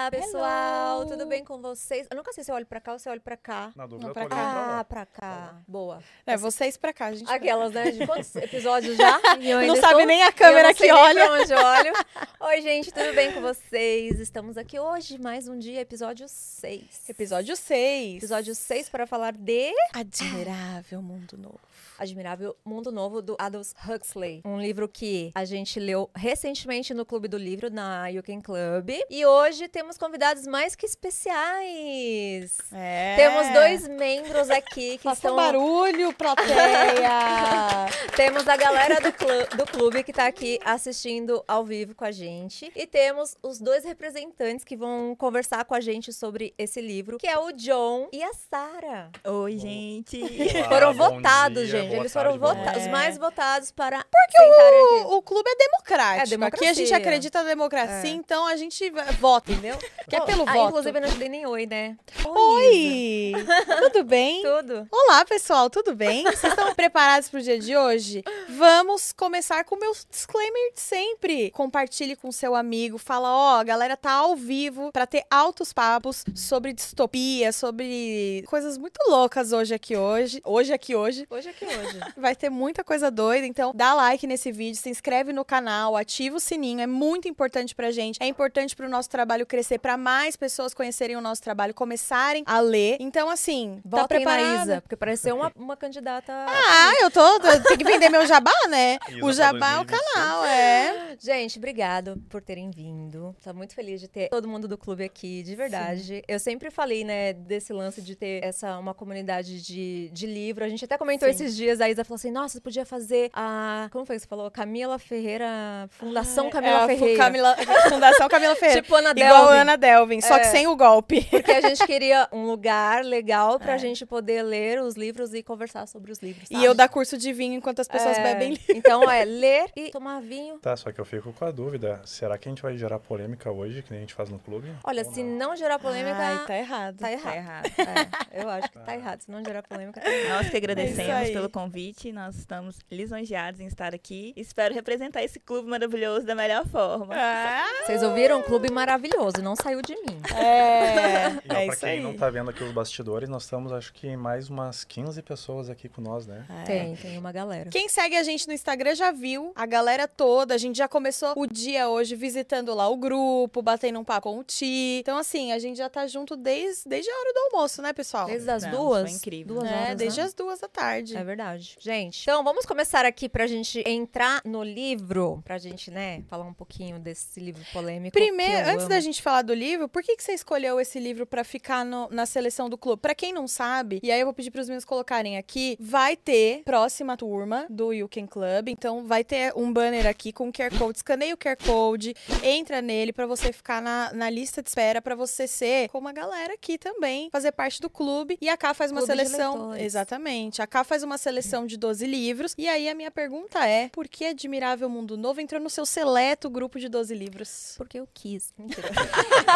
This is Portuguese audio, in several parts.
Olá, pessoal! Tudo bem com vocês? Eu nunca sei se eu olho pra cá ou se eu olho pra cá. Na dúvida, Não, eu pra tô cá. olhando pra Ah, pra cá. Boa. É, vocês pra cá, a gente. Aquelas, né? De quantos episódios já? E eu ainda Não estou- sabe nem a eu câmera não sei que nem olha. pra onde eu olho. Oi, gente, tudo bem com vocês? Estamos aqui hoje, mais um dia, episódio 6. Episódio 6. Episódio 6 para falar de Admirável Mundo Novo. Admirável Mundo Novo, do Aldous Huxley. Um livro que a gente leu recentemente no Clube do Livro, na You Can Club. E hoje temos convidados mais que especiais. É. Temos dois membros aqui que Faça estão... um barulho, plateia. Temos a galera do, clu- do clube que tá aqui assistindo ao vivo com a gente. E temos os dois representantes que vão conversar com a gente sobre esse livro, que é o John e a Sara. Oi, gente. Olá, foram votados, dia, gente. Eles tarde, foram boa vota- noite. os É. mais votados para Porque o, o clube é democrático. É democracia. Aqui a gente acredita na democracia, É. então a gente vota, entendeu? Que é pelo ah, voto. Inclusive, eu não dei nem oi, né? Oi! Tudo bem? Tudo. Olá, pessoal, tudo bem? Vocês estão preparados para o dia de hoje? Vamos começar com o meu disclaimer de sempre. Compartilhe com seu amigo, fala, ó, a galera tá ao vivo para ter altos papos sobre distopia, sobre coisas muito loucas hoje aqui hoje. Hoje aqui hoje. Hoje que hoje. Vai ter muita coisa doida, então dá like nesse vídeo, se inscreve no canal, ativa o sininho, é muito importante pra gente. É importante pro nosso trabalho crescer, pra mais pessoas conhecerem o nosso trabalho, começarem a ler. Então, assim, tá Votem na preparada? Isa, porque pareceu uma, uma candidata. Ah, eu tô, eu tenho que vender meu jabá, né? Isa o jabá é o pra 2026. canal, é. Gente, obrigado por terem vindo. Tô muito feliz de ter todo mundo do clube aqui, de verdade. Eu sempre falei, né, desse lance de ter essa uma comunidade de, de livro. A gente até comentou Sim. esses dias, a Isa falou assim: nossa, você podia fazer a. Como foi que você falou? Camila Ferreira. Fundação Camila é, Ferreira. Camila- Fundação Camila Ferreira. Tipo Ana Igual Delving. Ana Delvin, só que É. sem o golpe. Porque a gente queria um lugar legal pra É. gente poder ler os livros e conversar sobre os livros. E sabe? eu dar curso de vinho enquanto as pessoas É, bebem Então é ler e tomar vinho. Tá, só que eu fico com a dúvida. Será que a gente vai gerar polêmica hoje, que nem a gente faz no clube? Olha, Ou se não? não gerar polêmica. Ai, tá errado. Tá errado. Tá errado. É, eu acho que tá errado. Se não gerar polêmica, tá errado. Nós que É agradecemos pelo convite. Nós estamos lisonjeados em estar aqui. Espero representar esse clube maravilhoso da melhor forma. Ah, Vocês ouviram? Um clube maravilhoso, não saiu de mim. é, E ó, é pra quem aí. não tá vendo aqui os bastidores, nós estamos, acho que, mais umas 15 pessoas aqui com nós, né? É. Tem, tem uma galera. Quem segue a gente no Instagram já viu a galera toda. A gente já começou o dia hoje visitando lá o grupo, batendo um papo com o Ti. Então, assim, a gente já tá junto desde, desde a hora do almoço, né, pessoal? Desde as Não, duas. foi incrível. Duas É, horas, desde né? as duas da tarde. É verdade. Gente, então vamos começar aqui pra gente entrar no livro, pra gente, né, falar um pouquinho desse livro polêmico. Primeiro, antes amo. da gente falar do livro, por que, que você escolheu esse livro pra ficar no- na seleção do clube? Pra quem não sabe, e aí eu vou pedir pros meninos colocarem aqui, vai ter próxima turma do You Can Club. Então vai ter um banner aqui com QR Code. Escaneia o QR Code, entra nele pra você ficar na, na lista de espera, pra você ser como a galera aqui também, fazer parte do clube. E a Cá faz uma Clube seleção. Exatamente. A Cá faz uma seleção de 12 livros. E aí a minha pergunta é: por que Admirável Mundo Novo entrou no seu seleto grupo de 12 livros? Porque eu quis. Mentira.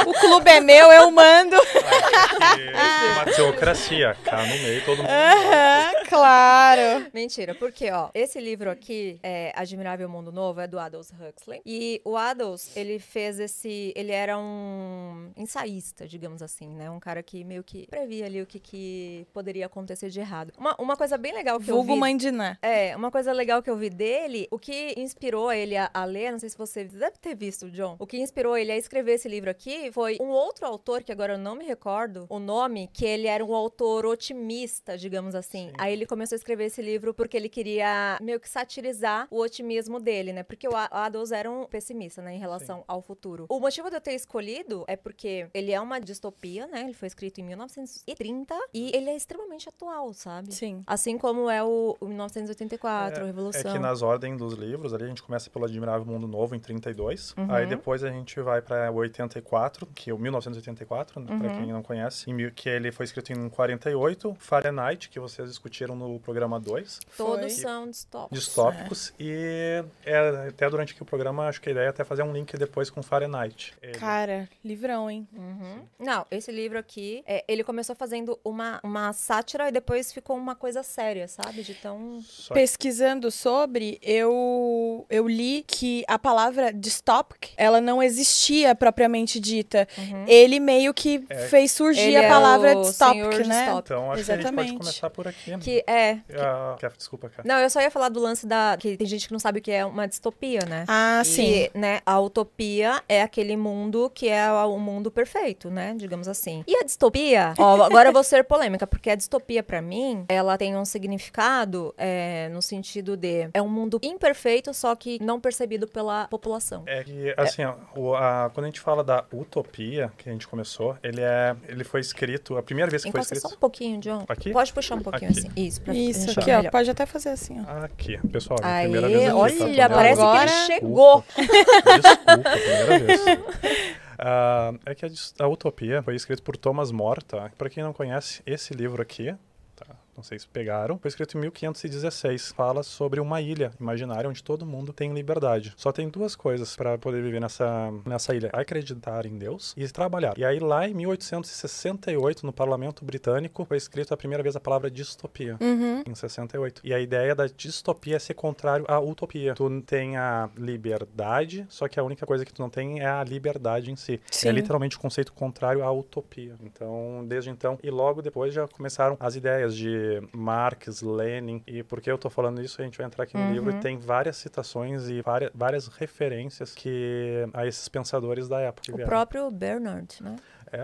O clube é meu, eu mando. É uma teocracia. Cá no meio, todo mundo. Aham, claro. Mentira, porque, ó, esse livro aqui, é Admirável Mundo Novo, é do Aldous Huxley. E o Aldous, ele fez esse. Ele era um ensaísta, digamos assim, né? Um cara que meio que previa ali o que, que poderia acontecer de errado. Uma, uma coisa bem legal que eu Vulgo vi. mãe de Ná. É, uma coisa legal que eu vi dele, o que inspirou ele a, a ler, não sei se você deve ter visto, John, o que inspirou ele a escrever esse livro aqui foi um outro autor, que agora eu não me recordo o nome, que ele era um autor otimista, digamos assim. Sim. Aí ele começou a escrever esse livro porque ele queria meio que satirizar o otimismo dele, né? Porque o A- Adolf era um pessimista, né, em relação ao futuro. O motivo de eu ter escolhido é porque ele é uma distopia, né? Ele foi escrito em 1930 e ele é extremamente atual, sabe? Sim. Assim como é o, o 1984, a É Revolução. que nas ordens dos livros, ali a gente começa pelo Admirável Mundo Novo em 32. Uhum. Aí depois a gente vai pra 84, que é o 1984, Uhum. pra quem não conhece. Em que ele foi escrito em 48. Fahrenheit, que vocês discutiram no programa 2. Todos Foi. são distópicos. Distópicos. E é, até durante aqui o programa, acho que a ideia é até fazer um link depois com Fahrenheit. Ele- Cara, livrão, hein? Uhum. Não, esse livro aqui, é, ele começou fazendo uma, uma sátira e depois ficou uma coisa séria, sabe? De tão. Só que- Pesquisando sobre, eu, eu li que a palavra dystopic, ela não existia propriamente propriamente dita. Ele meio que É. fez surgir Ele a é palavra senhor né? distópico. Então, acho que a gente Exatamente. pode começar por aqui. Que é. Ah, desculpa, cara. Não, eu só ia falar do lance da. Que tem gente que não sabe o que é uma distopia, né? Ah, Que, sim. né, a utopia é aquele mundo que é o mundo perfeito, né? Digamos assim. E a distopia, ó, agora eu vou ser polêmica, porque a distopia, pra mim, ela tem um significado é, no sentido de é um mundo imperfeito, só que não percebido pela população. É que, assim, ó, a- quando a gente fala da utopia, que a gente começou, ele é, ele foi escrito, a primeira vez que foi só escrito... um pouquinho, John. Aqui? Pode puxar um pouquinho Aqui. assim. Isso, pra Isso aqui, ó. melhor. Pode até fazer assim, ó. Aqui, pessoal, é a primeira vez aqui, tá? olha, Todo parece mundo- que Agora- ele chegou. Desculpa, primeira vez. Ah, é que a, a Utopia foi escrito por Thomas More, tá? Pra quem não conhece, esse livro aqui, tá? Não sei se pegaram. Foi escrito em 1516. Fala sobre uma ilha imaginária onde todo mundo tem liberdade. Só tem duas coisas para poder viver nessa, nessa ilha: acreditar em Deus e trabalhar. E aí, lá em 1868, no Parlamento Britânico, foi escrito a primeira vez a palavra distopia. Uhum. Em 68. E a ideia da distopia é ser contrário à utopia. Tu tem a liberdade, só que a única coisa que tu não tem é a liberdade em si. Sim. É literalmente o conceito contrário à utopia. Então, desde então, e logo depois já começaram as ideias de Marx, Lenin. E por que eu tô falando isso? A gente vai entrar aqui no livro e tem várias citações e várias, várias referências que a esses pensadores da época. O vieram. próprio Bernard, né?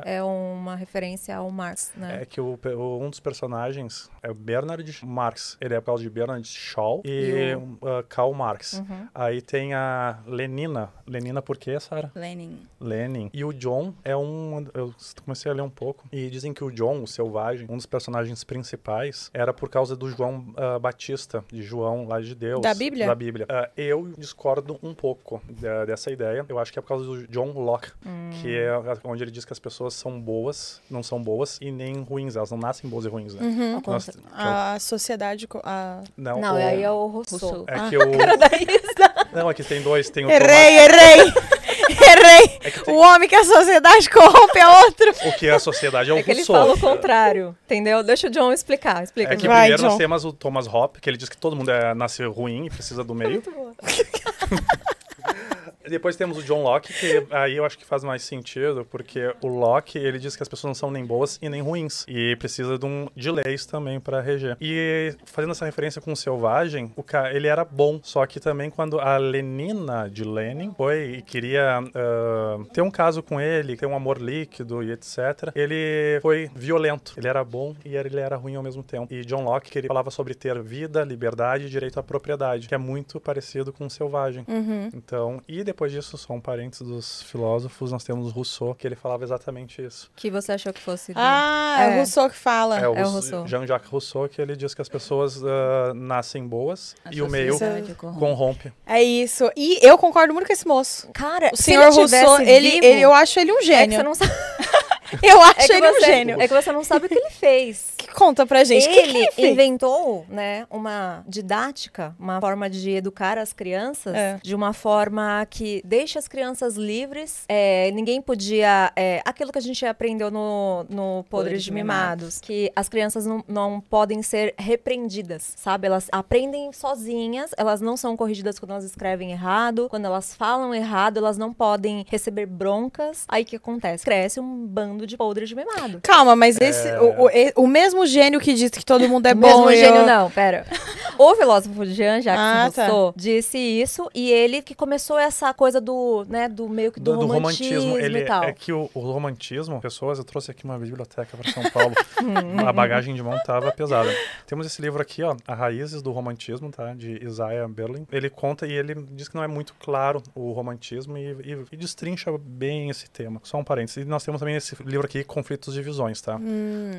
É. É uma referência ao Marx, né? É que o, o- um dos personagens é o Bernard Marx. Ele é por causa de Bernard Shaw e, E uh, Karl Marx. Uhum. Aí tem a Lenina. Lenina por quê, Sara? Lenin. Lenin. E o John é um. Eu comecei a ler um pouco. E dizem que o John, o selvagem, um dos personagens principais, era por causa do João ah, Batista, de João lá de Deus. Da Bíblia? Da Bíblia. Ah, eu discordo um pouco dessa ideia. Eu acho que é por causa do John Locke, que é onde ele diz que as pessoas são boas, não são boas e nem ruins. Elas não nascem boas e ruins, né? Uhum. Nós- contra- que é A sociedade. A... não, Não, o- aí é o Rousseau. É que o. Da Isa. Não, aqui tem dois. Tem o Errei, errei! Errei! É tem- O homem que a sociedade corrompe é outro. O que é a sociedade é o É que ele Rousseau. fala o contrário, entendeu? Deixa o John explicar. Explica, É que John. Vai, primeiro John. nós temos o Thomas Hoppe, que ele diz que todo mundo é, nasce ruim e precisa do meio. Depois temos o John Locke, que aí eu acho que faz mais sentido, porque o Locke, ele diz que as pessoas não são nem boas e nem ruins. E precisa de, um, de leis também para reger. E fazendo essa referência com o Selvagem, o cara, ele era bom. Só que também quando a Lenina de Lenin foi e queria ah, ter um caso com ele, ter um amor líquido e etc., ele foi violento. Ele era bom e ele era ruim ao mesmo tempo. E John Locke, que ele falava sobre ter vida, liberdade e direito à propriedade, que é muito parecido com o Selvagem. Uhum. Então, e depois disso, só um parênteses dos filósofos, nós temos Rousseau, que ele falava exatamente isso. Que você achou que fosse... Ah, é, o É. Rousseau que fala. É o, É o Rousseau-. Jean-Jacques Rousseau, que ele diz que as pessoas ah, nascem boas A e o meio corrompe. corrompe. É isso. E eu concordo muito com esse moço. Cara, O se senhor ele tivesse Rousseau, ele, vivo, ele, eu acho ele um É que gênio. você não sabe, Eu acho é que ele um você, gênio. é que você não sabe o que ele fez. Conta pra gente. O que que ele ele fez? inventou, né, uma didática, uma forma de educar as crianças É. de uma forma que deixa as crianças livres. É, ninguém podia. é, aquilo que a gente aprendeu no, no Podres de Mimados, que as crianças não, não podem ser repreendidas, sabe? Elas aprendem sozinhas, elas não são corrigidas quando elas escrevem errado, quando elas falam errado, elas não podem receber broncas. Aí o que acontece? Cresce um bando de podres de mimado. Calma, mas esse, É. o, o, e- o mesmo gênio que diz que todo mundo é bom. Mesmo eu- gênio, não, pera. O filósofo Jean-Jacques Ah, tá. Rousseau disse isso e ele que começou essa coisa do, né, do meio que do, Do, do romantismo, romantismo. Ele e tal. é que o, o romantismo, pessoas, eu trouxe aqui uma biblioteca para São Paulo. Hum, a bagagem de mão tava pesada. Temos esse livro aqui, ó, A Raízes do Romantismo, tá? De Isaiah Berlin. Ele conta e ele diz que não é muito claro o romantismo e, e, e destrincha bem esse tema. Só um parênteses. E nós temos também esse livro aqui, Conflitos e Visões, tá?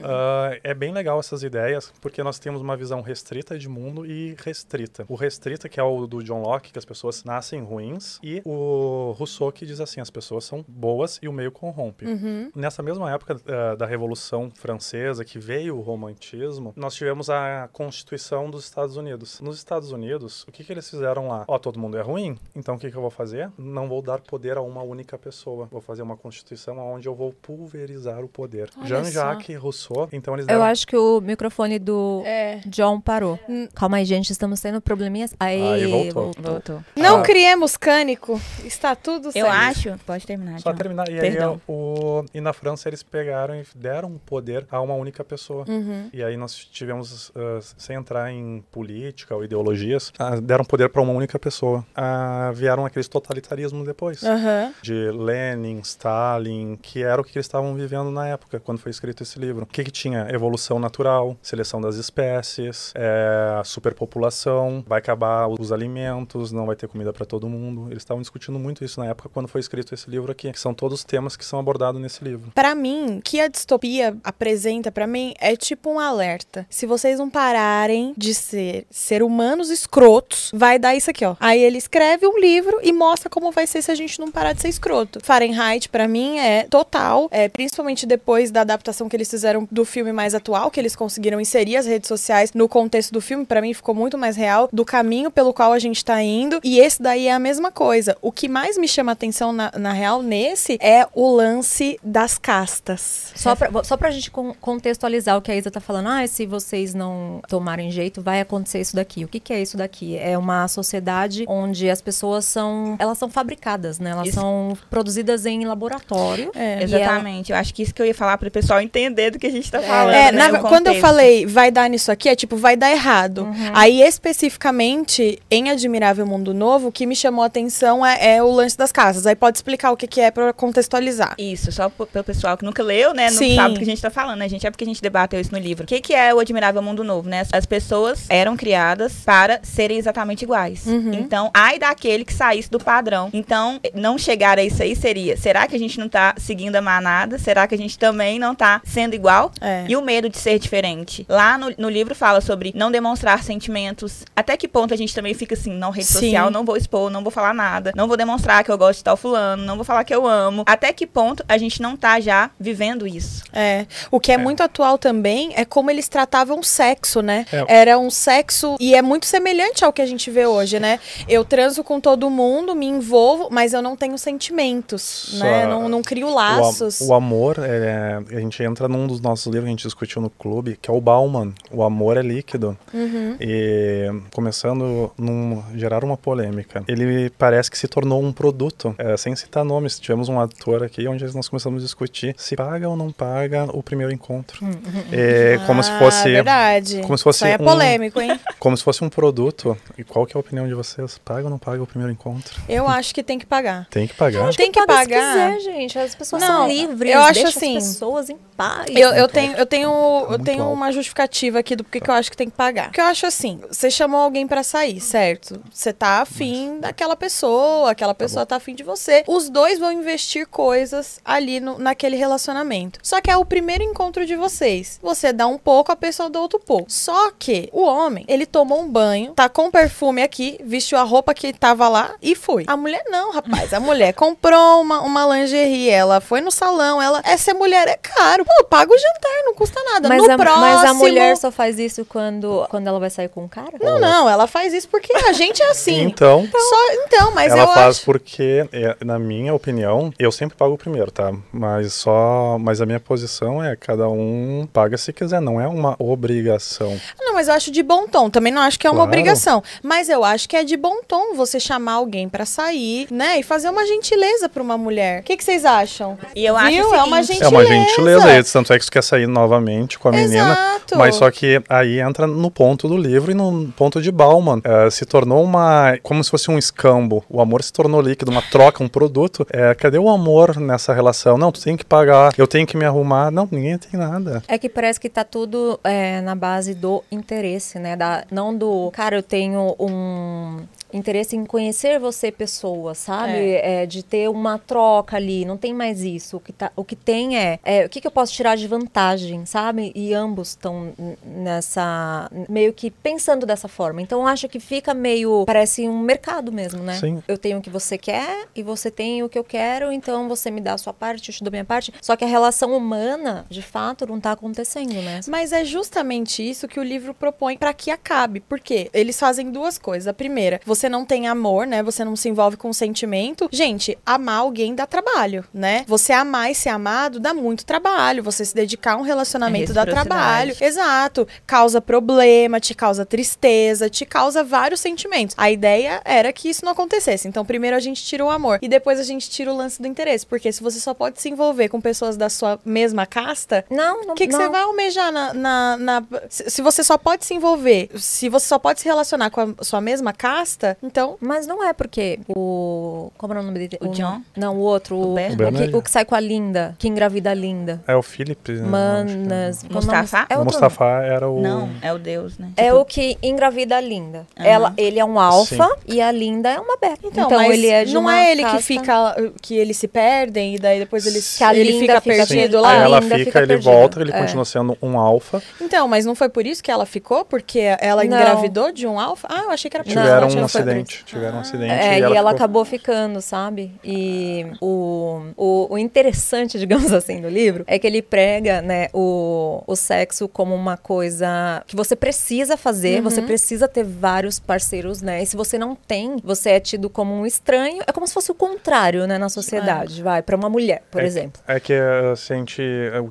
Ah, é bem legal essas ideias, porque nós temos uma visão restrita de mundo e restrita. O restrita, que é o do John Locke, que as pessoas nascem ruins, e o Rousseau, que diz assim, as pessoas são boas e o meio corrompe. Uhum. Nessa mesma época ah, da Revolução Francesa, que veio o romantismo, nós tivemos a Constituição dos Estados Unidos. Nos Estados Unidos, o que, que eles fizeram lá? Ó, todo mundo é ruim, então o que, que eu vou fazer? Não vou dar poder a uma única pessoa. Vou fazer uma Constituição onde eu vou pulverizar o poder. Jean-Jacques Rousseau, então eles deram acho que o microfone do É. John parou. Hum. Calma aí, gente, estamos tendo probleminhas. Aí, Aí voltou. Voltou. Não Ah. criemos cânico. Está tudo certo. Eu acho. Pode terminar, Só John. terminar. E, aí, Perdão. o, e na França eles pegaram e deram poder a uma única pessoa. Uhum. E aí nós tivemos, ah, sem entrar em política ou ideologias, ah, deram poder para uma única pessoa. Ah, vieram aqueles totalitarismos depois. Aham. De Lenin, Stalin, que era o que eles estavam vivendo na época, quando foi escrito esse livro. O que, que tinha? Evolução natural, seleção das espécies, é, superpopulação, vai acabar os alimentos, não vai ter comida para todo mundo. Eles estavam discutindo muito isso na época quando foi escrito esse livro aqui, que são todos temas que são abordados nesse livro. Pra mim, que a distopia apresenta pra mim é tipo um alerta. Se vocês não pararem de ser ser humanos escrotos, vai dar isso aqui, ó. Aí ele escreve um livro e mostra como vai ser se a gente não parar de ser escroto. Fahrenheit pra mim é total, é principalmente depois da adaptação que eles fizeram do filme mais atual, que eles conseguiram inserir as redes sociais no contexto do filme, pra mim ficou muito mais real do caminho pelo qual a gente tá indo. E esse daí é a mesma coisa. O que mais me chama atenção na, na real nesse é o lance das castas. Só pra, só pra gente con- contextualizar o que a Isa tá falando, ah, se vocês não tomarem jeito, vai acontecer isso daqui. O que, que é isso daqui? É uma sociedade onde as pessoas são. Elas são fabricadas, né? Elas Isso. são produzidas em laboratório. É. E ela- Exatamente. Eu acho que isso que eu ia falar para o pessoal entender do que a gente tá falando. É, né? na- o quando eu falei vai dar nisso aqui, é tipo, vai dar errado. Uhum. Aí, especificamente, em Admirável Mundo Novo, o que me chamou a atenção é, é o lance das casas. Aí pode explicar o que, que é pra contextualizar. Isso, só pelo pessoal que nunca leu, né? Não Sim. sabe do que a gente tá falando, né, gente? É porque a gente debateu isso no livro. O que, que é o Admirável Mundo Novo, né? As pessoas eram criadas para serem exatamente iguais. Uhum. Então, ai daquele que saísse do padrão. Então, não chegar a isso aí seria: será que a gente não tá seguindo a manada? Será que a gente também não tá sendo igual? É. E o medo de ser diferente. Lá no, no livro fala sobre não demonstrar sentimentos. Até que ponto a gente também fica assim, não, rede Sim. social, não vou expor, não vou falar nada, não vou demonstrar que eu gosto de tal fulano, não vou falar que eu amo. Até que ponto a gente não tá já vivendo isso? É. O que é, muito atual também é como eles tratavam o sexo, né? É. Era um sexo. E é muito semelhante ao que a gente vê hoje, né? Eu transo com todo mundo, me envolvo, mas eu não tenho sentimentos, Só- né? Não, não crio O, laços. o amor, é, a gente entra num dos nossos livros que a gente discutiu no clube, que é o Bauman. O amor é líquido. Uhum. E começando num gerar uma polêmica. Ele parece que se tornou um produto, é, sem citar nomes. Tivemos um ator aqui onde nós começamos a discutir se paga ou não paga o primeiro encontro. É, como se Ah, fosse verdade. como se fosse Isso aí é um- polêmico, hein? como se fosse um produto. E qual que é a opinião de vocês? Paga ou não paga o primeiro encontro? Eu acho que tem que pagar. Tem que pagar. Tem que se pagar. quiser, gente. As pessoas Não, são livres. eu acho deixa assim, as pessoas em paz. Eu, eu tenho, eu tenho, eu tenho alto. uma justificativa aqui do porquê que eu acho que tem que pagar. Porque eu acho assim, você chamou alguém pra sair, certo? Você tá afim daquela pessoa, aquela pessoa tá afim de você. Os dois vão investir coisas ali no- naquele relacionamento. Só que é o primeiro encontro de vocês. Você dá um pouco, a pessoa dá outro pouco. Só que o homem, ele tomou um banho, tá com perfume aqui, vestiu a roupa que tava lá e foi. A mulher não, rapaz. A mulher comprou uma, uma lingerie, ela foi no salão, ela. Essa mulher é caro. Pô, paga o jantar, não custa nada. Mas, no a, próximo. mas a mulher só faz isso quando, quando ela vai sair com um cara? Não, não, ela faz isso porque a gente é assim. Então, Só, então, mas ela eu faz acho. porque, é, na minha opinião, eu sempre pago o primeiro, tá? Mas só, mas a minha posição é cada um paga se quiser, não é uma obrigação. Não, mas eu acho de bom tom. Também não acho que é uma Claro. obrigação. Mas eu acho que é de bom tom você chamar alguém pra sair, né? E fazer uma gentileza pra uma mulher. O que, que vocês acham? E eu acho Viu? o É uma seguinte, É uma Gentileza. gentileza, e tanto é que você quer sair novamente com a menina. Exato. Mas só que aí entra no ponto do livro e no ponto de Bauman. É, se tornou uma. como se fosse um escambo. O amor se tornou líquido, uma troca, um produto. É, cadê o amor nessa relação? Não, tu tem que pagar, eu tenho que me arrumar. Não, ninguém tem nada. É que parece que tá tudo é, na base do interesse, né? Da, não do, cara, eu tenho um interesse em conhecer você, pessoa, sabe? É, de ter uma troca ali. Não tem mais isso. O que, tá, o que tem é, é, o que, que eu posso tirar de vantagem, sabe? E ambos estão nessa. meio que pensando dessa forma. Então eu acho que fica meio. parece um mercado mesmo, né? Sim. Eu tenho o que você quer e você tem o que eu quero, então você me dá a sua parte, eu te dou a minha parte. Só que a relação humana, de fato, não tá acontecendo, né? Mas é justamente isso que o livro propõe pra que acabe. Por quê? Eles fazem duas coisas. A primeira, você você não tem amor, né? Você não se envolve com sentimento. Gente, amar alguém dá trabalho, né? Você amar e ser amado dá muito trabalho. Você se dedicar a um relacionamento É dá trabalho. Exato. Causa problema, te causa tristeza, te causa vários sentimentos. A ideia era que isso não acontecesse. Então, primeiro a gente tira o amor e depois a gente tira o lance do interesse. Porque se você só pode se envolver com pessoas da sua mesma casta, Não, não. o que, que não. você vai almejar na. na, na- se você só pode se envolver, se você só pode se relacionar com a sua mesma casta, então. Mas não é porque o. Como é o nome dele? O John? Não, o outro. O O, o que, o que sai com a Linda. Que engravida a Linda. É o Philip. né? Manas. O? Mustafa? É O outro Mustafa era o. Não, é o Deus, né? É Tipo, o que engravida a Linda. Aham. Ela, ele é um alfa e a Linda é uma beta. Então, Então, mas ele é de não uma é ele que fica. que eles se perdem e daí depois eles, Que a ele Linda fica fica perdido Sim. lá. Aí ela fica, fica ele perdida. volta, ele É. continua sendo um alfa. Então, mas não foi por isso que ela ficou? Porque ela Não. engravidou de um alfa? Ah, eu achei que era por Não, Tiveram isso. um acidente. Tiveram um acidente. É, e ela, ficou- acabou ficando, sabe? E o, o, o interessante, digamos assim, do livro é que ele prega, né, o, o sexo como uma coisa que você precisa fazer, você precisa ter vários parceiros, né? E se você não tem, você é tido como um estranho. É como se fosse o contrário, né, na sociedade, vai, pra uma mulher, por é, exemplo. É que se a gente.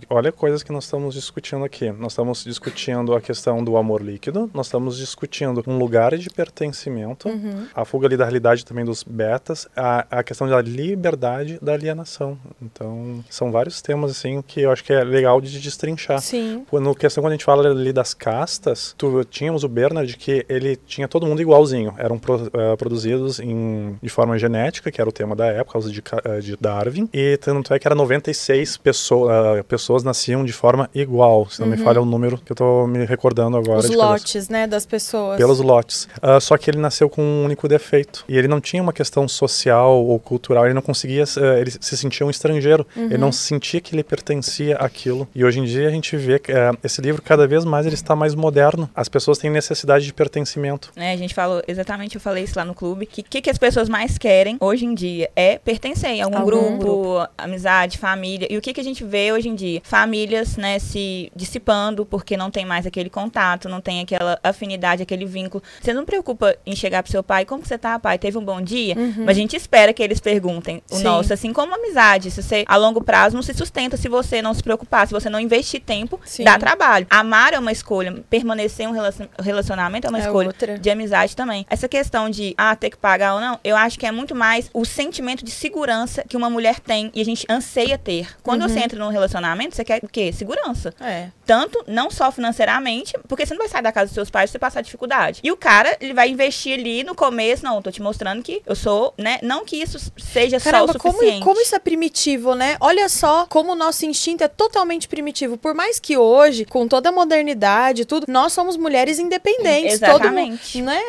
Olha coisas que nós estamos discutindo aqui. Nós estamos discutindo a questão do amor líquido, nós estamos discutindo um lugar de pertencimento, Uhum. A fuga ali da realidade também dos betas, a, a questão da liberdade da alienação. Então, são vários temas assim que eu acho que é legal de destrinchar. Sim. No questão quando a gente fala ali das castas, tu, tínhamos o Bernard que ele tinha todo mundo igualzinho. Eram pro- eh, produzidos em, de forma genética, que era o tema da época, causa de, eh, de Darwin. E tanto é que era 96 pessoa, eh, pessoas nasciam de forma igual. Se não me falha o número que eu tô me recordando agora. Os lotes, né, das pessoas. Pelos lotes. Ah, só que ele nasceu com um único defeito. E ele não tinha uma questão social ou cultural. Ele não conseguia. eh, ele se sentia um estrangeiro. Ele não sentia que ele pertencia àquilo. E hoje em dia a gente vê que eh, esse livro, cada vez mais, ele está mais moderno. As pessoas têm necessidade de pertencimento. né, a gente falou, exatamente, eu falei isso lá no clube, que o que, que as pessoas mais querem hoje em dia é pertencer em algum, Algum grupo, amizade, família. E o que, que a gente vê hoje em dia? Famílias, né, se dissipando porque não tem mais aquele contato, não tem aquela afinidade, aquele vínculo. Você não preocupa em chegar pro seu pai, como que você tá, pai? Teve um bom dia? Mas a gente espera que eles perguntem o Sim. nosso, assim como amizade. Se você, a longo prazo, não se sustenta se você não se preocupar, se você não investir tempo, Sim. dá trabalho. Amar é uma escolha, permanecer em um relacion- relacionamento é uma É escolha outra. de amizade também. Essa questão de, ah, ter que pagar ou não, eu acho que é muito mais o sentimento de segurança que uma mulher tem e a gente anseia ter. Quando você entra num relacionamento, você quer o quê? Segurança. É. Tanto, não só financeiramente, porque você não vai sair da casa dos seus pais se você passar dificuldade. E o cara, ele vai investir ali no começo, não, tô te mostrando que eu sou, né? Não que isso seja Caramba, só o como, suficiente. como isso é primitivo, né? Olha só como o nosso instinto é totalmente primitivo. Por mais que hoje, com toda a modernidade tudo, nós somos mulheres independentes. Exatamente. Todo, né?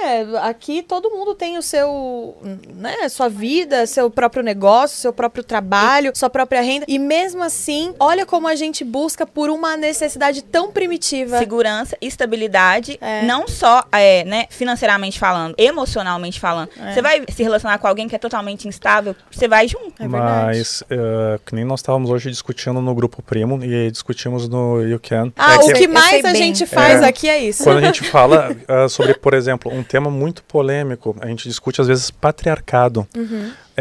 Aqui todo mundo tem o seu, né? Sua vida, seu próprio negócio, seu próprio trabalho, sua própria renda. E mesmo assim, olha como a gente busca por uma necessidade tão primitiva. Segurança, estabilidade, É. não só é, né, financeiramente falando, emocionalmente falando. É. Você vai se relacionar com alguém que é totalmente instável, você vai junto. É verdade. Mas, eh, que nem nós estávamos hoje discutindo no grupo primo e discutimos no You Can. Ah, É o que- mais a bem. gente faz É. aqui é isso. Quando a gente fala ah, sobre, por exemplo, um tema muito polêmico, a gente discute às vezes patriarcado.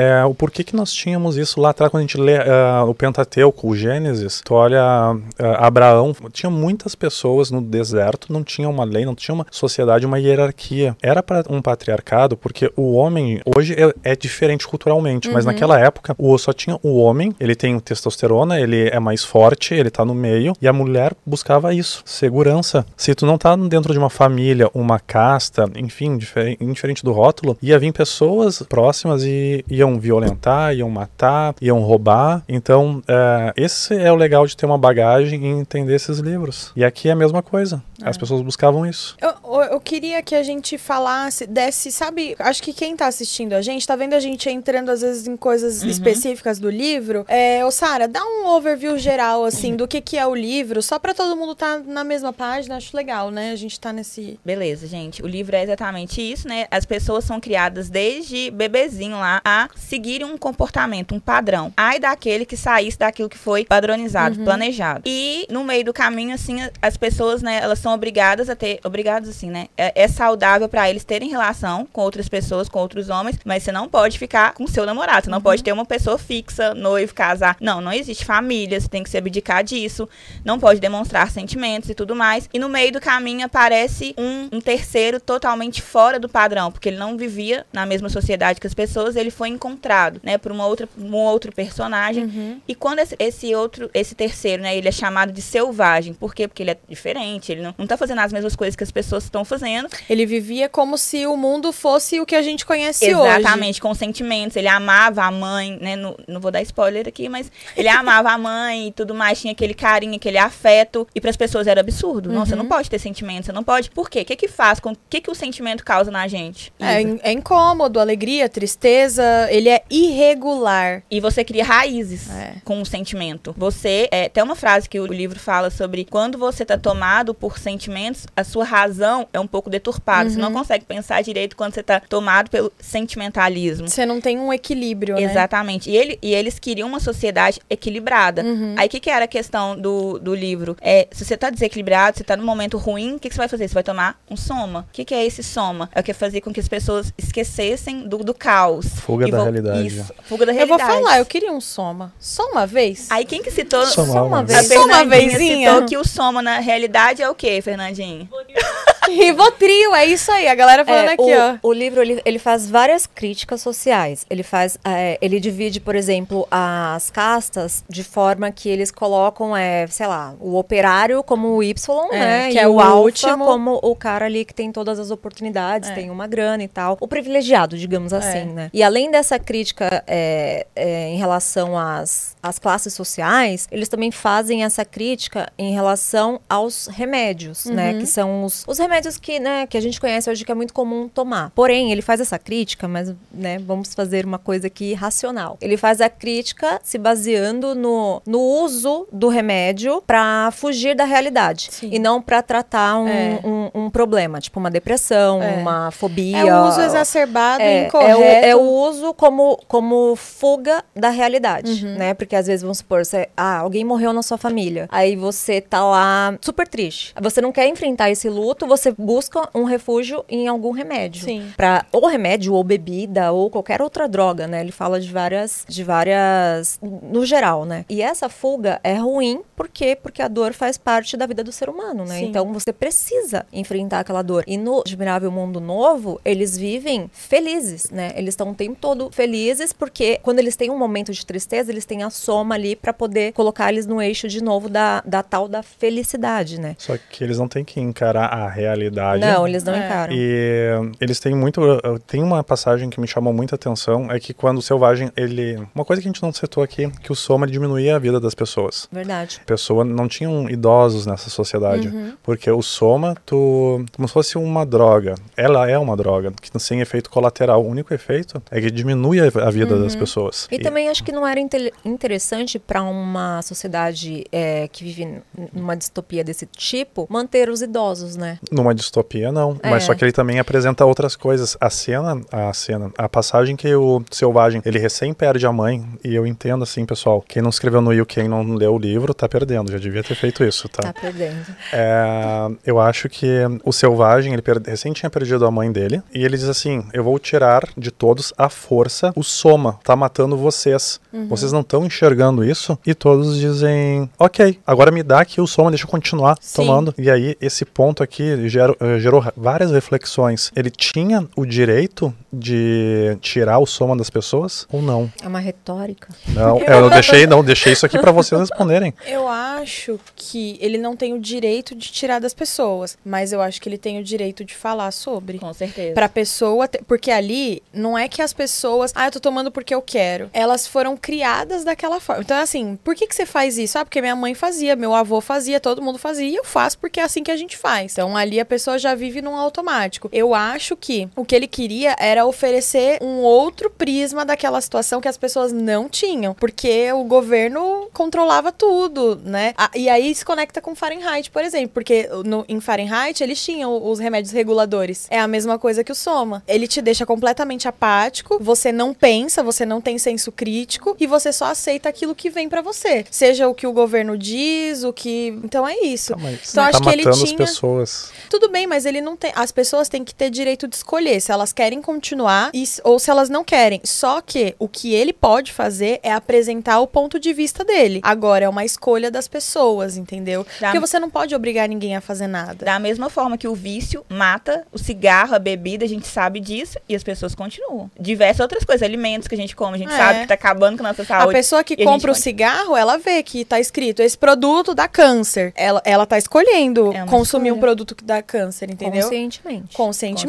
É, o porquê que nós tínhamos isso lá atrás, quando a gente lê ah, o Pentateuco, o Gênesis, tu olha ah, Abraão, tinha muitas pessoas no deserto, não tinha uma lei, não tinha uma sociedade, uma hierarquia. Era para um patriarcado, porque o homem, hoje é, é diferente culturalmente, mas naquela época o, só tinha o homem, ele tem testosterona, ele é mais forte, ele tá no meio, e a mulher buscava isso, segurança. Se tu não tá dentro de uma família, uma casta, enfim, difer- indiferente do rótulo, ia vir pessoas próximas e iam violentar, iam matar, iam roubar. Então, é, esse é o legal de ter uma bagagem e entender esses livros. E aqui é a mesma coisa. As pessoas buscavam isso. Eu, eu- eu queria que a gente falasse, desse, sabe? Acho que quem tá assistindo a gente, tá vendo a gente entrando às vezes em coisas específicas do livro. É, ô Sara, dá um overview geral, assim, do que que é o livro, só pra todo mundo tá na mesma página, acho legal, né? A gente tá nesse... Beleza, gente. O livro é exatamente isso, né? As pessoas são criadas desde bebezinho lá a seguirem um comportamento, um padrão. Ai daquele que saísse daquilo que foi padronizado, Uhum. planejado. E no meio do caminho, assim, as pessoas, né, elas são obrigadas a ter, obrigadas assim, né? É, é saudável pra eles terem relação com outras pessoas, com outros homens, mas você não pode ficar com seu namorado, você não Uhum. pode ter uma pessoa fixa, noivo, casar. Não, não existe família, você tem que se abdicar disso, não pode demonstrar sentimentos e tudo mais. E no meio do caminho aparece um, um terceiro totalmente fora do padrão, porque ele não vivia na mesma sociedade que as pessoas, ele foi encontrado, né, por uma outra, um outro personagem. Uhum. E quando esse, esse outro, esse terceiro, né, ele é chamado de selvagem. Por quê? Porque ele é diferente, ele não, não tá fazendo as mesmas coisas que as pessoas estão fazendo. Ele vivia como se o mundo fosse o que a gente conhece hoje. Exatamente, com sentimentos. Ele amava a mãe, né? Não, não vou dar spoiler aqui, mas ele amava a mãe e tudo mais, tinha aquele carinho, aquele afeto. E para as pessoas era absurdo. Não, você não pode ter sentimentos, você não pode. Por quê? O que que faz? O que que o sentimento causa na gente? É, é incômodo, alegria, tristeza. Ele é irregular. E você cria raízes É. com o sentimento. Você. É, tem uma frase que o livro fala sobre quando você tá tomado por sentimentos, a sua razão é um pouco deturpada. Você Uhum. não consegue pensar direito quando você tá tomado pelo sentimentalismo. Você não tem um equilíbrio, né? Exatamente. E, ele, e eles queriam uma sociedade equilibrada. Uhum. Aí o que, que era a questão do, do livro? É, se você tá desequilibrado, você tá num momento ruim, o que, que você vai fazer? Você vai tomar um soma. O que, que é esse soma? É o que é fazer com que as pessoas esquecessem do, do caos. Fuga E da realidade. Isso, fuga da Eu vou realidade. falar, eu queria um soma. Só uma vez? Aí quem que citou... Soma Só uma uma vez. A Só uma Fernandinha vezinha? citou que o soma na realidade é o quê, Fernandinho? Rivotril, é isso aí. A galera falando É, aqui, ó. o, o livro ele, ele faz várias críticas sociais. Ele faz, é, ele divide, por exemplo, as castas de forma que eles colocam, é, sei lá, o operário como o Y, É, né? que e é o o alfa último. como o cara ali que tem todas as oportunidades, É. tem uma grana e tal. O privilegiado, digamos assim, né? E além dessa crítica é, é, em relação às, às classes sociais, eles também fazem essa crítica em relação aos remédios, né? Que são os, os remédios que, né, que a gente conhece hoje que é muito comum tomar. Porém, ele faz essa crítica, mas, né, vamos fazer uma coisa aqui racional. Ele faz a crítica se baseando no, no uso do remédio pra fugir da realidade. Sim. E não pra tratar um, É. um, um problema, tipo uma depressão, É. uma fobia. É o uso exacerbado e É, incorreto. é o, é o uso como, como fuga da realidade, Uhum. né? Porque às vezes, vamos supor, você, ah, alguém morreu na sua família. Aí você tá lá super triste. Você não quer enfrentar esse luto, você busca um refúgio em algum remédio. Sim. Pra, ou remédio, ou bebida, ou qualquer outra droga, né? Ele fala de várias, de várias, no geral, né? E essa fuga é ruim, por quê? Porque a dor faz parte da vida do ser humano, né? Sim. Então você precisa enfrentar aquela dor. E no Admirável Mundo Novo, eles vivem felizes, né? Eles estão o tempo todo felizes porque quando eles têm um momento de tristeza, eles têm a soma ali pra poder colocar eles no eixo de novo da, da tal da felicidade, né? Só que eles não têm que encarar a realidade. Não, eles não É. encaram. E eles têm muito. Tem uma passagem que me chamou muita atenção: é que quando o selvagem, ele. Uma coisa que a gente não citou aqui, que o soma diminuía a vida das pessoas. Verdade. Pessoa não tinham idosos nessa sociedade. Uhum. Porque o soma, tu. Como se fosse uma droga. Ela é uma droga, que sem efeito colateral. O único efeito é que diminui a a vida das pessoas. Uhum. E, também acho que não era inte- interessante para uma sociedade é, que vive numa distopia desse tipo manter os idosos, né? Numa distopia, não. É. Mas só que ele também apresenta outras coisas. A cena, a cena, a passagem que o selvagem, ele recém perde a mãe, e eu entendo assim, pessoal, quem não escreveu no Will, quem não leu o livro, tá perdendo. Já devia ter feito isso, tá? Tá perdendo. É, eu acho que o selvagem, ele per- recém tinha perdido a mãe dele, e ele diz assim: Eu vou tirar de todos a força, o soma tá matando vocês. Vocês não estão enxergando isso? E todos dizem: Ok, agora me dá aqui o soma, deixa eu continuar Sim. tomando. E aí, esse ponto aqui gerou, eh, gerou várias reflexões. Ele tinha o direito de tirar o soma das pessoas ou não? É uma retórica. Não, eu não deixei, não, deixei isso aqui para vocês responderem. Eu acho que ele não tem o direito de tirar das pessoas, mas eu acho que ele tem o direito de falar sobre. Com certeza. Pra pessoa, porque ali não é que as pessoas, ah, eu tô tomando porque eu quero. Elas foram criadas daquela forma. Então, assim, por que que você faz isso? Ah, porque minha mãe fazia, meu avô fazia, todo mundo fazia, e eu faço porque é assim que a gente faz. Então, ali a pessoa já vive num automático. Eu acho que o que ele queria era oferecer um outro prisma daquela situação que as pessoas não tinham, porque o governo controlava tudo, né? E aí se conecta com Fahrenheit, por exemplo, porque no, em Fahrenheit eles tinham os remédios reguladores. É a mesma coisa que o Soma. Ele te deixa completamente apático, você não pensa, você não tem senso crítico e você só aceita aquilo que vem pra você. Seja o que o governo diz, o que. Então é isso. Tá, mas Então, tá acho que ele matando as tinha- pessoas. Tudo bem, mas ele não tem. As pessoas têm que ter direito de escolher se elas querem continuar e, ou se elas não querem. Só que o que ele pode fazer é apresentar o ponto de vista dele. Agora é uma escolha das pessoas, entendeu? Da- Porque você não pode obrigar ninguém a fazer nada. Da mesma forma que o vício mata, o cigarro, a bebida, a gente sabe disso e as pessoas continuam. Diversas outras coisas, alimentos que a gente come, a gente É. sabe que tá acabando com a nossa A saúde. pessoa que a compra o pode- cigarro, ela vê que tá escrito esse produto dá câncer. Ela, ela tá escolhendo É consumir um escolha. produto que dá câncer, entendeu? Conscientemente. Conscientemente.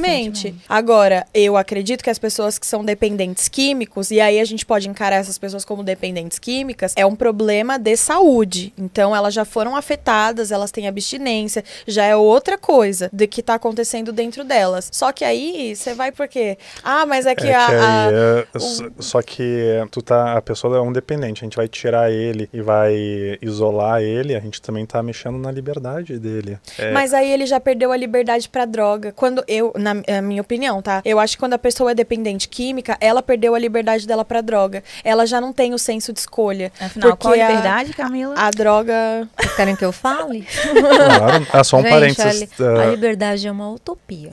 Conscientemente. Agora, eu acredito que as pessoas que são dependentes químicos, e aí a gente pode encarar essas pessoas como dependentes químicas, é um problema de saúde. Então, elas já foram afetadas, elas têm abstinência, já é outra coisa do que tá acontecendo dentro delas. Só que aí, você vai porque, ah, mas é que É a... que a- aí, é- só que tu tá, a pessoa é um dependente, a gente vai tirar ele e vai isolar ele, a gente também tá mexendo na liberdade dele. É, Mas aí ele já perdeu a liberdade pra droga. Quando eu, na na minha opinião, tá? Eu acho que quando a pessoa é dependente química, ela perdeu a liberdade dela pra droga. Ela já não tem o senso de escolha. Afinal, qual porque a a- liberdade, Camila? A droga. Vocês querem que eu fale? claro, ah, só um Gente, parênteses. a, li- a liberdade é uma utopia.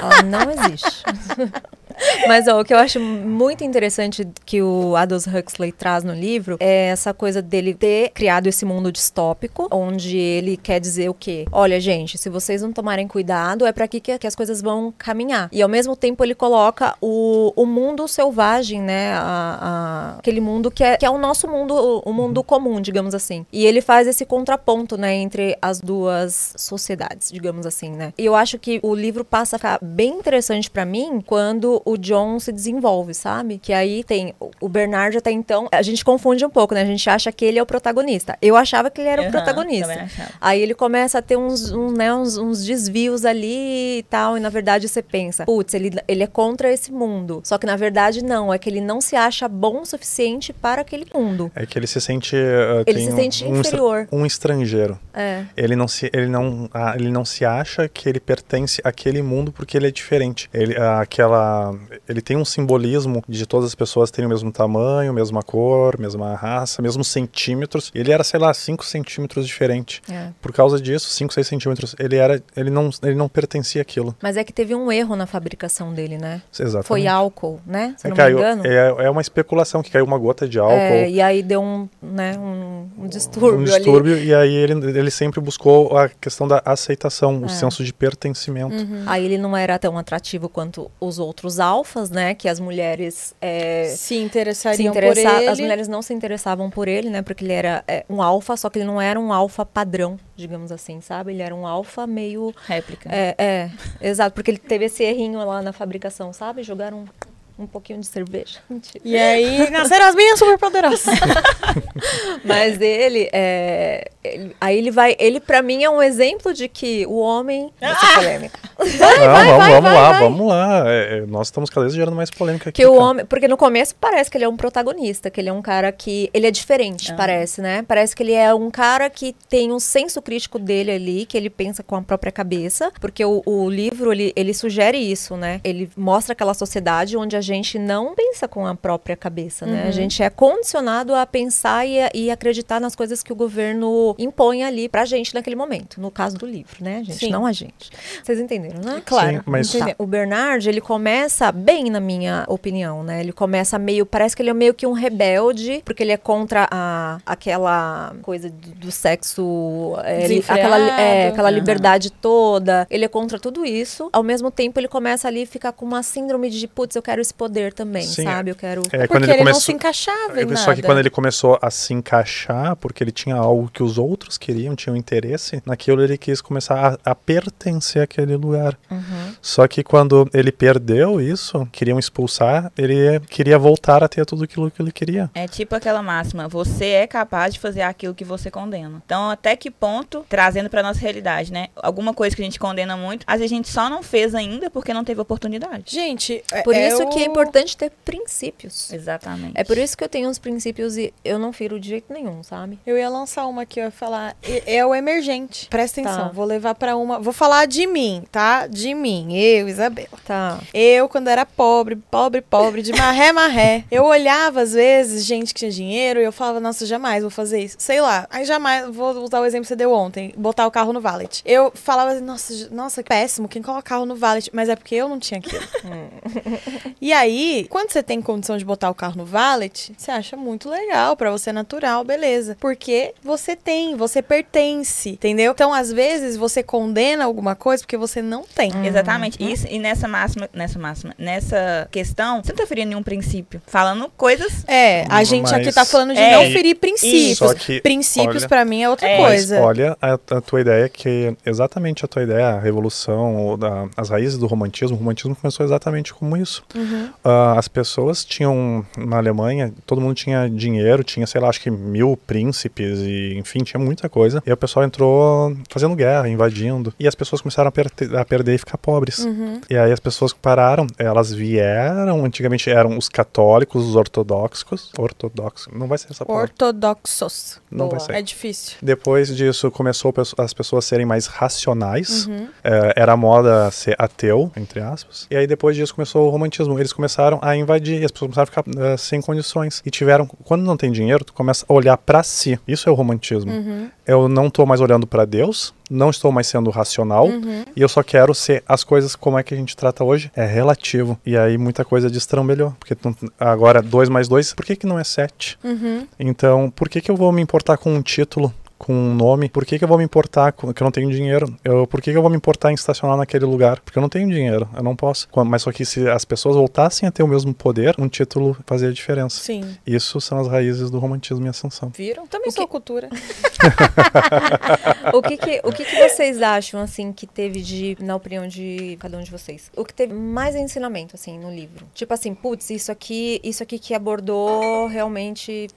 Ela não existe. Mas ó, o que eu acho muito interessante que o Aldous Huxley traz no livro é essa coisa dele ter criado esse mundo distópico, onde ele quer dizer o quê? Olha, gente, se vocês não tomarem cuidado, é para aqui que, que as coisas vão caminhar. E ao mesmo tempo ele coloca o, o mundo selvagem, né? A- a- aquele mundo que é, que é o nosso mundo, o, o mundo comum, digamos assim. E ele faz esse contraponto, né, entre as duas sociedades, digamos assim, né? E eu acho que o livro passa a ficar bem interessante pra mim quando o John se desenvolve, sabe? Que aí tem o- o Bernard até então, a gente confunde um pouco, né? A gente acha que ele é o protagonista. Eu achava que ele era o Aham, protagonista. Aí ele começa a ter uns, um, né, uns, uns desvios ali e tal, e na verdade você pensa, putz, ele, ele é contra esse mundo. Só que na verdade não, é que ele não se acha bom o suficiente para aquele mundo. É que ele se sente. ah, Ele se um- sente um, inferior. um estrangeiro. É. Ele não, se, ele, não, ah, ele não se acha que ele pertence àquele mundo porque ele é diferente. Ele, ah, aquela, ele tem um simbolismo de todas as pessoas terem o mesmo tamanho, mesma cor, mesma raça, mesmos centímetros. Ele era, sei lá, 5 centímetros diferente. É. Por causa disso, 5, 6 centímetros, ele, era, ele, não, ele não pertencia àquilo. Mas é que teve um erro na fabricação dele, né? Exatamente. Foi álcool, né? Se É, não caiu, me engano. é, é uma especulação que caiu uma gota de álcool. É, e aí deu um, né, um, um distúrbio, um ali. distúrbio e aí ele, ele sempre buscou a questão da aceitação, o É. senso de pertencimento. Uhum. Aí ele não era tão atrativo quanto os outros alfas, né? Que as mulheres é, Se se interessariam por interessa- ele. As mulheres não se interessavam por ele, né? Porque ele era é, um alfa, só que ele não era um alfa padrão, digamos assim, sabe? Ele era um alfa meio. Réplica. É, é, exato, porque ele teve esse errinho lá na fabricação, sabe? Jogaram um, pouquinho de cerveja. Mentira. E aí nasceram as minhas superpoderosas. Mas ele, é, ele- aí ele vai, ele para mim é um exemplo de que o homem, essa Ah! polêmica, Não, vamos, vai, vamos vai, lá, vai. vamos lá. É, é, nós estamos cada vez gerando mais polêmica aqui. que o cara. homem, porque no começo parece que ele é um protagonista, que ele é um cara que ele é diferente, Ah. parece, né? Parece que ele é um cara que tem um senso crítico dele ali, que ele pensa com a própria cabeça, porque o, o livro ele, ele sugere isso, né? Ele mostra aquela sociedade onde a gente não pensa com a própria cabeça, né? Uhum. A gente é condicionado a pensar e, e acreditar nas coisas que o governo impõe ali pra gente naquele momento, no caso do livro, né, gente? Sim. Não a gente. Vocês entenderam, né? Claro. Sim, mas Tá. O Bernard, ele começa bem, na minha opinião, né? Ele começa meio. Parece que ele é meio que um rebelde, porque ele é contra a, aquela coisa do, do sexo. é, ele- aquela, é, aquela Aham. liberdade toda. Ele é contra tudo isso. Ao mesmo tempo, ele começa ali a ficar com uma síndrome de, putz, eu quero esse poder também, Sim, sabe? Eu quero. É, Porque ele, ele não começou. se encaixava em É, nada. Só que quando ele começou a se encaixar, porque ele tinha algo que os outros queriam, tinham interesse, naquilo ele quis começar a, a pertencer àquele lugar. Uhum. Só que quando ele perdeu isso, queriam expulsar, ele queria voltar a ter tudo aquilo que ele queria. É tipo aquela máxima, você é capaz de fazer aquilo que você condena. Então, até que ponto, trazendo pra nossa realidade, né? Alguma coisa que a gente condena muito, às vezes a gente só não fez ainda porque não teve oportunidade. Gente, é- Por é isso que importante ter princípios. Exatamente. É por isso que eu tenho uns princípios e eu não firo de jeito nenhum, sabe? Eu ia lançar uma aqui, eu ia falar. É, o emergente. Presta Tá. atenção, vou levar pra uma. Vou falar de mim, tá? De mim, eu, Isabela. Tá. Eu, quando era pobre, pobre, pobre, de marré, marré, eu olhava às vezes gente que tinha dinheiro e eu falava, nossa, jamais vou fazer isso. Sei lá. Aí jamais, vou usar o exemplo que você deu ontem, botar o carro no valet. Eu falava, assim, nossa, nossa, que péssimo, quem coloca carro no valet? Mas é porque eu não tinha aquilo. e aí, quando você tem condição de botar o carro no valet, você acha muito legal, pra você é natural, beleza. Porque você tem, você pertence, entendeu? Então, às vezes, você condena alguma coisa porque você não tem. Exatamente. Isso, e nessa máxima, nessa máxima, nessa questão, você não tá ferindo nenhum princípio. Falando coisas. É, a gente aqui Mas- tá falando de É, não ferir princípios. Que, princípios pra mim é outra É, Mas coisa. olha a, a tua ideia que exatamente a tua ideia, a revolução, ou da- as raízes do romantismo, o romantismo começou exatamente como isso. Uhum. Ah, as pessoas tinham, na Alemanha, todo mundo tinha dinheiro, tinha, sei lá, acho que mil príncipes, e enfim, tinha muita coisa. E o pessoal entrou fazendo guerra, invadindo. E as pessoas começaram a, perte- a perder e ficar pobres. Uhum. E aí as pessoas que pararam, elas vieram, antigamente eram os católicos, os ortodoxos. Ortodoxos, não vai ser essa palavra. Ortodoxos. Não vai Boa. ser. É difícil. Depois disso, começou as pessoas serem mais racionais. Uhum. É, era moda ser ateu, entre aspas. E aí, depois disso, começou o romantismo. Eles começaram a invadir, e as pessoas começaram a ficar eh, sem condições. E tiveram. Quando não tem dinheiro, tu começa a olhar pra si. Isso é o romantismo. Uhum. Eu não tô mais olhando pra Deus, não estou mais sendo racional. Uhum. E eu só quero ser as coisas como é que a gente trata hoje. É relativo. E aí, muita coisa destrambelhou. Porque agora, 2 mais 2, por que, que não é 7? Uhum. Então, por que, que eu vou me importar com um título, com um nome? Por que, que eu vou me importar com que eu não tenho dinheiro? Eu, por que, que eu vou me importar em estacionar naquele lugar? Porque eu não tenho dinheiro, eu não posso. Mas só que se as pessoas voltassem a ter o mesmo poder, um título fazia diferença. Sim. Isso são as raízes do romantismo e ascensão. Viram? Também O sou que- cultura. O que que, o que que vocês acham, assim, que teve de, na opinião de cada um de vocês? O que teve mais ensinamento, assim, no livro? Tipo assim, putz, isso aqui, isso aqui que abordou realmente,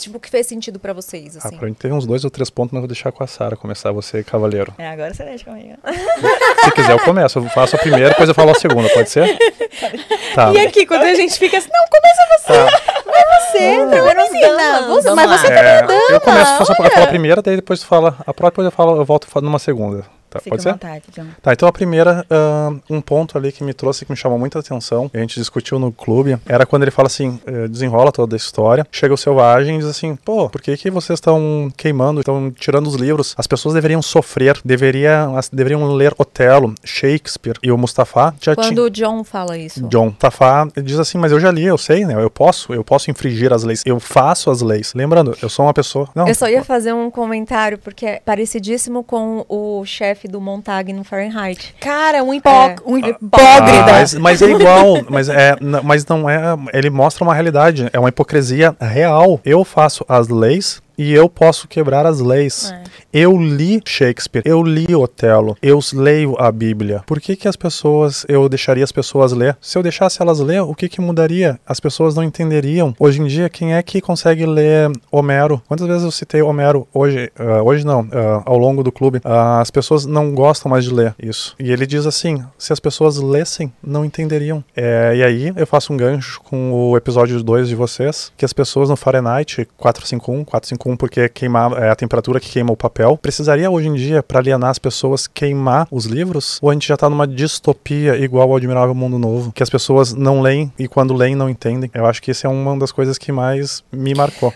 tipo, que fez sentido pra vocês, Ah, assim. pra mim teve uns dois ou três pontos, mas eu vou deixar com a Sara começar, você cavaleiro. É, agora você deixa comigo. Se quiser eu começo, eu faço a primeira, depois eu falo a segunda, pode ser? Tá. E aqui, quando a gente fica assim, não, começa você. Vai você, primeiro menina. damas. Você, Vamos mas você É, tá eu começo, faço a, eu a primeira, daí depois tu fala a própria, depois eu falo, eu volto numa segunda. Tá, Fica pode à ser? vontade, John. Tá, então a primeira, ah, um ponto ali que me trouxe, que me chamou muita atenção, a gente discutiu no clube, era quando ele fala assim, eh, desenrola toda a história, chega o selvagem e diz assim, pô, por que que vocês estão queimando, estão tirando os livros? As pessoas deveriam sofrer, deveria, as- deveriam ler Otelo, Shakespeare, e o Mustafa já Quando o John fala isso. John Mustafa diz assim, mas eu já li, eu sei, né? Eu posso, eu posso infringir as leis, eu faço as leis. Lembrando, eu sou uma pessoa. Não, Eu só ia fazer um comentário, porque é parecidíssimo com o chefe do Montag no Fahrenheit. Cara, um, hipó É. um Ah, hipócrita. mas, mas é igual, mas, é, mas não é. Ele mostra uma realidade, é uma hipocrisia real. Eu faço as leis e eu posso quebrar as leis. É. Eu li Shakespeare, eu li Otelo, eu leio a Bíblia. Por que, que as pessoas, eu deixaria as pessoas ler? Se eu deixasse elas ler, o que, que mudaria? As pessoas não entenderiam. Hoje em dia, quem é que consegue ler Homero? Quantas vezes eu citei Homero hoje? ah, hoje não, ah, ao longo do clube. Ah, as pessoas não gostam mais de ler isso. E ele diz assim: se as pessoas lessem, não entenderiam. É, e aí eu faço um gancho com o episódio 2 de vocês, que as pessoas no Fahrenheit 451, 451 porque queimar é a temperatura que queima o papel. Precisaria hoje em dia, para alienar as pessoas, queimar os livros? Ou a gente já tá numa distopia igual ao Admirável Mundo Novo, que as pessoas não leem e quando leem não entendem? Eu acho que isso é uma das coisas que mais me marcou.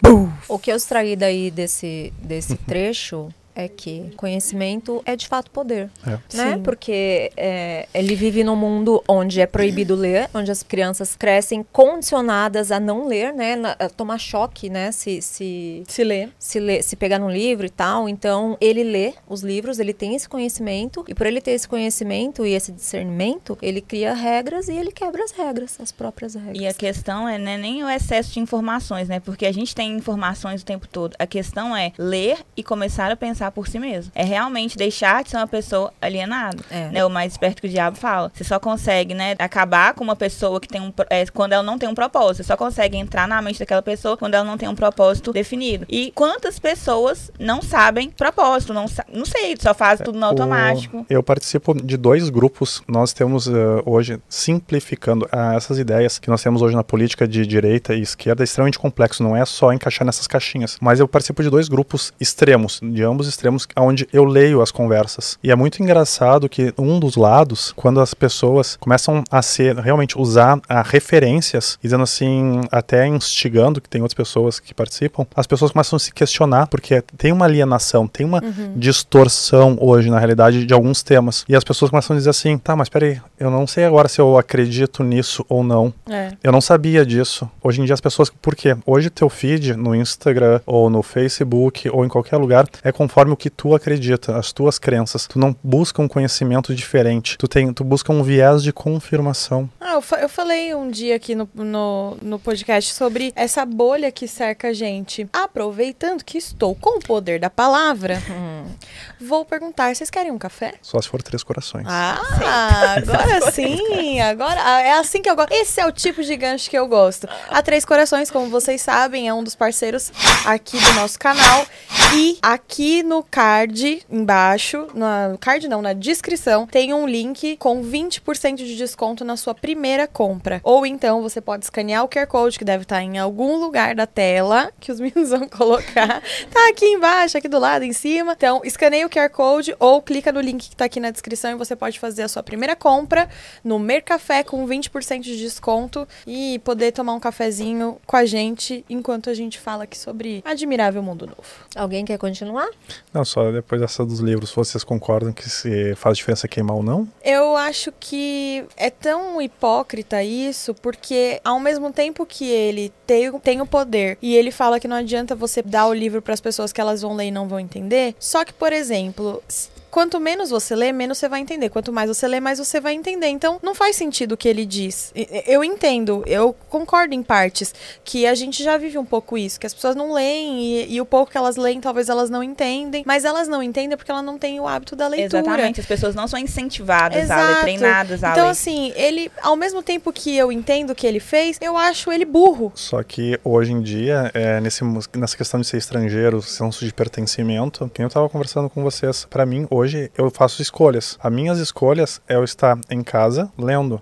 O que eu extraí daí desse, desse trecho é que conhecimento é de fato poder, É. né? Sim. Porque é, ele vive num mundo onde é proibido ler, onde as crianças crescem condicionadas a não ler, né? na- a tomar choque, né? Se, se, Se lê. se, ler, se pegar num livro e tal. Então, ele lê os livros, ele tem esse conhecimento, e por ele ter esse conhecimento e esse discernimento, ele cria regras e ele quebra as regras, as próprias regras. E a questão é né, nem o excesso de informações, né? Porque a gente tem informações o tempo todo. A questão é ler e começar a pensar pensar por si mesmo. É realmente deixar de ser uma pessoa alienada. É. Né? O mais esperto que o diabo fala. Você só consegue, né, acabar com uma pessoa que tem um. É, quando ela não tem um propósito. Você só consegue entrar na mente daquela pessoa quando ela não tem um propósito definido. E quantas pessoas não sabem propósito? Não, sa- não sei, só faz tudo no automático. O- Eu participo de dois grupos. Nós temos eh, hoje, simplificando ah, essas ideias que nós temos hoje na política de direita e esquerda, é extremamente complexo. Não é só encaixar nessas caixinhas. Mas eu participo de dois grupos extremos, de ambos extremos, onde eu leio as conversas. E é muito engraçado que um dos lados, quando as pessoas começam a ser, realmente usar ah, referências, dizendo assim, até instigando, que tem outras pessoas que participam, as pessoas começam a se questionar, porque tem uma alienação, tem uma distorção hoje, na realidade, de alguns temas. E as pessoas começam a dizer assim, tá, mas peraí, eu não sei agora se eu acredito nisso ou não. É. Eu não sabia disso. Hoje em dia as pessoas. Por quê? Hoje teu feed no Instagram ou no Facebook ou em qualquer lugar é conforme o que tu acredita, as tuas crenças. Tu não busca um conhecimento diferente. Tu, tem, tu busca um viés de confirmação. Ah, eu, fa- eu falei um dia aqui no, no, no podcast sobre essa bolha que cerca a gente. Aproveitando que estou com o poder da palavra, vou perguntar: vocês querem um café? Só se for três corações. Ah, agora sim, agora é assim que eu gosto. Esse é o tipo de gancho que eu gosto. A Três Corações, como vocês sabem, é um dos parceiros aqui do nosso canal. E aqui no card embaixo, na no card não, na descrição, tem um link com 20% de desconto na sua primeira compra. Ou então você pode escanear o QR Code que deve estar em algum lugar da tela que os meninos vão colocar. Tá aqui embaixo, aqui do lado, em cima. Então, escaneia o QR Code ou clica no link que tá aqui na descrição e você pode fazer a sua primeira compra no Mercafé com 20% de desconto e poder tomar um cafezinho com a gente enquanto a gente fala aqui sobre Admirável Mundo Novo. Alguém quer continuar? Não, só depois dessa dos livros, vocês concordam que se faz diferença queimar ou não? Eu acho que é tão hipócrita isso, porque ao mesmo tempo que ele tem, tem o poder e ele fala que não adianta você dar o livro para as pessoas que elas vão ler e não vão entender, só que, por exemplo. Quanto menos você lê, menos você vai entender. Quanto mais você lê, mais você vai entender. Então, não faz sentido o que ele diz. Eu entendo, eu concordo em partes, que a gente já vive um pouco isso, que as pessoas não leem e, e o pouco que elas leem, talvez elas não entendem. Mas elas não entendem porque elas não têm o hábito da leitura. Exatamente, as pessoas não são incentivadas a ler, Exato. treinadas a Então, ler. assim, ele, ao mesmo tempo que eu entendo o que ele fez, eu acho ele burro. Só que hoje em dia, é, nesse, nessa questão de ser estrangeiro, senso de pertencimento, quem eu tava conversando com vocês, pra mim, hoje, eu faço escolhas. As minhas escolhas é eu estar em casa lendo.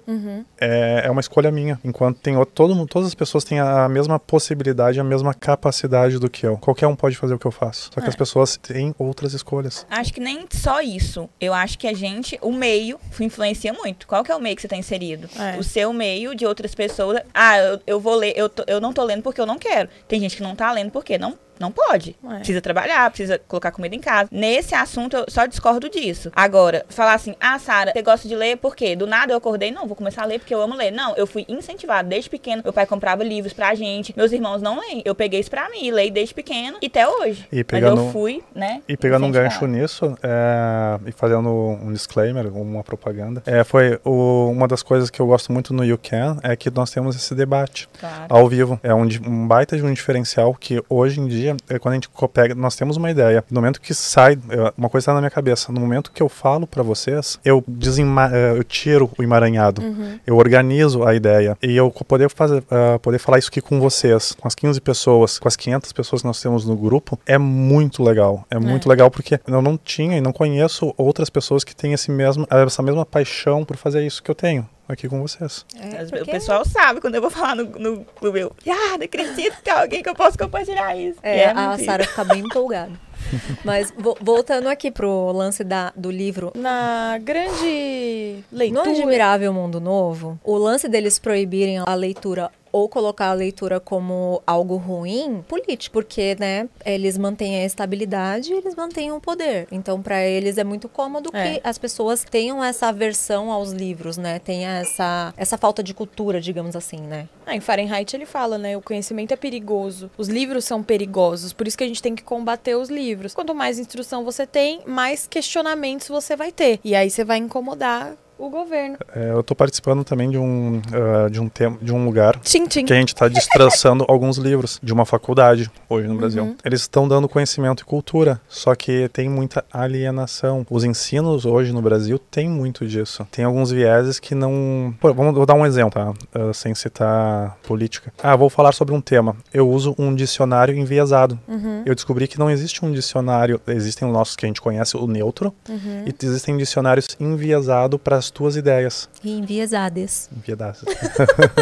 É, é uma escolha minha. Enquanto tem outro, todo, mundo- todas as pessoas têm a mesma possibilidade, a mesma capacidade do que eu. Qualquer um pode fazer o que eu faço. Só que É. as pessoas têm outras escolhas. Acho que nem só isso. Eu acho que a gente, o meio, influencia muito. Qual que é o meio que você tá inserido? É. O seu meio de outras pessoas. Ah, eu, eu vou ler, eu, tô- eu não tô lendo porque eu não quero. Tem gente que não tá lendo porque não. Não pode. É. Precisa trabalhar, precisa colocar comida em casa. Nesse assunto, eu só discordo disso. Agora, falar assim, ah, Sara, você gosta de ler por quê? Do nada eu acordei, não, vou começar a ler porque eu amo ler. Não, eu fui incentivada desde pequeno. Meu pai comprava livros pra gente. Meus irmãos não leem. Eu peguei isso pra mim, leio desde pequeno e até hoje. E Mas pegando- eu fui, né? E pegando um gancho nisso, é, e fazendo um disclaimer, uma propaganda, é, foi o- uma das coisas que eu gosto muito no You Can, é que nós temos esse debate Claro. ao vivo. É um, um baita de um diferencial que hoje em dia, é, quando a gente pega, nós temos uma ideia. No momento que sai, é, uma coisa está na minha cabeça, no momento que eu falo para vocês, eu, desema, é, eu tiro o emaranhado, eu organizo a ideia. E eu poder, fazer, ah, poder falar isso aqui com vocês, com as 15 pessoas, com as 500 pessoas que nós temos no grupo, é muito legal. É muito legal porque eu não tinha e não conheço outras pessoas que têm esse mesmo, essa mesma paixão por fazer isso que eu tenho aqui com vocês. É, porque- O pessoal sabe quando eu vou falar no, no clube. Eu, ah, não acredito que tem alguém que eu posso compartilhar isso. E É, a. Sara fica bem empolgada. Mas vo- voltando aqui pro lance da, do livro. Na grande No leitura. Admirável Mundo Novo, o lance deles proibirem a leitura ou colocar a leitura como algo ruim, político, porque, né, eles mantêm a estabilidade e eles mantêm o poder. Então, para eles é muito cômodo É. que as pessoas tenham essa aversão aos livros, né? Tenha essa, essa falta de cultura, digamos assim, né? Ah, em Fahrenheit ele fala, né? O conhecimento é perigoso. Os livros são perigosos. Por isso que a gente tem que combater os livros. Quanto mais instrução você tem, mais questionamentos você vai ter. E aí você vai incomodar o governo. É, eu tô participando também de um, uh, de um, tema, de um lugar Tchim, tchim. que a gente está destraçando alguns livros de uma faculdade hoje no Brasil. Uhum. Eles estão dando conhecimento e cultura, só que tem muita alienação. Os ensinos hoje no Brasil tem muito disso. Tem alguns vieses que não. Pô, vamos vou dar um exemplo, tá? Uh, sem citar política. Ah, vou falar sobre um tema. Eu uso um dicionário enviesado. Uhum. Eu descobri que não existe um dicionário. Existem os nossos que a gente conhece, o neutro, Uhum. e existem dicionários enviesados para as tuas ideias. E enviesades. Enviesadas.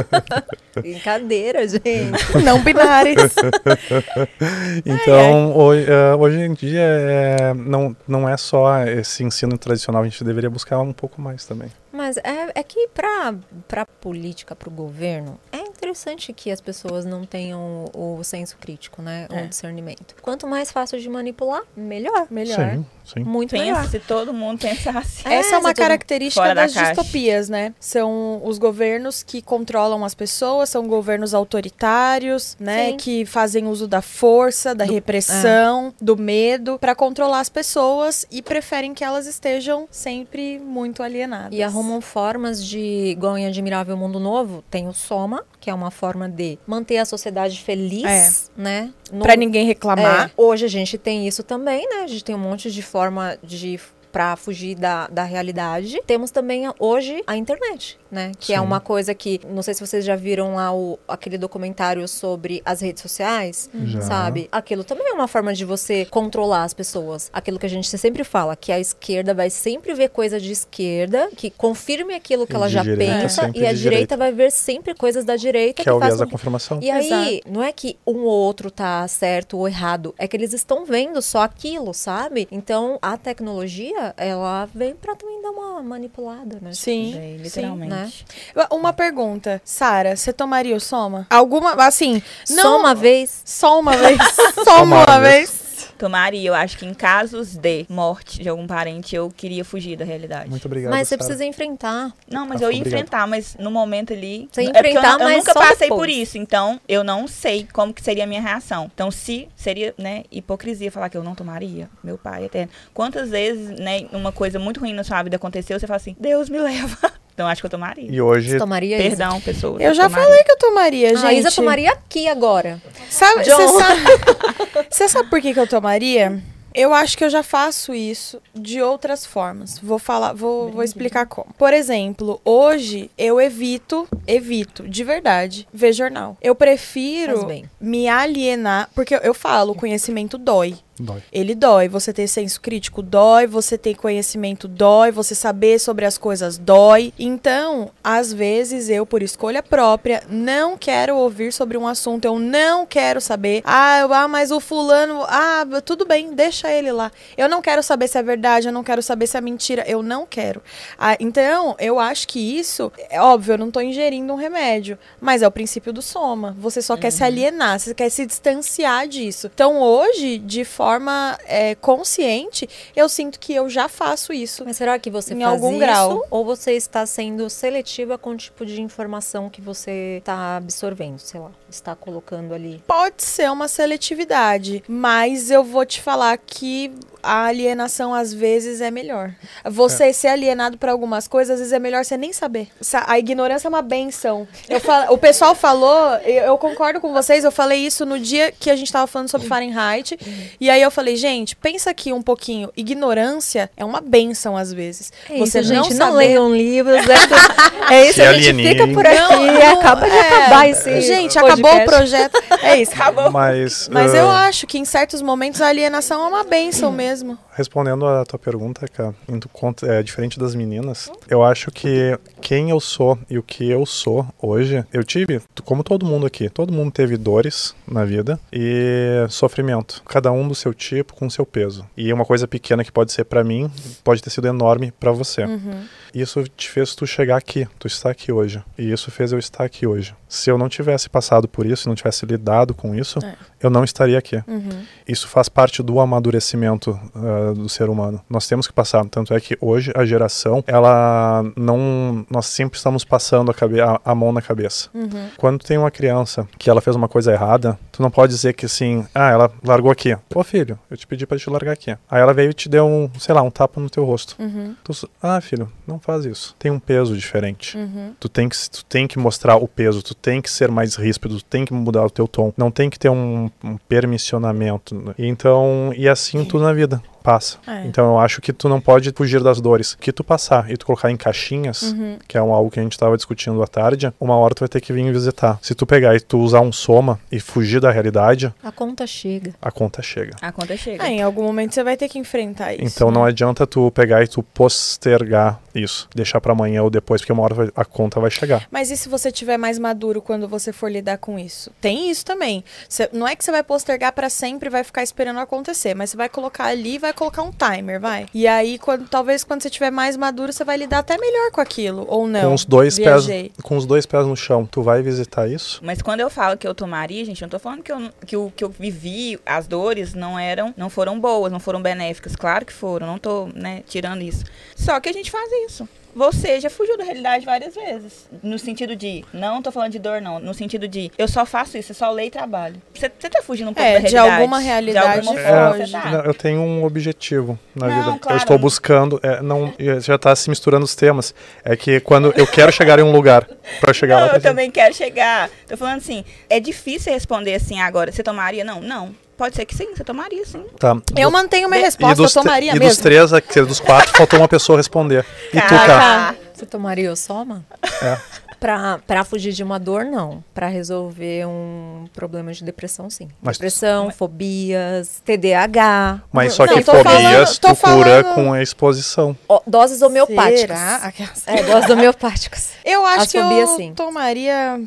Brincadeira, gente. Não binários. Então, hoje, eh, hoje em dia, é, não, não é só esse ensino tradicional, a gente deveria buscar um pouco mais também. Mas é, é que pra, pra política, pro governo, é interessante que as pessoas não tenham o, o senso crítico, né? É. O discernimento. Quanto mais fácil de manipular, melhor. Melhor. Sim, sim. Muito Pensa melhor. se todo mundo pensasse. É, Essa é uma característica da das caixa. distopias, né? São os governos que controlam as pessoas, são governos autoritários, né? Sim. Que fazem uso da força, da repressão, do medo para controlar as pessoas e preferem que elas estejam sempre muito alienadas. E arrumam formas de, igual em Admirável Mundo Novo, tem o Soma, que é uma forma de manter a sociedade feliz, né? No- Pra ninguém reclamar. É, hoje a gente tem isso também, né? A gente tem um monte de forma de para fugir da, da realidade. Temos também hoje a internet, né? Que é Sim. uma coisa que, não sei se vocês já viram lá o, aquele documentário sobre as redes sociais, Já. sabe? Aquilo também é uma forma de você controlar as pessoas. Aquilo que a gente sempre fala, que a esquerda vai sempre ver coisa de esquerda, que confirme aquilo que E ela já pensa, e a direita direita. vai ver sempre coisas da direita Que é o viés da confirmação. e aí, não é que um ou outro tá certo ou errado, é que eles estão vendo só aquilo, sabe? Então, a tecnologia, ela vem pra também dar uma manipulada, né? Sim. Bem, sim, literalmente. Né? Uma pergunta, Sara, você tomaria o soma? Alguma, assim, não Só uma vez. só uma vez, só uma uma vez. Tomaria, eu acho que em casos de morte de algum parente, eu queria fugir da realidade. Muito obrigado. Mas você Sara. precisa enfrentar. Não, mas Ah, eu ia obrigado. enfrentar, mas no momento ali. Você ia é eu enfrentar, eu, mas nunca passei depois. por isso, então eu não sei como que seria a minha reação. Então, se seria, né, hipocrisia falar que eu não tomaria, meu pai eterno. Quantas vezes, né, uma coisa muito ruim na sua vida aconteceu, você fala assim, Deus me leva. Então acho que eu tomaria. E hoje, Você tomaria Isa? Perdão, pessoas. Eu já tomaria. falei que eu tomaria, gente. A Isa tomaria aqui agora. Sabe, John. você sabe, você sabe por que, que eu tomaria? Eu acho que eu já faço isso de outras formas. Vou falar, vou, vou explicar como. Por exemplo, hoje eu evito, evito, de verdade, ver jornal. Eu prefiro me alienar, porque eu, eu falo, o conhecimento dói. Dói. Ele dói. Você ter senso crítico dói, você ter conhecimento dói, você saber sobre as coisas dói. Então, às vezes eu, por escolha própria, não quero ouvir sobre um assunto, eu não quero saber. Ah, eu- ah, mas o fulano, ah, tudo bem, deixa ele lá. Eu não quero saber se é verdade, eu não quero saber se é mentira, eu não quero. Ah, então, eu acho que isso, é óbvio, eu não tô ingerindo um remédio, mas é o princípio do soma. Você só quer se alienar, você quer se distanciar disso. Então, hoje, de forma é, consciente, eu sinto que eu já faço isso. Mas será que você Em faz algum isso? grau. Ou você está sendo seletiva com o tipo de informação que você está absorvendo? Sei lá, está colocando ali. Pode ser uma seletividade, mas eu vou te falar que a alienação às vezes é melhor. Você ser alienado para algumas coisas, às vezes é melhor você nem saber. Sa- A ignorância é uma benção. Eu falo- o pessoal falou, eu, concordo com vocês, eu falei isso no dia que a gente tava falando sobre Fahrenheit, e aí eu falei, gente, pensa aqui um pouquinho, ignorância é uma benção às vezes. É você isso, gente. não, Não, leiam livros. É, é isso, a gente fica por aqui. não, acaba de é. acabar esse Gente, podcast. acabou o projeto. É isso. Mas, Mas ah, eu acho que em certos momentos a alienação é uma benção mesmo. Respondendo a tua pergunta, cara, é, diferente das meninas, eu acho que quem eu sou e o que eu sou hoje, eu tive, como todo mundo aqui, todo mundo teve dores na vida e sofrimento, cada um do seu tipo, com o seu peso. E uma coisa pequena que pode ser pra mim, pode ter sido enorme pra você. Isso te fez tu chegar aqui, tu está aqui hoje. E isso fez eu estar aqui hoje. Se eu não tivesse passado por isso, não tivesse lidado com isso, É. eu não estaria aqui. Uhum. Isso faz parte do amadurecimento uh, do ser humano. Nós temos que passar. Tanto é que hoje a geração, ela não. Nós sempre estamos passando a, cabe a, a mão na cabeça. Uhum. Quando tem uma criança que ela fez uma coisa errada, tu não pode dizer que assim, ah, ela largou aqui. Ô filho, eu te pedi para te largar aqui. Aí ela veio e te deu um, sei lá, um tapa no teu rosto. Uhum. Tu, ah, filho, não faz isso. Tem um peso diferente. Uhum. Tu tem que tu tem que mostrar o peso, tu tem que ser mais ríspido, tu tem que mudar o teu tom. Não tem que ter um, um permissionamento. Então, e assim tudo na vida passa. É. Então eu acho que tu não pode fugir das dores. Que tu passar e tu colocar em caixinhas, Uhum. que é um, algo que a gente estava discutindo à tarde, uma hora tu vai ter que vir visitar. Se tu pegar e tu usar um soma e fugir da realidade, A conta chega. a conta chega. A conta chega. Ah, em algum momento você vai ter que enfrentar isso. Então né? não adianta tu pegar e tu postergar isso, deixar pra amanhã ou depois, porque uma hora vai- a conta vai chegar. Mas e se você tiver mais maduro quando você for lidar com isso? Tem isso também. Cê- não é que você vai postergar pra sempre e vai ficar esperando acontecer, mas você vai colocar ali e vai colocar um timer, vai. E aí, quando, talvez quando você tiver mais maduro, você vai lidar até melhor com aquilo, ou não. com os dois Viajei. pés, com os dois pés no chão, tu vai visitar isso? Mas quando eu falo que eu tomaria, gente, eu não tô falando que, eu, que o que eu vivi, as dores não eram, não foram boas, não foram benéficas. Claro que foram, não tô, né, tirando isso. Só que a gente faz isso. Você já fugiu da realidade várias vezes. No sentido de, não tô falando de dor, não. No sentido de, eu só faço isso, eu só leio e trabalho. Você, você tá fugindo um pouco É, da de realidade. alguma realidade De alguma forma, É, você tá. eu tenho um objetivo na Não, vida. claro. Eu estou buscando, é, não, já está se misturando os temas. É que quando eu quero chegar em um lugar, para chegar Não, lá, eu também quero chegar. Tô falando assim, é difícil responder assim agora. Você tomaria? Não, não. Pode ser que sim, você tomaria sim. Tá. Eu mantenho minha resposta, eu tomaria e mesmo. dos três, aqui, dos quatro, faltou uma pessoa responder. E tu, Caraca. cara? Você tomaria o soma? É. Pra, pra fugir de uma dor, não. Pra resolver um problema de depressão, sim. Mas- depressão, fobias, TDAH, Mas só Não, que tô fobias falando- tô tu cura falando- com a exposição. ó, doses homeopáticas. Será? É, doses homeopáticas. Eu acho As que fobias, eu sim. tomaria...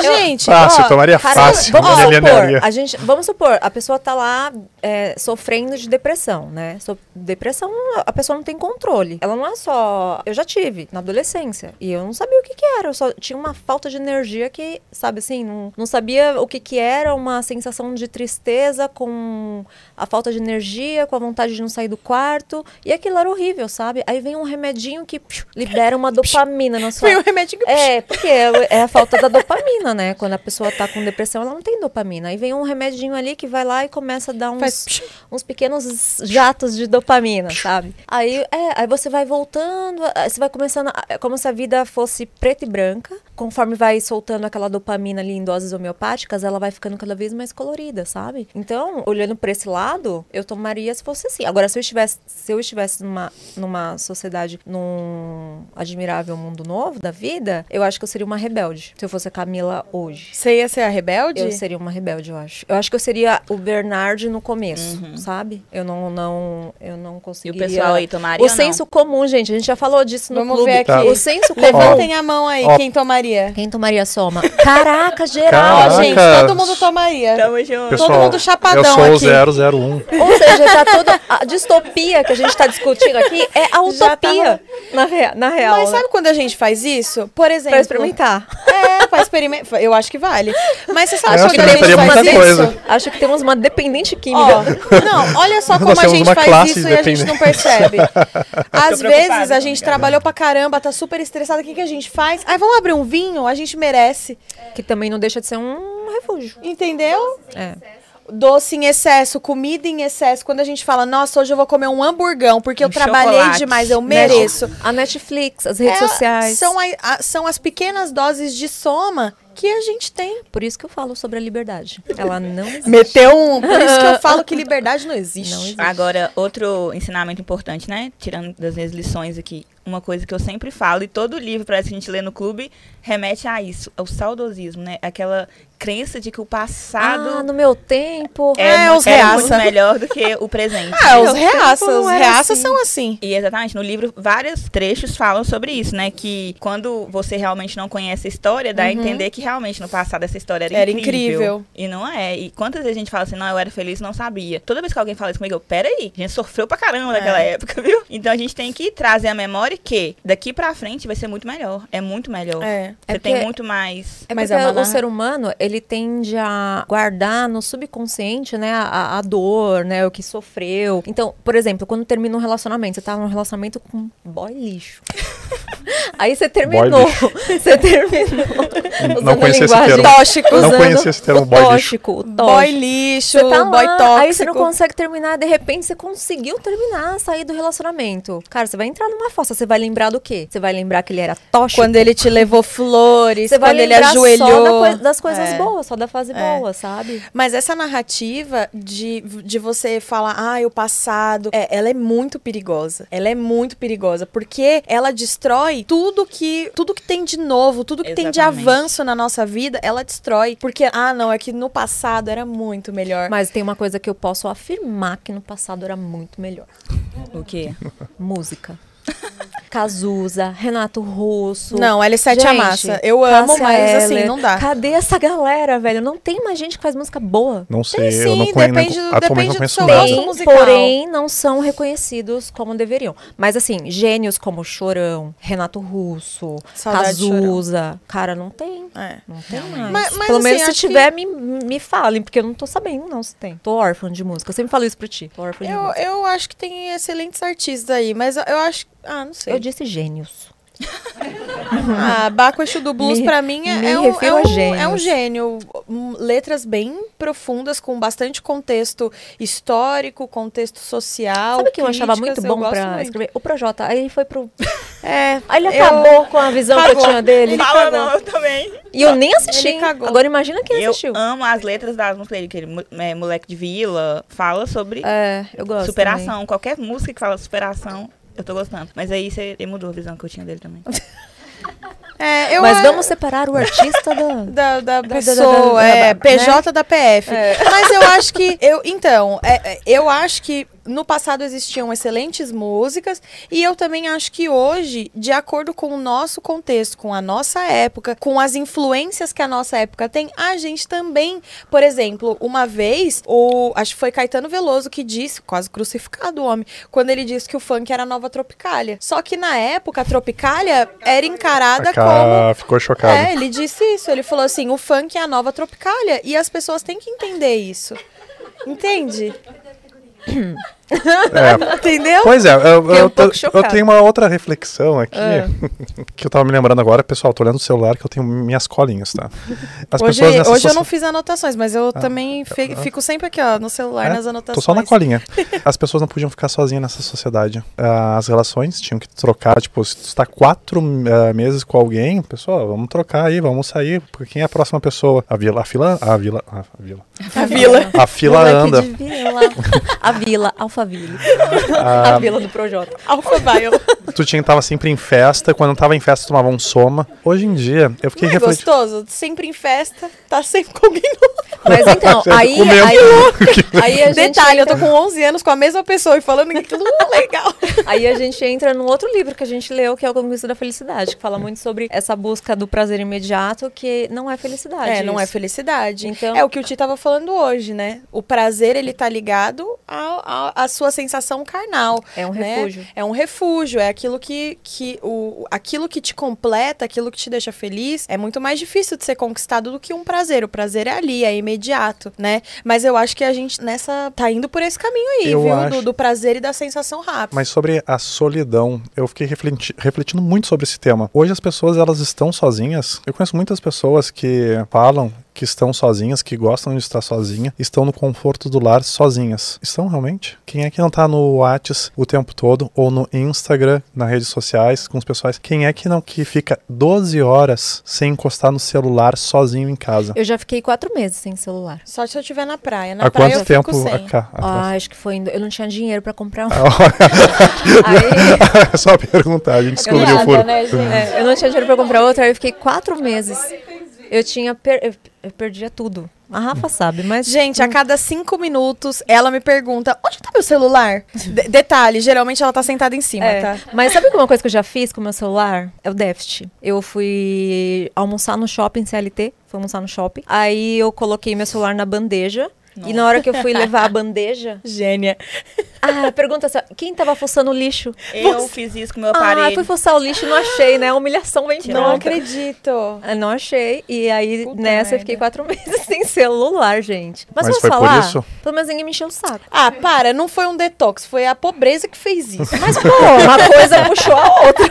Gente, Fácil, ó, tomaria cara, fácil. Vamos Maria supor, a gente, vamos supor, a pessoa tá lá é, sofrendo de depressão, né? So- depressão, a pessoa não tem controle. Ela não é só. Eu já tive na adolescência e eu não sabia o que, que era. Eu só tinha uma falta de energia que, sabe assim, não, não sabia o que, que era uma sensação de tristeza com a falta de energia, com a vontade de não sair do quarto. E aquilo era horrível, sabe? Aí vem um remedinho que libera uma dopamina na sua. foi um remédio que... É, porque é é a falta da dopamina, né? Quando a pessoa tá com depressão, ela não tem dopamina. Aí vem um remedinho ali que vai lá e começa a dar uns, Faz... uns pequenos jatos de dopamina, sabe? Aí, é, aí você vai voltando, você vai começando, a- é como se a vida fosse preta e branca. Conforme vai soltando aquela dopamina ali em doses homeopáticas, ela vai ficando cada vez mais colorida, sabe? Então, olhando pra esse lado, eu tomaria se fosse assim. Agora, se eu estivesse, se eu estivesse numa, numa sociedade, num admirável mundo novo da vida, eu acho que eu seria uma rebelde. Se eu fosse a Camila hoje. Você ia ser a rebelde? Eu seria uma rebelde, eu acho. Eu acho que eu seria o Bernard no começo, sabe? Eu não, não, eu não E o conseguiria. pessoal aí tomaria O senso comum, gente, a gente já falou disso no Vamos clube. ver aqui. Tá. O senso comum. Levantem a mão aí, Ó. quem tomaria? Quem tomaria soma? Caraca, geral, Caraca. Gente. todo mundo tomaria. Tamo junto. Pessoal, mundo chapadão eu sou aqui. o 001. Ou seja, tá toda a distopia que a gente tá discutindo aqui é a tá utopia na, rea- na real. Mas né? sabe quando a gente faz isso? Por exemplo... Pra experimentar. É, pra experimentar. Eu acho que vale. Mas você sabe Eu quando acho que a gente faz isso? coisa. Acho que temos uma dependente química. não, olha só como a gente faz isso de e a gente não percebe. Às vezes a gente trabalhou pra caramba, tá super estressada, o que, que a gente faz? Aí vamos abrir um vinho, a gente merece. que também não deixa de ser um refúgio. Entendeu? É. Doce em excesso, comida em excesso. Quando a gente fala, nossa, hoje eu vou comer um hamburgão, porque eu Um trabalhei chocolate. demais, eu Né? mereço. A Netflix, as redes É, sociais. São, a- a- são as pequenas doses de soma que a gente tem. Por isso que eu falo sobre a liberdade. Ela não existe. Meteu um. Por isso que eu falo que liberdade não existe. Não existe. Agora, outro ensinamento importante, né? Tirando das minhas lições aqui, uma coisa que eu sempre falo, e todo livro parece que a gente lê no clube, remete a isso, ao saudosismo, né? Aquela crença de que o passado Ah, no meu tempo. É, mu- os era reaça. muito melhor do que o presente. Ah, os reaças, os reaças assim. são assim. E exatamente, no livro, vários trechos falam sobre isso, né? Que quando você realmente não conhece a história, dá a entender que realmente no passado essa história era, Uhum. Era incrível. incrível. E não é. E quantas vezes a gente fala assim, não, eu era feliz e não sabia. Toda vez que alguém fala isso comigo, eu, peraí, a gente sofreu pra caramba naquela É. época, viu? Então a gente tem que trazer a memória que daqui pra frente vai ser muito melhor. É muito melhor. É. Você É tem muito mais. É Mas é o ser humano, ele tende a guardar no subconsciente, né, a, a dor, né, o que sofreu. Então, por exemplo, quando termina um relacionamento, você tá num relacionamento com um boy lixo. Aí você terminou. Você terminou. Não conhecia esse linguagem termo. Tóxico. Não conhecia esse termo boy lixo. tóxico, Boy tóxico. lixo, tá boy lá, tóxico. aí você não consegue terminar, de repente você conseguiu terminar, sair do relacionamento. Cara, você vai entrar numa fossa, você vai lembrar do quê? Você vai lembrar que ele era tóxico? Quando ele te levou flores, você vai quando ele lembrar ajoelhou. só da coi- das coisas É. boas, só da fase É. boa, sabe? Mas essa narrativa de, de você falar, ah, o passado, é, ela é muito perigosa. Ela é muito perigosa, porque ela destrói tudo que tudo que tem de novo, tudo que tem de Exatamente. avanço na nossa vida, ela destrói. Porque, ah, não, é que no passado era muito melhor. Mas tem uma coisa que eu posso afirmar que no passado era muito melhor. O quê? Música. Cazuza, Renato Russo. Não, L7 Gente, amassa. Eu amo, Cássia mas assim, Eller. não dá. Cadê essa galera, velho? Não tem mais gente que faz música boa. Não sei, Tem eu não sim, conheço. depende atualmente depende não do seu gosto. Musical. porém não são reconhecidos como deveriam. Mas assim, gênios como Chorão, Renato Russo, Saudade de Cazuza, cara, não tem. É. Não tem mais. Mas- mas, Pelo assim, menos se acho que- tiver, me, me falem, porque eu não tô sabendo não se tem. Tô órfã de música. Eu sempre falo isso pra ti. Tô órfã de Eu, música. eu acho que tem excelentes artistas aí, mas eu, eu acho. Ah, não sei. Eu disse gênios. Ah, Baco Exu do Blues, Me- pra mim, é, é um, é, um, gênios. é um gênio. Letras bem profundas, com bastante contexto histórico, contexto social. Sabe o que eu achava muito eu bom muito. escrever? O Projota. Aí ele foi pro. É, Aí ele eu- acabou com a visão que eu Cagou. tinha dele. Ele Fala cagou. não, eu também. E eu nem assisti. Cagou. Agora imagina quem Eu assistiu. amo as letras das músicas dele, que ele, é, moleque de vila, fala sobre É, eu gosto. superação. Qualquer música que fala superação, eu tô gostando. Mas aí você ele mudou a visão que eu tinha dele também. é. Mas a- vamos separar o artista da. da, da da- pessoa, da- é, da- PJ da PF. É. Mas eu acho que. Eu, então, é, é, eu acho que no passado existiam excelentes músicas e eu também acho que hoje, de acordo com o nosso contexto, com a nossa época, com as influências que a nossa época tem, a gente também, por exemplo, uma vez, o acho que foi Caetano Veloso que disse, quase crucificado o homem, quando ele disse que o funk era a nova Tropicália. Só que na época a Tropicália era encarada como ficou chocado. é, ele disse isso. Ele falou assim: o funk é a nova tropicália. E as pessoas têm que entender isso. Entende? É. Entendeu? Pois é, eu, eu, um eu tenho uma outra reflexão aqui, É. que eu tava me lembrando agora, pessoal, tô olhando o celular que eu tenho minhas colinhas, tá? As Hoje, hoje eu socie- não fiz anotações, mas eu também fi- ah. fico sempre aqui, ó, no celular, É, nas anotações. Tô só na colinha. As pessoas não podiam ficar sozinhas nessa sociedade. Ah, As relações tinham que trocar. Tipo, se tu está quatro ah, meses com alguém, pessoal, vamos trocar aí, vamos sair. Porque quem é a próxima pessoa? A vila, a fila, a vila, a vila. A vila. A fila Moleque anda. vila. A vila, Alphaville. Ah, A vila do Projota. Alpha Bio. tu tinha que tava sempre em festa. Quando tava em festa, tomava um soma. Hoje em dia, eu fiquei Não é refletindo. gostoso? Sempre em festa, tá sempre com alguém novo. Mas então, aí, comendo. aí, aí a gente Detalhe, eu entra, tô com 11 anos com a mesma pessoa e falando que tudo legal. aí a gente entra num outro livro que a gente leu, que é o Conquista da Felicidade, que fala muito sobre essa busca do prazer imediato, que não é felicidade. É, não é isso. felicidade. Então- É o que o Ti tava falando hoje, né? O prazer, ele tá ligado ao- ao- à sua sensação carnal. É um né? refúgio. É um refúgio, é aquilo que, que o, aquilo que te completa, aquilo que te deixa feliz, é muito mais difícil de ser conquistado do que um prazer. O prazer é ali, é imediato, né? Mas eu acho que a gente nessa tá indo por esse caminho aí, Eu viu? acho. Do, do prazer e da sensação rápida. Mas sobre a solidão, eu fiquei refleti- refletindo muito sobre esse tema. Hoje as pessoas elas estão sozinhas. Eu conheço muitas pessoas que falam que estão sozinhas, que gostam de estar sozinha, estão no conforto do lar sozinhas. Estão realmente? Quem é que não tá no Whats o tempo todo ou no Instagram, nas redes sociais com os pessoais? Quem é que não que fica 12 horas sem encostar no celular sozinho em casa? Eu já fiquei quatro meses sem celular. Só se eu estiver na praia. Na Há praia quanto eu tempo? fico sem. Acá- Ah, acho que foi. indo- Eu não tinha dinheiro pra comprar um. Aí... Aí. É só perguntar, a gente descobriu o furo. né, gente? É, eu não tinha dinheiro pra comprar outra, aí eu fiquei quatro meses. Eu tinha. per- Eu, perdia tudo. A Rafa sabe, mas. Gente, a cada cinco minutos ela me pergunta: onde tá meu celular? De- detalhe, geralmente ela tá sentada em cima, É, tá? Mas sabe que uma coisa que eu já fiz com o meu celular? É o déficit. Eu fui almoçar no shopping CLT, fui almoçar no shopping. Aí eu coloquei meu celular na bandeja. E na hora que eu fui levar a bandeja, Gênia. Ah, pergunta assim, ó, quem tava fuçando o lixo? Eu Você. fiz isso com meu Ah, aparelho. fui fuçar o lixo e não achei, né? A humilhação vem Não acredito. Eu não achei. E aí, Puta nessa, eu merda. fiquei quatro meses sem celular, gente. Mas, Mas foi por falar? isso? Pelo menos ninguém me encheu o saco. Ah, para, não foi um detox, foi a pobreza que fez isso. Mas, pô, uma coisa puxou a outra.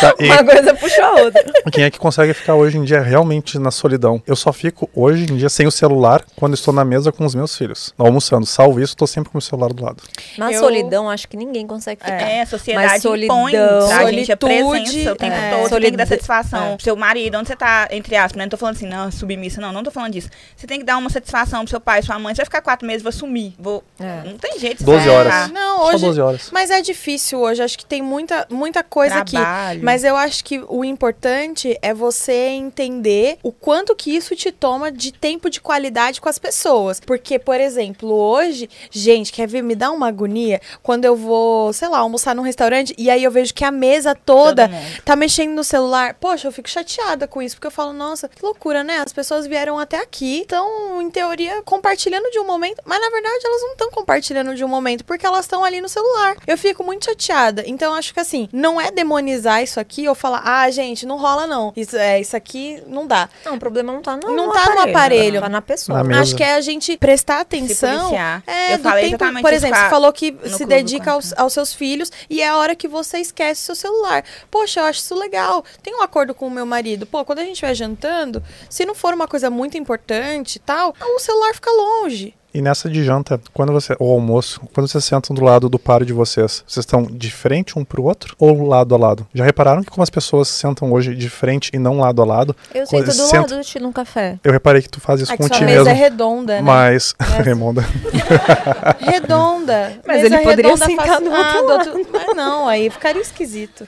Tá, e Uma coisa puxou a outra. quem é que consegue ficar hoje em dia realmente na solidão? Eu só fico hoje em dia sem o celular quando estou na mesa com os meus filhos, almoçando. Salvo isso, estou sempre com o celular do lado. Na Eu- solidão, acho que ninguém consegue ficar. É, a sociedade Mas solidão- impõe pra gente a solitude, presença o tempo é. todo. Você tem que dar Solid- satisfação é. pro seu marido, onde você tá, entre aspas, né? Não tô falando assim, não, submissa, não, não tô falando disso. Você tem que dar uma satisfação pro seu pai, sua mãe. Você vai ficar quatro meses, vou sumir. Vou... É. Não tem jeito. 12 você horas. ficar. Não, Só hoje. 12 horas. Mas é difícil hoje, acho que tem muita, muita coisa aqui. Trabalho. Mas eu acho que o importante é você entender o quanto que isso te toma de tempo de qualidade com as pessoas. Porque, por exemplo, hoje, gente, quer ver, me dá uma agonia quando eu vou, sei lá, almoçar num restaurante e aí eu vejo que a mesa toda tá mexendo no celular. Poxa, eu fico chateada com isso, porque eu falo, nossa, que loucura, né? As pessoas vieram até aqui, estão, em teoria, compartilhando de um momento, mas na verdade elas não estão compartilhando de um momento, porque elas estão ali no celular. Eu fico muito chateada. Então, acho que assim, não é demonizar isso aqui ou falar, ah, gente, não rola não. Isso, é, isso aqui não dá. Não, o problema não tá no, Não tá no aparelho. Tá na pessoa. Na. Acho que é a gente prestar Se atenção. É, eu do falei tempo, por exemplo, você falou que se dedica aos, aos seus filhos e é a hora que você esquece seu celular. Poxa, eu acho isso legal. Tem um acordo com o meu marido. Pô, quando a gente vai jantando, se não for uma coisa muito importante tal, o celular fica longe. E nessa de janta, quando você, ou almoço, quando vocês sentam do lado do par de vocês, vocês estão de frente um pro outro ou lado a lado? Já repararam que como as pessoas sentam hoje de frente e não lado a lado? Eu Quando sento do senta- lado do ti num café. Eu reparei que tu faz isso É com que o sua ti mesa mesmo. é redonda, né? Mas, Raimonda, Redonda. Mas Mesa ele poderia redonda sentar faz- do ah, outro do outro- Mas não, aí ficaria esquisito.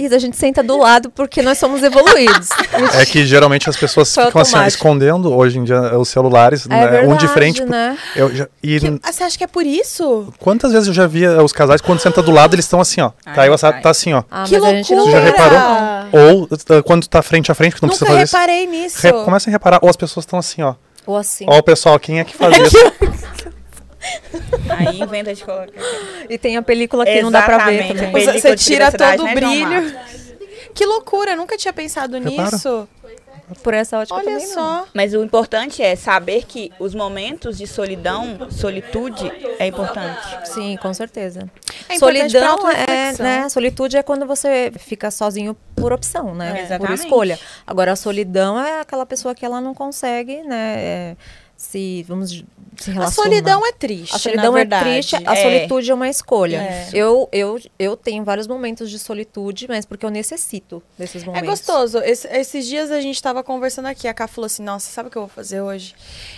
Isa, a gente senta do lado porque nós somos evoluídos. é que geralmente as pessoas Foi ficam assim, ó, automático. escondendo hoje em dia os celulares, é né, verdade, um de frente. né? Eu já- e Que- ah, você acha que é por isso? quantas vezes eu já vi eh, os casais quando senta do lado, eles estão assim, ó. Ai, tá, ai. tá assim, ó. Ah, que mas a gente não Você já loucura! reparou? Ou quando tá frente a frente, que não Nunca precisa fazer isso. reparei nisso. Re Começa a reparar, ou as pessoas estão assim, ó. Ou assim. Ó, o pessoal, quem é que faz isso? Aí inventa de colocar. E tem a película que não dá pra ver Exatamente. também. Película Você, tira todo o né, João brilho. Que loucura, eu nunca tinha pensado Repara. nisso. Por essa ótica Olha também não. só. Mas o importante é saber que os momentos de solidão, solitude, é importante. Sim, com certeza. É Solidão é, né? Solitude é quando você fica sozinho por opção, né? É, por exatamente. escolha. Agora, a solidão é aquela pessoa que ela não consegue, né? É, se, vamos se A relacionar. solidão é triste, A solidão é triste, a É. solitude é uma escolha. É. Eu, eu, eu tenho vários momentos de solitude, mas porque eu necessito desses É momentos. gostoso. Esse- esses dias a gente tava conversando aqui. A Ká falou assim: Nossa, sabe o que eu vou fazer hoje?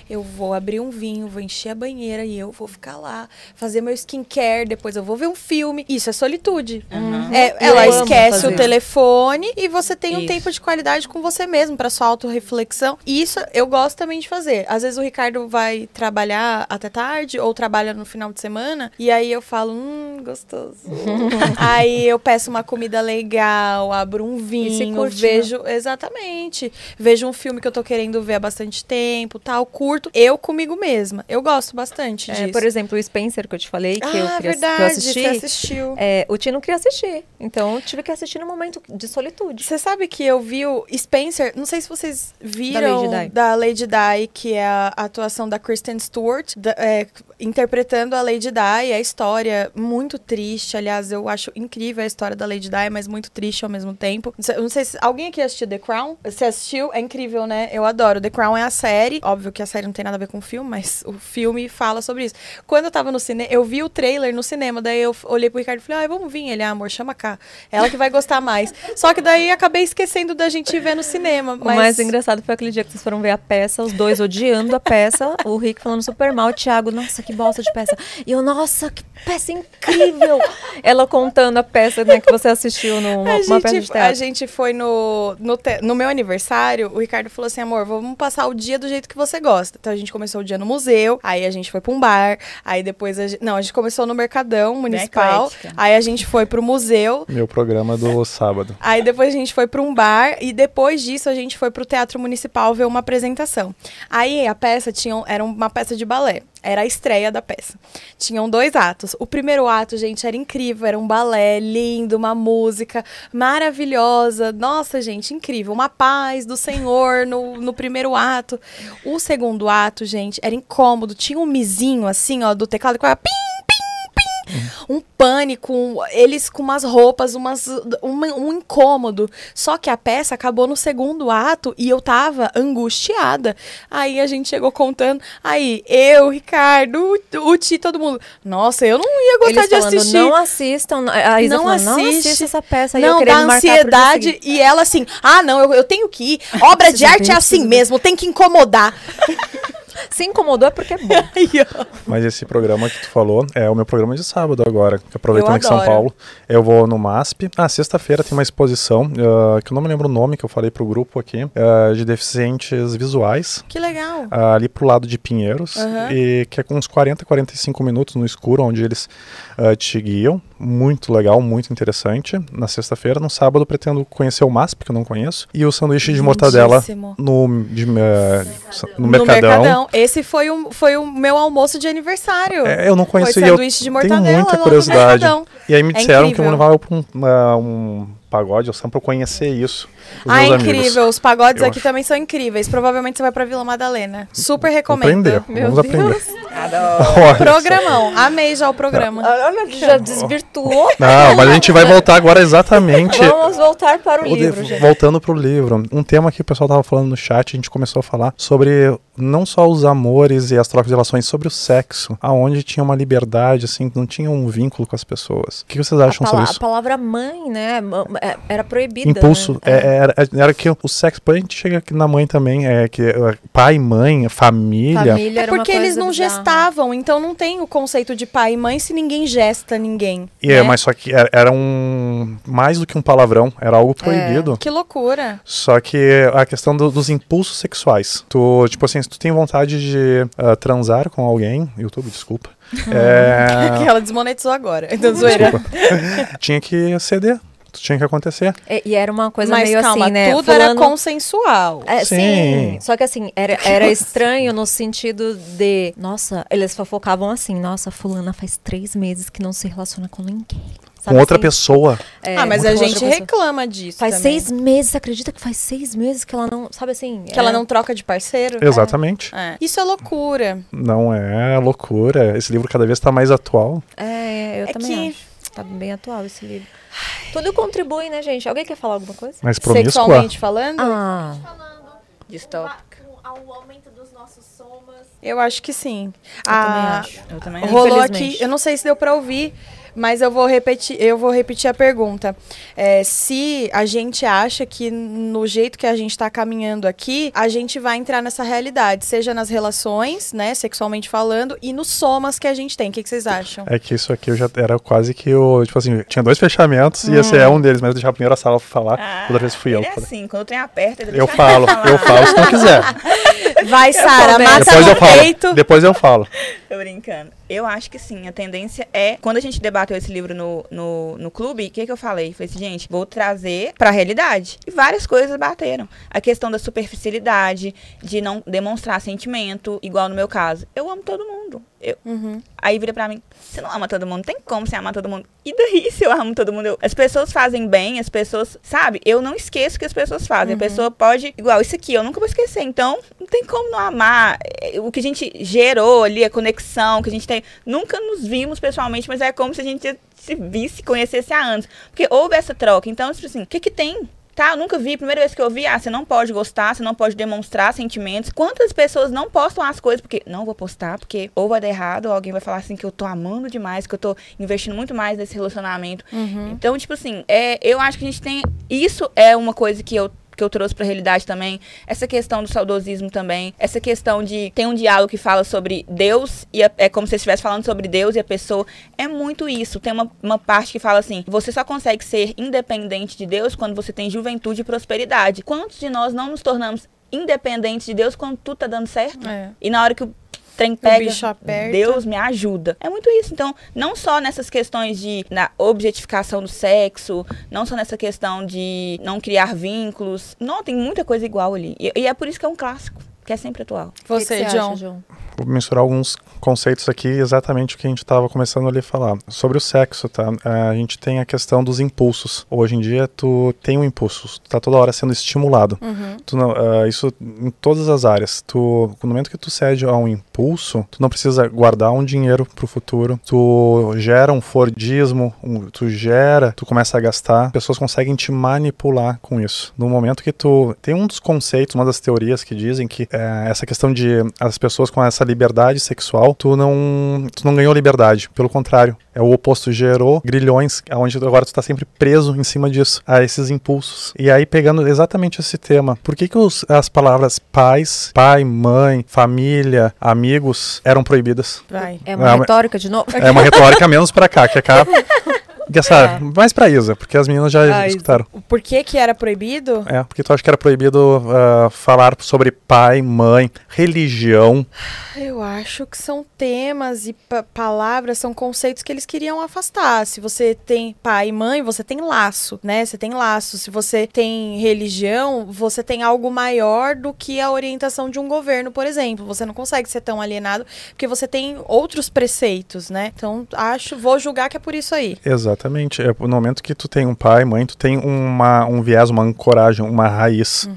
Eu vou abrir um vinho, vou encher a banheira e eu vou ficar lá, fazer meu skincare. Depois eu vou ver um filme. Isso é solitude. Uhum. É, ela esquece o telefone e você tem um Isso. tempo de qualidade com você mesmo, pra sua autorreflexão. E isso eu gosto também de fazer. Às vezes o Ricardo vai trabalhar até tarde ou trabalha no final de semana e aí eu falo, hum, gostoso. aí eu peço uma comida legal, abro um vinho, curte, vejo. Exatamente. Vejo um filme que eu tô querendo ver há bastante tempo, tal, curto. Eu comigo mesma. Eu gosto bastante É, disso. por exemplo, o Spencer que eu te falei, que, eu, ah, queria, verdade, que eu assisti. você assistiu. É, o Tino queria assistir. Então eu tive que assistir no momento de solitude. Você sabe que eu vi o Spencer, não sei se vocês viram Lady Di. da Lady Di, que é a atuação da Kristen Stewart, da- é, interpretando a Lady Di, a história muito triste, aliás, eu acho incrível a história da Lady Di, mas muito triste ao mesmo tempo. Não sei, eu não sei se alguém aqui assistiu The Crown? Você assistiu? É incrível, né? Eu adoro. The Crown é a série, óbvio que a série não tem nada a ver com o filme, mas o filme fala sobre isso. Quando eu tava no cinema, eu vi o trailer no cinema, daí eu olhei pro Ricardo e falei, ai, vamos vir. Ele, ah, amor, chama cá. Ela que vai gostar mais. Só que daí acabei esquecendo da gente ver no cinema. O Mas... mais engraçado foi aquele dia que vocês foram ver a peça, os dois odiando a peça, o Rick falando super mal, o Thiago, nossa, que bosta de peça. E eu, nossa, que peça incrível! Ela contando a peça né, que você assistiu numa A uma peça de gente, a teatro. gente foi no, no, te- no meu aniversário, o Ricardo falou assim, amor, vamos passar o dia do jeito que você gosta. Então a gente começou o dia no museu, aí a gente foi pra um bar, aí depois a gente, não, a gente começou no Mercadão Municipal, aí a gente foi pro museu, Meu programa do sábado. Aí depois a gente foi para um bar e depois disso a gente foi pro Teatro Municipal ver uma apresentação. Aí a peça tinha, era uma peça de balé. Era a estreia da peça. Tinham dois atos. O primeiro ato, gente, era incrível. Era um balé lindo, uma música maravilhosa. Nossa, gente, incrível. Uma paz do Senhor no, no primeiro ato. O segundo ato, gente, era incômodo. Tinha um mizinho, assim, ó, do teclado que era pim, um pânico, um- eles com umas roupas, umas, uma- um incômodo. Só que a peça acabou no segundo ato e eu tava angustiada. Aí a gente chegou contando. Aí, eu, Ricardo, o, Ti, todo mundo. Nossa, eu não ia gostar Eles de falando, assistir. não assistam. A Isa Não falando, não assiste. essa peça. aí eu Não, querendo dá ansiedade. E ela assim, ah, não, eu, eu tenho que ir. Obra de arte é assim mesmo, tem que incomodar. Se incomodou é porque é bom. Mas esse programa que tu falou é o meu programa de sábado agora. Aproveitando que São. Paulo, eu vou no MASP. Ah, sexta-feira tem uma exposição, ah, que eu não me lembro o nome, que eu falei pro grupo aqui, ah, de deficientes visuais. Que legal. ah, ali pro lado de Pinheiros, Aham. e que é com uns 40, 45 minutos no escuro, onde eles te guiam. Muito legal, muito interessante. Na sexta-feira, no sábado, pretendo conhecer o MASP, que eu não conheço, e o sanduíche de mortadela no, de, ah, no, No Mercadão. Esse foi o, foi o meu almoço de aniversário. É, eu não Foi e eu sanduíche de tenho mortadela muita lá no curiosidade. Mercadão. E aí me É disseram que vão levar eu pra um, ah, um pagode, eu sempre pra eu conhecer isso. Os Ah, é meus amigos. incrível. Os pagodes Eu aqui acho. também são incríveis. Provavelmente você vai pra Vila Madalena. Super recomendo. aprender, Meu vamos Deus. aprender. Programão. Amei já o programa. Olha, já desvirtuou. Não, mas a gente vai voltar agora exatamente. Vamos voltar para o O livro, gente. voltando pro livro, um tema que o pessoal tava falando no chat, a gente começou a falar sobre não só os amores e as trocas de relações, sobre o sexo, aonde tinha uma liberdade, assim, não tinha um vínculo com as pessoas. O que vocês A, acham sobre a isso? palavra mãe, né? é- Era proibida. Impulso. né? É, era, era que o sexo, depois a gente chega aqui na mãe também, é que é, pai, mãe, família. Família É porque eles não bizarra. gestavam, então não tem o conceito de pai e mãe se ninguém gesta ninguém. E é, né? mas só que era, era um mais do que um palavrão, era algo proibido. Que loucura. Só que a questão do- dos impulsos sexuais. Tu, tipo assim, se tu tem vontade de ah, transar com alguém, YouTube, desculpa. é, Que ela desmonetizou agora. Então, zoeira. tinha que ceder. Tinha que acontecer. E, e era uma coisa Mas meio calma, assim, né? tudo era consensual. É, sim. Sim. Só que assim, era, era estranho no sentido de. Nossa, eles fofocavam assim, nossa, fulana faz três meses que não se relaciona com ninguém. Sabe com outra assim? pessoa. É, ah, mas a gente pessoa. reclama disso. Faz também. seis meses, você acredita que faz seis meses que ela não. Sabe assim? Que ela é- não troca de parceiro? Exatamente. É. Isso é loucura. Não é loucura. Esse livro cada vez está mais atual. É, eu É também que- acho. Tá bem atual esse livro. Tudo contribui, né, gente? Alguém quer falar alguma coisa? Mais promíscua. Sexualmente falando, Ah, Distópica. ao aumento dos nossos somas. eu acho que sim. eu Ah, também acho. Eu também acho. Rolou aqui, eu não sei se deu pra ouvir, mas eu vou repetir, eu vou repetir a pergunta. É, se a gente acha que no jeito que a gente tá caminhando aqui, a gente vai entrar nessa realidade, seja nas relações, né, sexualmente falando, e nos somas que a gente tem. O que, que vocês acham? É que isso aqui eu já era quase que o. Tipo assim, tinha dois fechamentos e esse é um deles, mas eu deixava a primeira sala pra falar. Ah, Outra vez fui eu. é falei. assim, quando o trem aperta, ele Eu deixa falo, falar. eu falo se não quiser. Vai, Sara, mata Depois eu no falo. peito. Depois eu falo. Tô brincando. Eu acho que sim. A tendência é. Quando a gente debateu esse livro no, no, no clube, o que, que eu falei? Falei assim, gente, vou trazer pra realidade. E várias coisas bateram. A questão da superficialidade, de não demonstrar sentimento, igual no meu caso. Eu amo todo mundo. Eu, Uhum. Aí vira pra mim, você não ama todo mundo? Tem como você amar todo mundo? E daí se eu amo todo mundo? Eu- as pessoas fazem bem, as pessoas, sabe? Eu não esqueço o que as pessoas fazem. A pessoa pode, igual isso aqui, eu nunca vou esquecer. Então, não tem como não amar. É, O que a gente gerou ali, a conexão que a gente tem. Nunca nos vimos pessoalmente, mas é como se a gente se visse, conhecesse há anos. Porque houve essa troca. Então, tipo assim, o que que tem? Tá, eu nunca vi. Primeira vez que eu vi, ah, você não pode gostar, você não pode demonstrar sentimentos. Quantas pessoas não postam as coisas porque não vou postar, porque ou vai dar errado, ou alguém vai falar assim que eu tô amando demais, que eu tô investindo muito mais nesse relacionamento. Então, tipo assim, é, eu acho que a gente tem. Isso é uma coisa que eu que eu trouxe pra realidade também, essa questão do saudosismo também, essa questão de tem um diálogo que fala sobre Deus e a- é como se estivesse falando sobre Deus e a pessoa, é muito isso. Tem uma, uma parte que fala assim, você só consegue ser independente de Deus quando você tem juventude e prosperidade. Quantos de nós não nos tornamos independentes de Deus quando tudo tá dando certo? É. E na hora que o trem pega, bicho aperta. Deus me ajuda. É muito isso. Então, não só nessas questões de na objetificação do sexo, não só nessa questão de não criar vínculos. Não, tem muita coisa igual ali. E, e é por isso que é um clássico, que é sempre atual. O que que Você, você John. acha, João? mensurar alguns conceitos aqui, exatamente o que a gente estava começando ali a falar. Sobre o sexo, tá? A gente tem a questão dos impulsos. Hoje em dia, tu tem um impulso, tu tá toda hora sendo estimulado. Uhum. Tu não, ah, isso em todas as áreas. Tu, no momento que tu cede a um impulso, tu não precisa guardar um dinheiro pro futuro. Tu gera um Fordismo, um- tu gera, tu começa a gastar. Pessoas conseguem te manipular com isso. No momento que tu tem um dos conceitos, uma das teorias que dizem que é, essa questão de as pessoas com essa liberdade sexual, tu não, tu não ganhou liberdade. Pelo contrário, é o oposto, gerou grilhões, onde agora tu tá sempre preso em cima disso, a esses impulsos. E aí, pegando exatamente esse tema, por que, que os- as palavras pais, pai, mãe, família, amigos eram proibidas? Vai. É uma mas- retórica de novo? É uma retórica menos pra cá, que é cá. Essa, Mais pra Isa, porque as meninas já Ah, escutaram. Por que que era proibido? É, porque tu acha que era proibido ah, falar sobre pai, mãe, religião. Eu acho que são temas e pa- palavras, são conceitos que eles queriam afastar. Se você tem pai e mãe, você tem laço, né? Você tem laço. Se você tem religião, você tem algo maior do que a orientação de um governo, por exemplo. Você não consegue ser tão alienado porque você tem outros preceitos, né? Então, acho, vou julgar que é por isso aí. Exatamente. É, no momento que tu tem um pai, mãe, tu tem uma, um viés, uma ancoragem, uma raiz.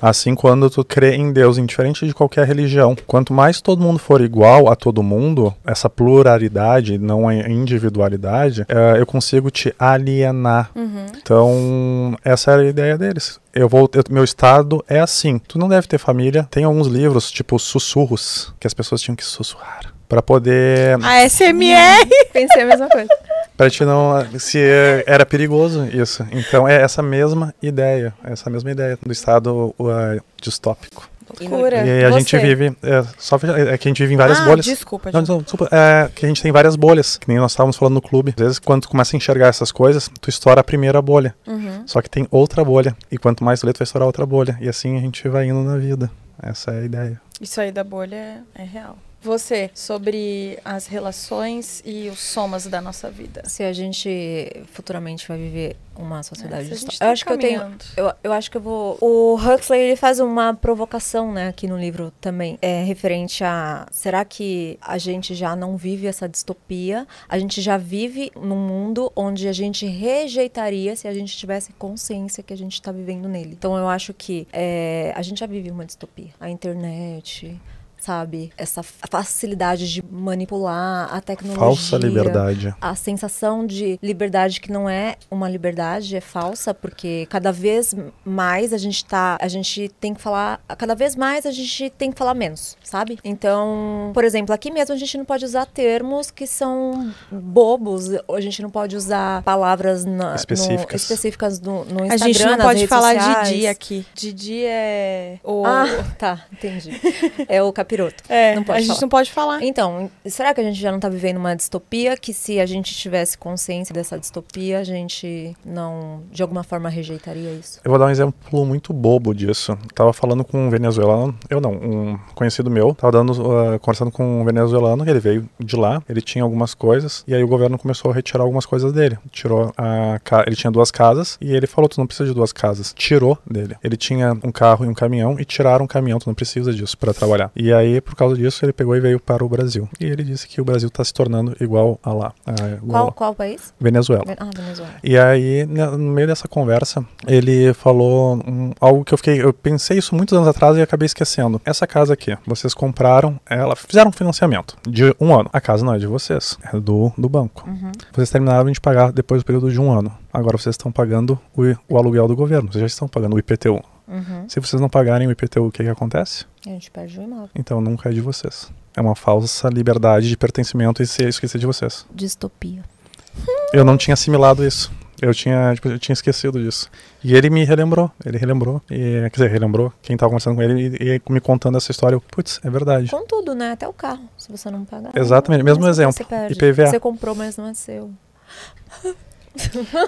Assim, quando tu crê em Deus, indiferente de qualquer religião, quanto mais todo mundo for igual a todo mundo, essa pluralidade, não a individualidade, é, eu consigo te alienar. Então, essa era a ideia deles. Eu vou, eu- meu estado é assim. Tu não deve ter família. Tem alguns livros, tipo sussurros, que as pessoas tinham que sussurrar. Pra poder. A SMR! Pensei a mesma coisa. Pra te não. Se era perigoso isso. Então é essa mesma ideia. Essa mesma ideia do estado uh, distópico. Loucura. E a gente Você. vive. É, só, é que a gente vive em várias ah, bolhas. Desculpa, Não, desculpa. não, desculpa. É que a gente tem várias bolhas, que nem nós estávamos falando no clube. Às vezes, quando tu começa a enxergar essas coisas, tu estoura a primeira bolha. Uhum. Só que tem outra bolha. E quanto mais tu lê, tu vai estourar outra bolha. E assim a gente vai indo na vida. Essa é a ideia. Isso aí da bolha é real. Você, sobre as relações e os somas da nossa vida. Se a gente futuramente vai viver uma sociedade É, distópica. tá Eu acho que eu tenho. Eu, eu acho que eu vou. O Huxley ele faz uma provocação, né, aqui no livro também, é referente a será que a gente já não vive essa distopia? A gente já vive num mundo onde a gente rejeitaria se a gente tivesse consciência que a gente está vivendo nele. Então eu acho que é, a gente já vive uma distopia. A internet, sabe, essa facilidade de manipular a tecnologia Falsa liberdade. a sensação de liberdade que não é uma liberdade é falsa porque cada vez mais a gente tá a gente tem que falar cada vez mais a gente tem que falar menos sabe então por exemplo aqui mesmo a gente não pode usar termos que são bobos a gente não pode usar palavras na- no- Específicas. específicas no, no Instagram A gente não nas pode falar sociais. Didi aqui. Didi é o... ah tá entendi é o capiroto é, não pode a gente falar. não pode falar. Então, será que a gente já não tá vivendo uma distopia que se a gente tivesse consciência dessa distopia, a gente não, de alguma forma, rejeitaria isso? Eu vou dar um exemplo muito bobo disso. Tava falando com um venezuelano, eu não, um conhecido meu, tava dando, uh, conversando com um venezuelano, ele veio de lá, ele tinha algumas coisas, e aí o governo começou a retirar algumas coisas dele. Tirou a ele tinha duas casas, e ele falou, tu não precisa de duas casas. Tirou dele. Ele tinha um carro e um caminhão, e tiraram um caminhão, tu não precisa disso para trabalhar. E aí, por causa disso, ele pegou e veio para o Brasil. E ele disse que o Brasil tá se tornando igual a lá. a- Qual, qual país? Venezuela. Ah, Venezuela. E aí, no meio dessa conversa, ele falou um- algo que eu fiquei. Eu pensei isso muitos anos atrás e acabei esquecendo. Essa casa aqui, vocês compraram ela, fizeram um financiamento de um ano. A casa não é de vocês, é do, do banco. Vocês terminaram de pagar depois do período de um ano. Agora vocês estão pagando o, o aluguel do governo, vocês já estão pagando o IPTU. Uhum. Se vocês não pagarem o IPTU, o que, que acontece? A gente perde o imóvel. Então nunca é de vocês. É uma falsa liberdade de pertencimento e se esquecer de vocês. Distopia. Eu não tinha assimilado isso. Eu tinha, tipo, eu tinha esquecido disso. E ele me relembrou. Ele relembrou. E, quer dizer, relembrou quem tava conversando com ele e, e me contando essa história. Putz, é verdade. Com tudo, né? Até o carro. Se você não pagar. Exatamente, mesmo exemplo. Você perde. IPVA. Você comprou, mas não é seu.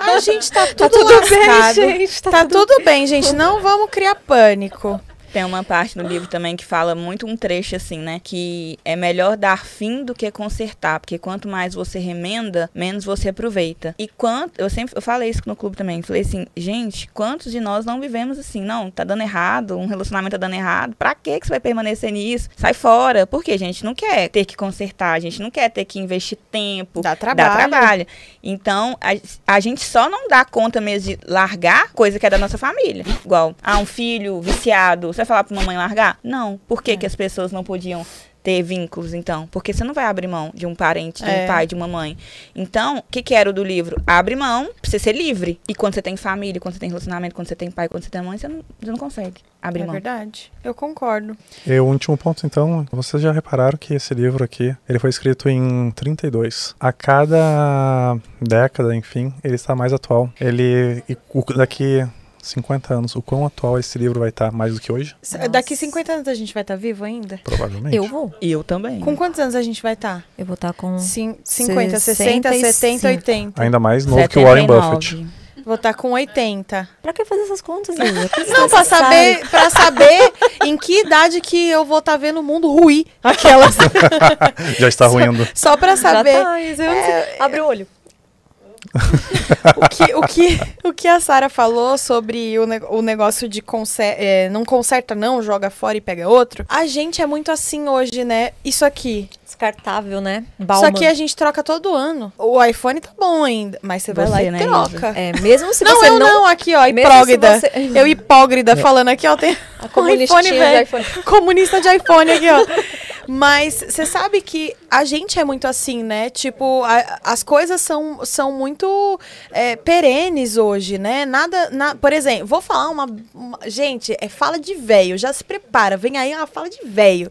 A gente tá tudo, tudo bem, gente, Tá, tá tudo... bem, gente. Não vamos criar pânico. Tem uma parte no livro também que fala muito um trecho assim, né? Que é melhor dar fim do que consertar, porque quanto mais você remenda, menos você aproveita. E quanto, eu sempre eu falei isso no clube também, falei assim, gente, quantos de nós não vivemos assim? Não, tá dando errado, um relacionamento tá dando errado. Pra que que você vai permanecer nisso? Sai fora. Porque a gente não quer ter que consertar, a gente não quer ter que investir tempo, Dá trabalho. dá trabalho. Então, a, a gente só não dá conta mesmo de largar coisa que é da nossa família. Igual, ah, um filho viciado, você vai falar pra mamãe largar? Não. Por que, que as pessoas não podiam ter vínculos, então? Porque você não vai abrir mão de um parente, de É. um pai, de uma mãe. Então, o que, que era o do livro? Abre mão pra você ser livre. E quando você tem família, quando você tem relacionamento, quando você tem pai, quando você tem mãe, você não, você não consegue abrir É mão. verdade. Eu concordo. E o último ponto, então, vocês já repararam que esse livro aqui, ele foi escrito em 32. A cada década, enfim, ele está mais atual. Ele, e o- daqui 50 anos, o quão atual esse livro vai estar mais do que hoje? Nossa. Daqui 50 anos a gente vai estar vivo ainda? Provavelmente. Eu vou. E eu também. Com quantos anos a gente vai estar? Eu vou estar com. Cin 50, 60, 70, 65. 80. Ainda mais novo que o Warren 79. Buffett. Vou estar com 80. Pra que fazer essas contas, Lívia? Não, pra saber, pra saber em que idade que eu vou estar vendo o mundo ruir. Aquelas. Já está ruindo. Só pra Já saber tá, sei. Abre o olho. o que, o que, o que a Sara falou sobre o, ne- o negócio de conser é, não conserta não, joga fora e pega outro. A gente é muito assim hoje, né? Isso aqui. Descartável, né? Isso Bauman. aqui a gente troca todo ano. O iPhone tá bom ainda, mas você vai lá e né, troca. É, mesmo se não, você eu não. não, aqui, ó, hipócrita. você- Eu hipócrita falando aqui, ó, tem A um iPhone de velho. iPhone. Comunista de iPhone aqui, ó. Mas você sabe que a gente é muito assim, né? Tipo, a- as coisas são, são muito é, perenes hoje, né? Nada, na- por exemplo, vou falar uma, uma- gente, é fala de velho, já se prepara, vem aí uma fala de velho.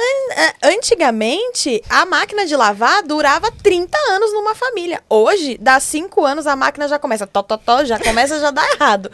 É, Antigamente, a máquina de lavar durava 30 anos numa família. Hoje, dá 5 anos, a máquina já começa tó, tó, tó, já começa a já dar errado.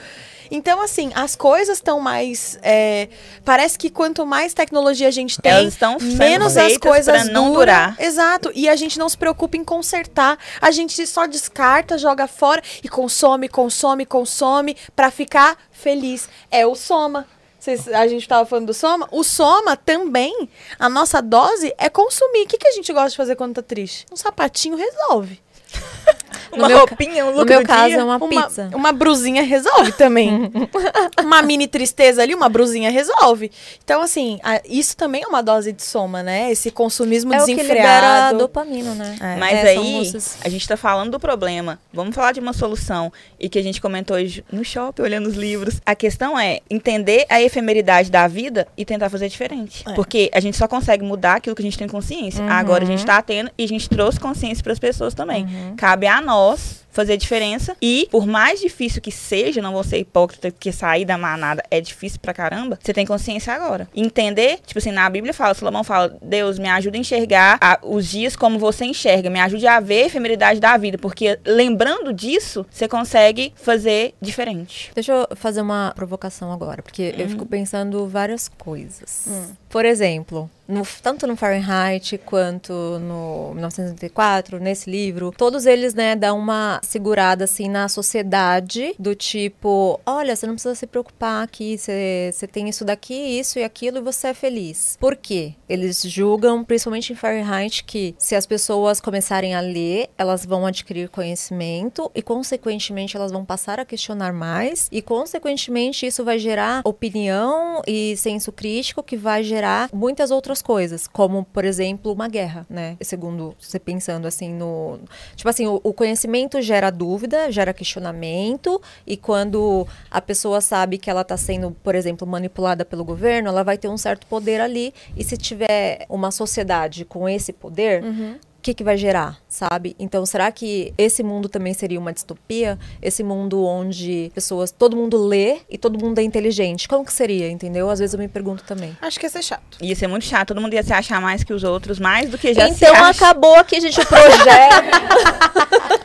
Então, assim, as coisas estão mais. é, parece que quanto mais tecnologia a gente tem, Elas estão menos as coisas não duram. durar. Exato. E a gente não se preocupa em consertar. A gente só descarta, joga fora e consome, consome, consome pra ficar feliz. É o soma. Vocês- a gente tava falando do soma. O soma também, a nossa dose é consumir. O que, que a gente gosta de fazer quando tá triste? Um sapatinho resolve. No meu, roupinha, um no look meu do caso, dia. é uma, Uma, pizza. uma brusinha resolve também. uma mini tristeza ali, uma brusinha resolve. Então, assim, a- isso também é uma dose de soma, né? Esse consumismo É o que libera desenfreado. dopamina, né? É. Mas É, aí, moças- a gente tá falando do problema. Vamos falar de uma solução. E que a gente comentou hoje no shopping, olhando os livros. A questão é entender a efemeridade da vida e tentar fazer diferente. É. Porque a gente só consegue mudar aquilo que a gente tem consciência. Uhum. Agora a gente tá tendo e a gente trouxe consciência para as pessoas também. Cabe a nós Manaus fazer diferença e por mais difícil que seja, não vou ser hipócrita porque sair da manada é difícil pra caramba, você tem consciência agora. Entender, tipo assim, na Bíblia fala, Salomão fala, Deus me ajuda a enxergar a- os dias como você enxerga, me ajude a ver a efemeridade da vida, porque lembrando disso, você consegue fazer diferente. Deixa eu fazer uma provocação agora, porque eu fico pensando várias coisas. Hum. Por exemplo, no- tanto no Fahrenheit quanto no 1984, nesse livro, todos eles, né, dão uma segurada, assim, na sociedade, do tipo, olha, você não precisa se preocupar aqui, você você tem isso daqui, isso e aquilo, e você é feliz. Por quê? Eles julgam, principalmente em Fahrenheit, que se as pessoas começarem a ler, elas vão adquirir conhecimento e, consequentemente, elas vão passar a questionar mais e, consequentemente, isso vai gerar opinião e senso crítico que vai gerar muitas outras coisas, como, por exemplo, uma guerra, né? Segundo você pensando assim no... Tipo assim, o, o conhecimento gera dúvida, gera questionamento e quando a pessoa sabe que ela está sendo, por exemplo, manipulada pelo governo, ela vai ter um certo poder ali e se tiver uma sociedade com esse poder, o que, que vai gerar, sabe? Então, será que esse mundo também seria uma distopia? Esse mundo onde pessoas, todo mundo lê e todo mundo é inteligente. Como que seria, entendeu? Às vezes eu me pergunto também. Acho que ia ser chato. Ia ser muito chato, todo mundo ia se achar mais que os outros, mais do que já se então acabou aqui, gente, o projeto.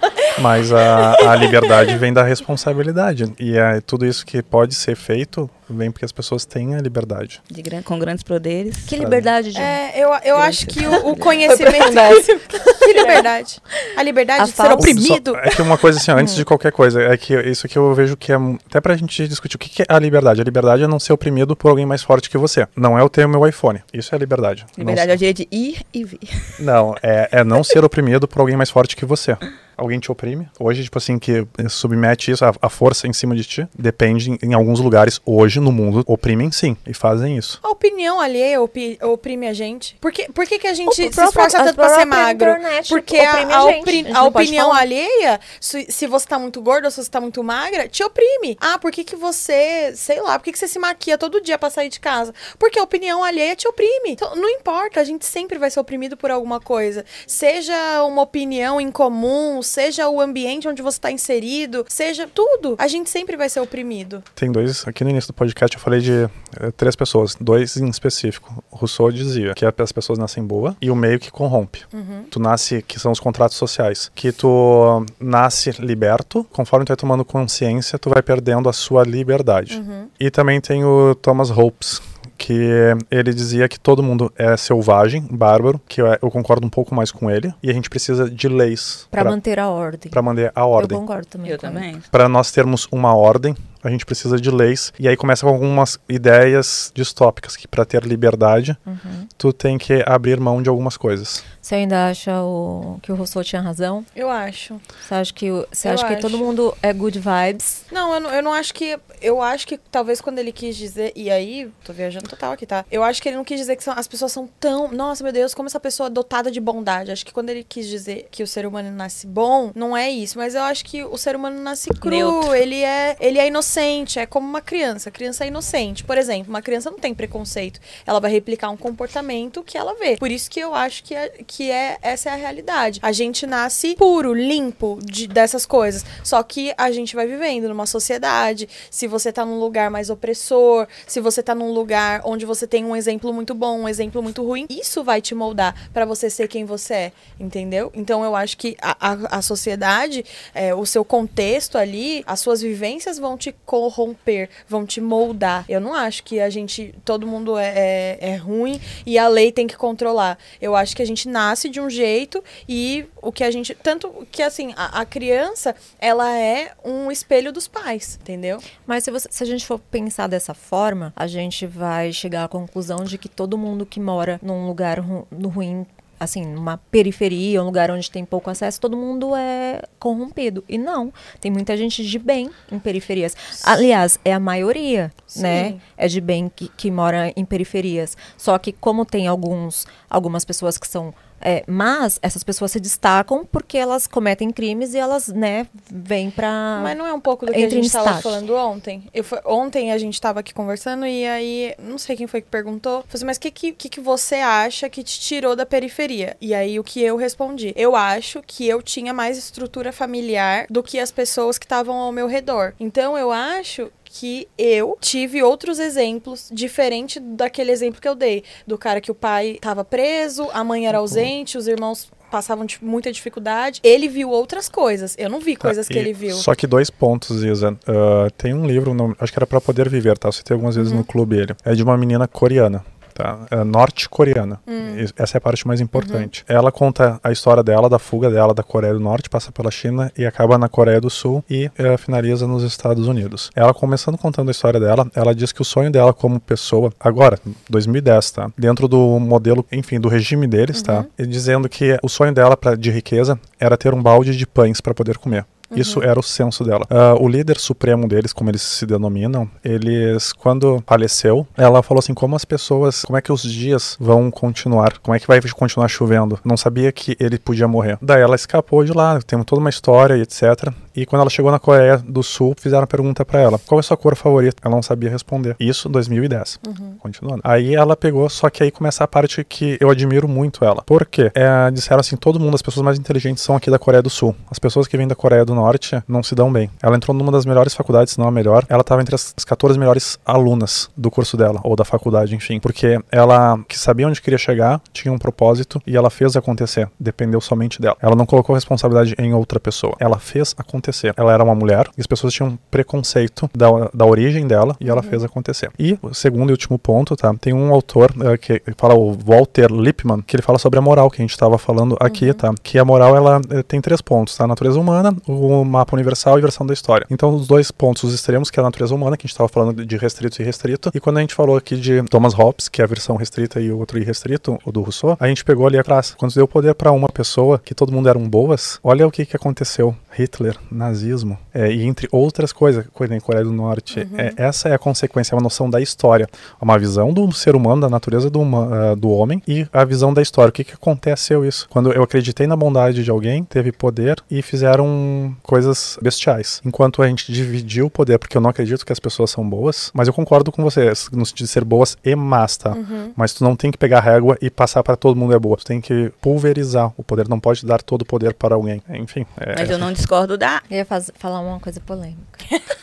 Mas a, a liberdade vem da responsabilidade. E é tudo isso que pode ser feito vem porque as pessoas têm a liberdade. De gran- com grandes poderes. Que liberdade, gente. É, eu, eu Grande. acho que o, o conhecimento. que liberdade? A liberdade A de ser oprimido. Só- é que uma coisa assim, ó, antes de qualquer coisa, é que isso que eu vejo que é. Até pra gente discutir o que que é a liberdade. A liberdade é não ser oprimido por alguém mais forte que você. Não é eu ter o meu iPhone. Isso é liberdade. Não Liberdade é o direito de ir e vir. Não, é, é não ser oprimido por alguém mais forte que você. Alguém te oprime. Hoje, tipo assim, que submete isso, a, a força em cima de ti, depende em, em alguns lugares, hoje no mundo, oprimem sim, e fazem isso. A opinião alheia opi- oprime a gente. Por que, por que, que a gente O se próprio- esforça tanto pra ser magro? internet Porque a, oprime a opri- A a opinião falar. alheia, se, se você tá muito gordo ou se você tá muito magra, te oprime. Ah, por que, que você, sei lá, por que, que você se maquia todo dia pra sair de casa? Porque a opinião alheia te oprime. Então, não importa, a gente sempre vai ser oprimido por alguma coisa. Seja uma opinião incomum, seja o ambiente onde você tá inserido, seja tudo. A gente sempre vai ser oprimido. Tem dois, aqui no início do podcast eu falei de eh, três pessoas, dois em específico. Rousseau dizia que as pessoas nascem boa e o meio que corrompe. Tu nasce, que são os contratos sociais, que tu nasce liberto, conforme tu vai tomando consciência, tu vai perdendo a sua liberdade. E também tem o Thomas Hobbes, que ele dizia que todo mundo é selvagem, bárbaro, que eu, eu concordo um pouco mais com ele, e a gente precisa de leis Pra pra manter a ordem. pra manter a Eu ordem. concordo também. Eu também. Para nós termos uma ordem, a gente precisa de leis. E aí começa com algumas ideias distópicas, que para ter liberdade, Uhum. tu tem que abrir mão de algumas coisas. Você ainda acha o, que o Rousseau tinha razão? Eu acho. Você acha que, você Eu acha que todo mundo é good vibes? Não eu, não, eu não acho que. Eu acho que talvez quando ele quis dizer. E aí, tô viajando total aqui, tá? Eu acho que ele não quis dizer que são- as pessoas são tão. Nossa, meu Deus, como essa pessoa é dotada de bondade. Acho que quando ele quis dizer que o ser humano nasce bom, não é isso. Mas eu acho que o ser humano nasce cru. Neutro. Ele é, ele é inocente. É como uma criança. A criança é inocente. Por exemplo, uma criança não tem preconceito. Ela vai replicar um comportamento que ela vê. Por isso que eu acho que é, que é essa é a realidade. A gente nasce puro, limpo de, dessas coisas. Só que a gente vai vivendo numa sociedade. Se você tá num lugar mais opressor, se você tá num lugar onde você tem um exemplo muito bom, um exemplo muito ruim, isso vai te moldar pra você ser quem você é, entendeu? Então eu acho que a, a, a sociedade, é, o seu contexto ali, as suas vivências vão te corromper, vão te moldar. Eu não acho que a gente, todo mundo é, é, é ruim e a lei tem que controlar. Eu acho que a gente nasce de um jeito e o que a gente. Tanto que assim, a, a criança, ela é um espelho dos pais, entendeu? Mas se, você- se a gente for pensar dessa forma, a gente vai chegar à conclusão de que todo mundo que mora num lugar ru- no ruim, assim, numa periferia, um lugar onde tem pouco acesso, todo mundo é corrompido. E não, tem muita gente de bem em periferias. Aliás, é a maioria, né? Sim. É de bem que, que mora em periferias. Só que como tem alguns, algumas pessoas que são é, mas essas pessoas se destacam porque elas cometem crimes e elas, né, vêm pra. Mas não é um pouco do que a gente tava destaque. falando ontem? Eu, ontem a gente tava aqui conversando e aí, não sei quem foi que perguntou, falou assim, mas o que, que que você acha que te tirou da periferia? E aí o que eu respondi? Eu acho que eu tinha mais estrutura familiar do que as pessoas que estavam ao meu redor. Então eu acho que eu tive outros exemplos diferente daquele exemplo que eu dei, do cara que o pai estava preso, a mãe era ausente, os irmãos passavam tipo, muita dificuldade. Ele viu outras coisas. Eu não vi coisas Tá, que e ele viu. Só que dois pontos, Isa. Ah, tem um livro, acho que era Pra Poder Viver, tá? Eu citei algumas vezes Uhum. no clube ele. É de uma menina coreana. Tá? É norte-coreana. Hum. Essa é a parte mais Uhum. importante. Ela conta a história dela, da fuga dela da Coreia do Norte, passa pela China e acaba na Coreia do Sul e eh, finaliza nos Estados Unidos. Ela começando contando a história dela, ela diz que o sonho dela como pessoa, agora, 2010, tá? Dentro do modelo, enfim, do regime deles, tá? E dizendo que o sonho dela pra, de riqueza era ter um balde de pães para poder comer. Isso era o senso dela. Ah, o líder supremo deles, como eles se denominam, eles, quando faleceu, ela falou assim: como as pessoas, como é que os dias vão continuar? Como é que vai continuar chovendo? Não sabia que ele podia morrer. Daí ela escapou de lá, tem toda uma história e etc. E quando ela chegou na Coreia do Sul, fizeram a pergunta pra ela: qual é a sua cor favorita? Ela não sabia responder. Isso em 2010. Continuando. Aí ela pegou, só que aí começa a parte que eu admiro muito ela. Por quê? É, disseram assim: todo mundo, as pessoas mais inteligentes são aqui da Coreia do Sul. As pessoas que vêm da Coreia do Norte não se dão bem. Ela entrou numa das melhores faculdades, se não a melhor. Ela estava entre as 14 melhores alunas do curso dela, ou da faculdade, enfim. Porque ela que sabia onde queria chegar, tinha um propósito e ela fez acontecer. Dependeu somente dela. Ela não colocou responsabilidade em outra pessoa. Ela fez acontecer. Ela era uma mulher e as pessoas tinham preconceito da, da origem dela e ela fez acontecer. E o segundo e último ponto, tá? Tem um autor uh, que fala, o Walter Lippmann, que ele fala sobre a moral que a gente estava falando aqui, tá? Que a moral ela eh, tem três pontos, tá? A natureza humana, o mapa universal e versão da história. Então, os dois pontos, os extremos, que é a natureza humana, que a gente estava falando de restrito e restrito, e quando a gente falou aqui de Thomas Hobbes, que é a versão restrita e o outro irrestrito, o do Rousseau, a gente pegou ali a classe. Quando deu poder para uma pessoa, que todo mundo eram boas, olha o que, que aconteceu. Hitler, nazismo, é, e entre outras coisas, coisa em Coreia do Norte. É, essa é a consequência, é uma noção da história, uma visão do ser humano, da natureza do, huma- ah, do homem e a visão da história. O que, que aconteceu isso? Quando eu acreditei na bondade de alguém, teve poder e fizeram coisas bestiais. Enquanto a gente dividiu o poder, porque eu não acredito que as pessoas são boas, mas eu concordo com você, no sentido de ser boas e más, tá? Mas tu não tem que pegar a régua e passar para todo mundo é boa. Tu tem que pulverizar o poder, não pode dar todo o poder para alguém. Enfim. É, Mas eu não discordo da. Eu ia faz- falar uma coisa polêmica.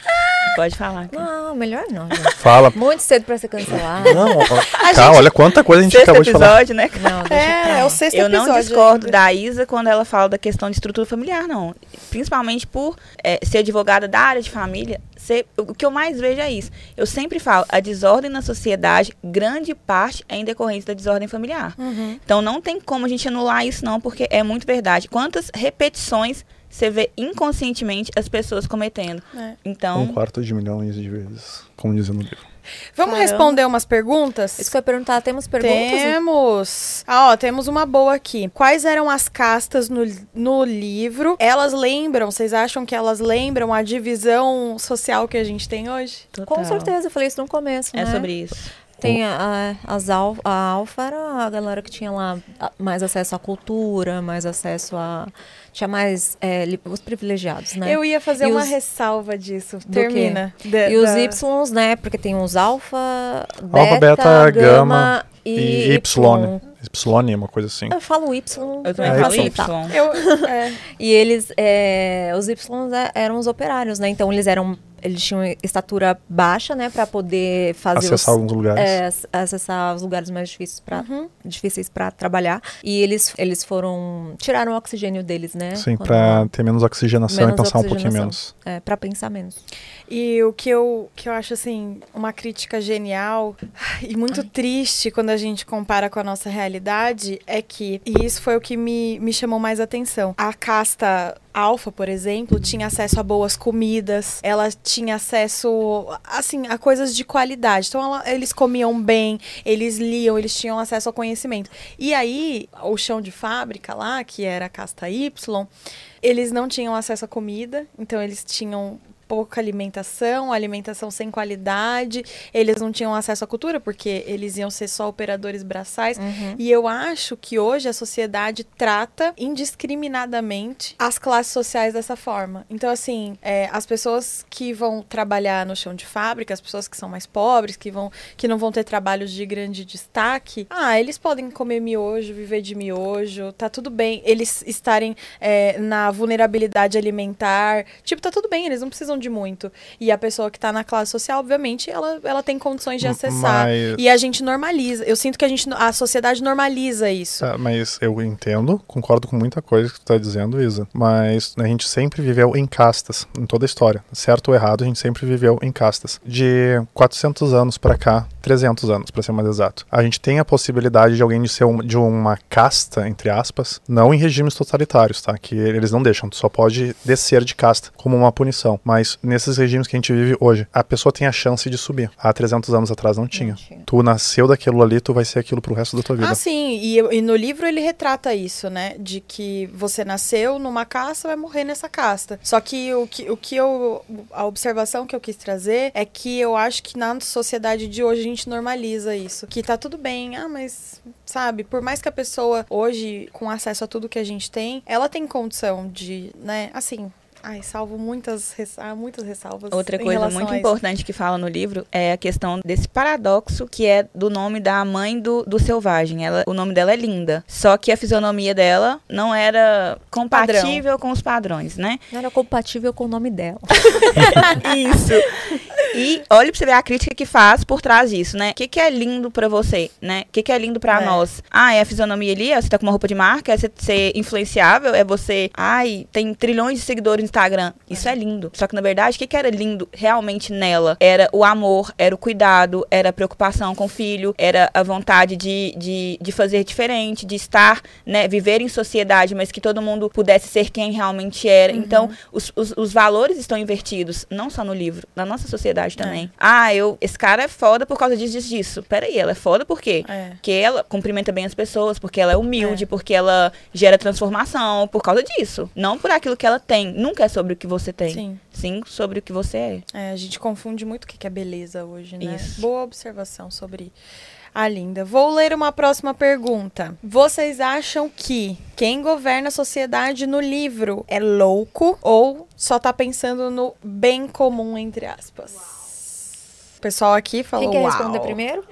Pode falar. Não, melhor não, gente. Fala. Muito cedo pra ser cancelado. Não, ó, cara, olha quanta coisa a gente Sexto acabou de falar. episódio, né? Não, É, é o sexto Eu não episódio. discordo ainda. da Isa quando ela fala da questão de estrutura familiar, não. Principalmente por é, ser advogada da área de família. ser- o que eu mais vejo é isso. Eu sempre falo, a desordem na sociedade, grande parte é em decorrência da desordem familiar. Uhum. Então não tem como a gente anular isso, não, porque é muito verdade. Quantas repetições você vê inconscientemente as pessoas cometendo? É. Então, Um quarto de milhões de vezes, como dizia no livro. Vamos Caramba. responder umas perguntas? Isso que eu ia perguntar, temos perguntas? Temos. Ah, ó, temos uma boa aqui. Quais eram as castas no, no livro? Elas lembram, vocês acham que elas lembram a divisão social que a gente tem hoje? Com total. certeza, eu falei isso no começo, É né? sobre isso. Tem a, a- as al, a alfa era a galera que tinha lá mais acesso à cultura, mais acesso a... Tinha mais é, os privilegiados, né? Eu ia fazer E uma os- ressalva disso. Termina. Da- E os da- Ys, né? Porque tem os alfa, beta, Alfa, beta, gama gama e, E Y. Y, uma coisa assim. Eu falo Y. Eu também É, falo Y. Y. Eu, é, E eles, é, os Y é- eram os operários, né? Então eles eram, eles tinham estatura baixa, né? Pra poder fazer Acessar os, alguns lugares. é, ac- acessar os lugares mais difíceis para Uhum. difíceis para trabalhar. E eles, eles foram tiraram o oxigênio deles, né? Sim, Quando- pra ter menos oxigenação Menos e pensar um pouquinho oxigenação. menos. é, para pensar menos. E o que eu, que eu acho, assim, uma crítica genial e muito triste quando a gente compara com a nossa realidade é que, e isso foi o que me, me chamou mais atenção, a casta alfa, por exemplo, tinha acesso a boas comidas, ela tinha acesso, assim, a coisas de qualidade. Então, ela- eles comiam bem, eles liam, eles tinham acesso ao conhecimento. E aí, o chão de fábrica lá, que era a casta Y, eles não tinham acesso à comida, então eles tinham pouca alimentação, alimentação sem qualidade, eles não tinham acesso à cultura porque eles iam ser só operadores braçais. E eu acho que hoje a sociedade trata indiscriminadamente as classes sociais dessa forma. Então, assim, é, as pessoas que vão trabalhar no chão de fábrica, as pessoas que são mais pobres, que, vão, que não vão ter trabalhos de grande destaque, ah, eles podem comer miojo, viver de miojo, tá tudo bem. Eles estarem é, na vulnerabilidade alimentar, tipo, tá tudo bem, eles não precisam de muito. E a pessoa que tá na classe social, obviamente, ela, ela tem condições de acessar. mas- E a gente normaliza. Eu sinto que a gente, a sociedade normaliza isso. Tá, mas eu entendo, concordo com muita coisa que tu tá dizendo, Isa. Mas a gente sempre viveu em castas, em toda a história. Certo ou errado, a gente sempre viveu em castas. De 400 anos pra cá, 300 anos, pra ser mais exato. A gente tem a possibilidade de alguém de ser um- de uma casta, entre aspas, não em regimes totalitários, tá? Que eles não deixam, tu só pode descer de casta como uma punição. Mas nesses regimes que a gente vive hoje, a pessoa tem a chance de subir. Há 300 anos atrás não tinha. tinha. Tu nasceu daquilo ali, tu vai ser aquilo pro resto da tua vida. Ah, sim, e, e no livro ele retrata isso, né? De que você nasceu numa casta, vai morrer nessa casta. Só que o que, o que eu. A observação que eu quis trazer é que eu acho que na sociedade de hoje a gente normaliza isso. Que tá tudo bem, ah, mas, sabe, por mais que a pessoa hoje, com acesso a tudo que a gente tem, ela tem condição de, né, assim. Ai, salvo muitas, res- ah, muitas ressalvas. Outra coisa muito a isso. importante que fala no livro é a questão desse paradoxo que é do nome da mãe do, do selvagem. Ela, o nome dela é Linda. Só que a fisionomia dela não era compatível com os padrões, né? Não era compatível com o nome dela. Isso. E olha pra você ver a crítica que faz por trás disso, né? O que, que é lindo pra você, né? O que, que é lindo pra É. nós? Ah, é a fisionomia ali, você tá com uma roupa de marca, é você ser influenciável, é você. Ai, tem trilhões de seguidores no Instagram. Isso é lindo. Só que na verdade, o que, que era lindo realmente nela? Era o amor, era o cuidado, era a preocupação com o filho, era a vontade de, de, de fazer diferente, de estar, né? Viver em sociedade, mas que todo mundo pudesse ser quem realmente era. Então, os, os, os valores estão invertidos, não só no livro, na nossa sociedade também. Ah, eu, esse cara é foda por causa disso, disso, disso. Peraí, ela é foda por quê? É. Porque ela cumprimenta bem as pessoas, porque ela é humilde, porque ela gera transformação, por causa disso. Não por aquilo que ela tem. Nunca é sobre o que você tem. Sim. Sim sobre o que você é. É, a gente confunde muito o que é beleza hoje, né? Isso. Boa observação sobre a Linda. Vou ler uma próxima pergunta. Vocês acham que quem governa a sociedade no livro é louco ou só tá pensando no bem comum, entre aspas? O pessoal aqui falou. Quem quer "Uau". responder primeiro?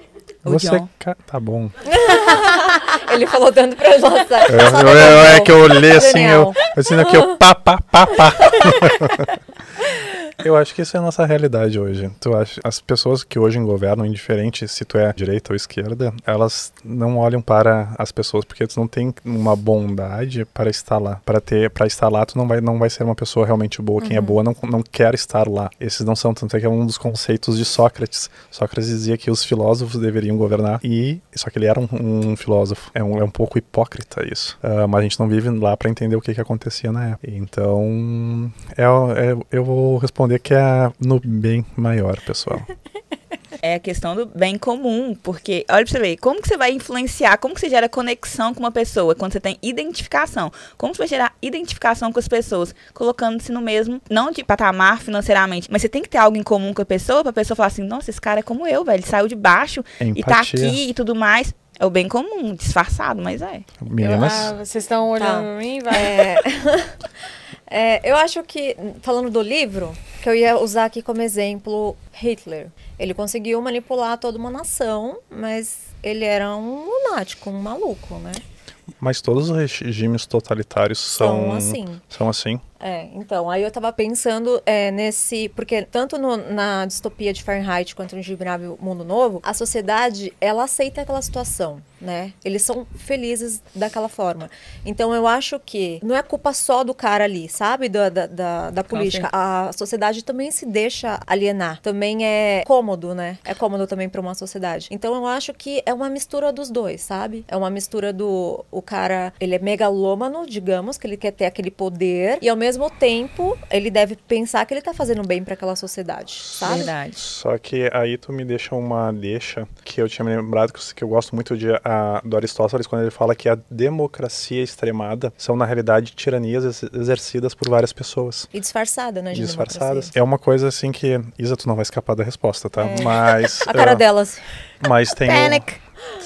O Você. John. ca- Tá bom. Ele falou dando pra nossa. Eu, eu- eu- é que eu olhei assim, eu assim aqui, eu pá, pá, pá, pá. Eu acho que isso é a nossa realidade hoje. Tu acha, as pessoas que hoje governam, indiferente se tu é direita ou esquerda, elas não olham para as pessoas porque tu não tem uma bondade para estar lá. Para ter, para estar lá, tu não vai, não vai ser uma pessoa realmente boa. Quem é boa não, não quer estar lá. Esses não são tanto é que é um dos conceitos de Sócrates. Sócrates dizia que os filósofos deveriam governar e só que ele era um, um filósofo. É um, é um pouco hipócrita isso. Ah, mas a gente não vive lá para entender o que, que acontecia na época. Então, é, é- eu vou responder que é no bem maior, pessoal. É a questão do bem comum, porque olha pra você ver, como que você vai influenciar, como que você gera conexão com uma pessoa quando você tem identificação? Como você vai gerar identificação com as pessoas, colocando-se no mesmo, não de patamar financeiramente, mas você tem que ter algo em comum com a pessoa, pra pessoa falar assim, nossa, esse cara é como eu, velho, ele saiu de baixo e tá aqui e tudo mais. É o bem comum, disfarçado, mas é. Meninas, Ah, vocês estão olhando Tá. pra mim? Vai. É, é, eu acho que, falando do livro, que eu ia usar aqui como exemplo Hitler. Ele conseguiu manipular toda uma nação, mas ele era um lunático, um maluco, né? mas todos os regimes totalitários São são, assim. São assim. É, então, aí eu tava pensando é, nesse. Porque tanto no- na distopia de Fahrenheit quanto no Admirável Mundo Novo, a sociedade, ela aceita aquela situação, né? Eles são felizes daquela forma. Então, eu acho que não é culpa só do cara ali, sabe? Da, da, da, da política. A sociedade também se deixa alienar. Também é cômodo, né? É cômodo também pra uma sociedade. Então, eu acho que é uma mistura dos dois, sabe? É uma mistura do. O cara, ele é megalômano, digamos, que ele quer ter aquele poder. E ao mesmo tempo, ele deve pensar que ele tá fazendo bem pra aquela sociedade, sabe? Verdade. Só que aí tu me deixa uma deixa que eu tinha me lembrado que, que eu gosto muito de, a, do Aristóteles quando ele fala que a democracia extremada são na realidade tiranias ex- exercidas por várias pessoas. E disfarçada, né? de Disfarçadas. democracia. É uma coisa assim que. Isa, tu não vai escapar da resposta, tá? Mas. A cara ah, delas. Mas tem. o- Panic.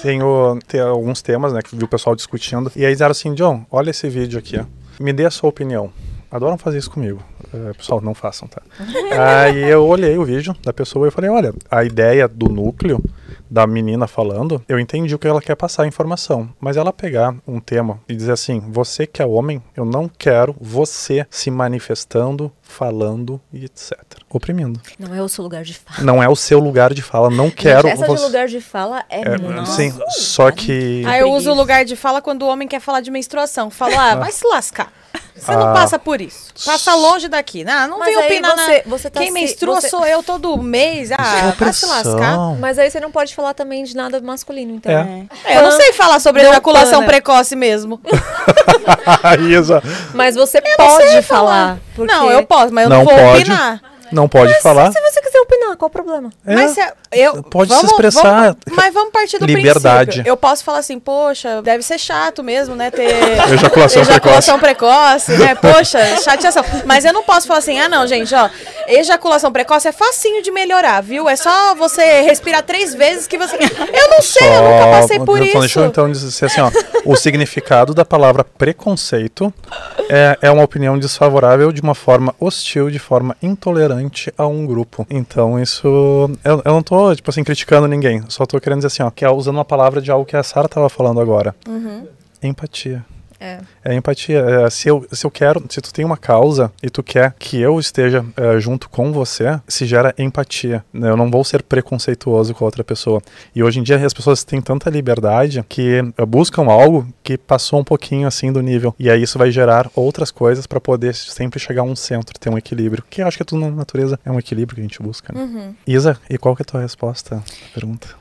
Tem, o- tem alguns temas, né, que viu o pessoal discutindo. E aí disseram assim, John, olha esse vídeo aqui, ó. Me dê a sua opinião. Adoram fazer isso comigo. Eh, pessoal, não façam, tá? aí eu olhei o vídeo da pessoa e eu falei, olha, a ideia do núcleo da menina falando, eu entendi o que ela quer passar a informação. Mas ela pegar um tema e dizer assim, você que é homem, eu não quero você se manifestando, falando e etc. Oprimindo. Não é o seu lugar de fala. Não é o seu lugar de fala, não quero Gente, essa você... de lugar de fala é, É, muito. sim, só que... Aí eu uso o lugar de fala quando o homem quer falar de menstruação. Falo, ah, vai se lascar. Você não Ah. passa por isso. Passa longe daqui. Não, não Mas vem opinar você- na... você tá Quem se- menstrua você- sou eu todo mês. Ah, vai se lascar. Mas aí você não pode falar também de nada masculino, então. É. É, eu não sei falar sobre Não ejaculação pana. precoce mesmo. Isa, Mas você não pode sei falar. porque- Não, eu posso, mas eu não, Não vou pode. opinar. não pode falar. Se você quiser opinar, qual o problema? É. Mas se, Eu, Pode se vamos- expressar. vamos- mas vamos partir do Liberdade. princípio. Eu posso falar assim, poxa, deve ser chato mesmo, né? Ter Ejaculação ejaculação precoce, né? Poxa, chateação. Mas eu não posso falar assim, ah, não, gente, ó, ejaculação precoce é facinho de melhorar, viu? É só você respirar três vezes que você. Eu não sei, eu nunca passei por então, isso. Deixa eu então dizer assim, ó. o significado da palavra preconceito é, é uma opinião desfavorável de uma forma hostil, de forma intolerante a um grupo. Então isso. Eu, eu não tô, tipo assim, criticando ninguém. Só tô querendo dizer assim, ó, que é usando uma palavra de algo que a Sara tava falando agora. Empatia. É. É empatia. É, se, eu, se eu quero, se tu tem uma causa e tu quer que eu esteja é, junto com você, se gera empatia. né? Eu não vou ser preconceituoso com a outra pessoa. E hoje em dia as pessoas têm tanta liberdade que é, buscam algo que passou um pouquinho assim do nível. E aí isso vai gerar outras coisas para poder sempre chegar a um centro, ter um equilíbrio. Que eu acho que tudo na natureza é um equilíbrio que a gente busca. Né? Uhum. Isa, e qual que é a tua resposta à pergunta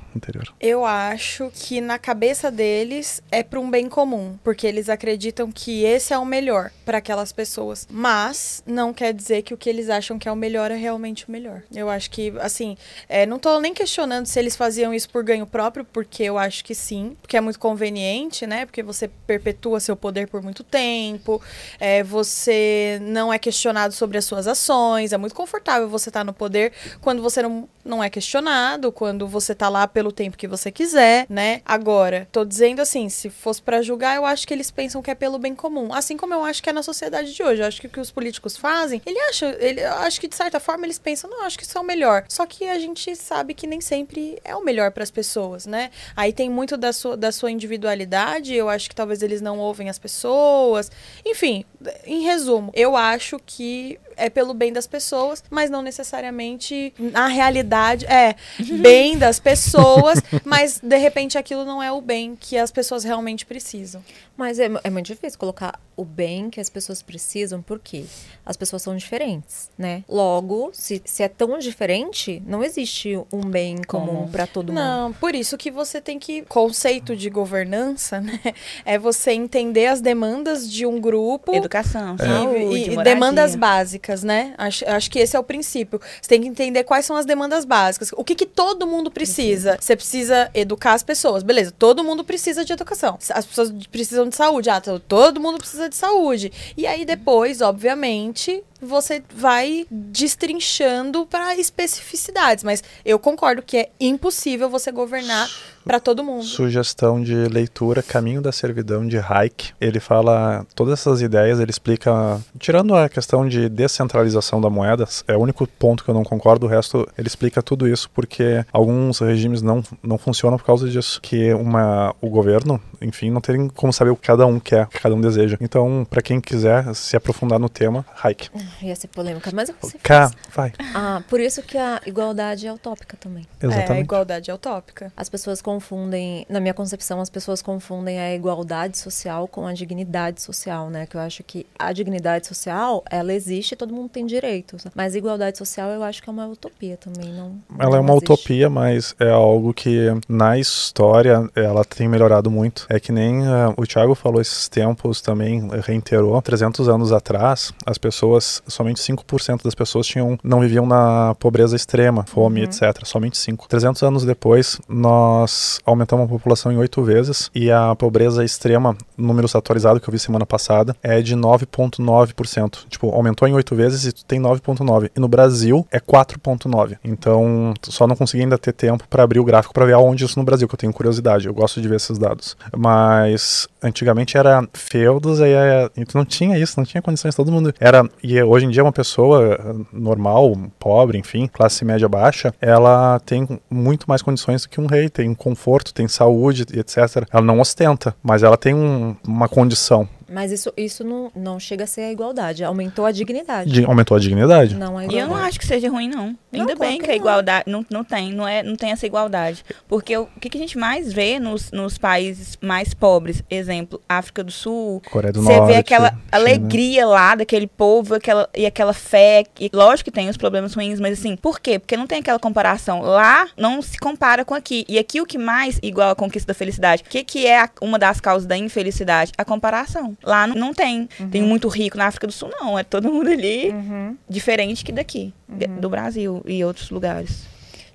Eu acho que na cabeça deles é para um bem comum, porque eles acreditam que esse é o melhor para aquelas pessoas. Mas não quer dizer que o que eles acham que é o melhor é realmente o melhor. Eu acho que, assim, é, não tô nem questionando se eles faziam isso por ganho próprio, porque eu acho que sim, porque é muito conveniente, né? Porque você perpetua seu poder por muito tempo, é, você não é questionado sobre as suas ações, é muito confortável você estar no poder quando você não, não é questionado, quando você tá lá pelo tempo que você quiser, né? Agora, tô dizendo assim, se fosse pra julgar, eu acho que eles pensam que é pelo bem comum, assim como eu acho que é na sociedade de hoje. Eu acho que o que os políticos fazem, ele acha, ele, eu acho que de certa forma eles pensam, não, acho que isso é o melhor. Só que a gente sabe que nem sempre é o melhor para as pessoas, né? Aí tem muito da sua, da sua individualidade, eu acho que talvez eles não ouvem as pessoas. Enfim, em resumo, eu acho que é pelo bem das pessoas, mas não necessariamente na realidade é bem das pessoas, mas de repente aquilo não é o bem que as pessoas realmente precisam. Mas é, é muito difícil colocar o bem que as pessoas precisam, porque as pessoas são diferentes, né? Logo, se, se é tão diferente, não existe um bem comum para todo mundo. Não, por isso que você tem que. Conceito de governança, né? É você entender as demandas de um grupo. Educação, e- saúde, e, e moradia. demandas básicas, né? Acho, acho que esse é o princípio. Você tem que entender quais são as demandas básicas. O que, que todo mundo precisa? Você precisa educar as pessoas. Beleza, todo mundo precisa de educação. As pessoas precisam de saúde. Ah, to- todo mundo precisa de saúde. E aí depois, obviamente, você vai destrinchando para especificidades. Mas eu concordo que é impossível você governar para todo mundo. Sugestão de leitura Caminho da Servidão de Hayek. Ele fala todas essas ideias, ele explica, tirando a questão de descentralização da moeda, é o único ponto que eu não concordo, o resto ele explica tudo isso porque alguns regimes não, não funcionam por causa disso, que uma o governo, enfim, não tem como saber o que cada um quer, o que cada um deseja. Então, para quem quiser se aprofundar no tema, Hayek. Ia ser polêmica, mas você fez. vai. Ah, por isso que a igualdade é utópica também. É, a Exatamente. igualdade é utópica. As pessoas confundem, na minha concepção, as pessoas confundem a igualdade social com a dignidade social, né? Que eu acho que a dignidade social, ela existe, todo mundo tem direitos. Mas igualdade social, eu acho que é uma utopia também, não. Ela é não uma existe. utopia, mas é algo que na história ela tem melhorado muito. É que nem ah, o Thiago falou esses tempos também, reiterou, 300 anos atrás, as pessoas, somente 5% das pessoas tinham, não viviam na pobreza extrema, fome, etc. Somente 5. 300 anos depois, nós aumentamos a população em oito vezes e a pobreza extrema, números atualizados que eu vi semana passada, é de 9,9%. Tipo, aumentou em oito vezes e tu tem 9,9%. E no Brasil é 4,9%. Então, só não consegui ainda ter tempo para abrir o gráfico para ver aonde isso no Brasil, que eu tenho curiosidade. Eu gosto de ver esses dados. Mas antigamente era feudos, é, e tu não tinha isso, não tinha condições. Todo mundo era. E hoje em dia, uma pessoa eh, normal, pobre, enfim, classe média baixa, ela tem muito mais condições do que um rei. Tem conforto, tem saúde, etc. Ela não ostenta, mas ela tem um- uma condição. Mas isso, isso não, não chega a ser a igualdade. Aumentou a dignidade. De, aumentou a dignidade. Não a E eu igualdade. não acho que seja ruim, não. Ainda claro bem que que a não. igualdade não, não tem, não, é, não tem essa igualdade. Porque o, o que, que a gente mais vê nos, nos países mais pobres, exemplo, África do Sul, Coreia do você Norte. vê aquela China. alegria lá daquele povo aquela, e aquela fé. E lógico que tem os problemas ruins, mas assim, por quê? Porque não tem aquela comparação. Lá não se compara com aqui. E aqui o que mais igual a conquista da felicidade? O que, que é a- uma das causas da infelicidade? A comparação. Lá não, tem. Tem muito rico na África do Sul, não. É todo mundo ali Uhum. diferente que daqui, de- do Brasil e outros lugares.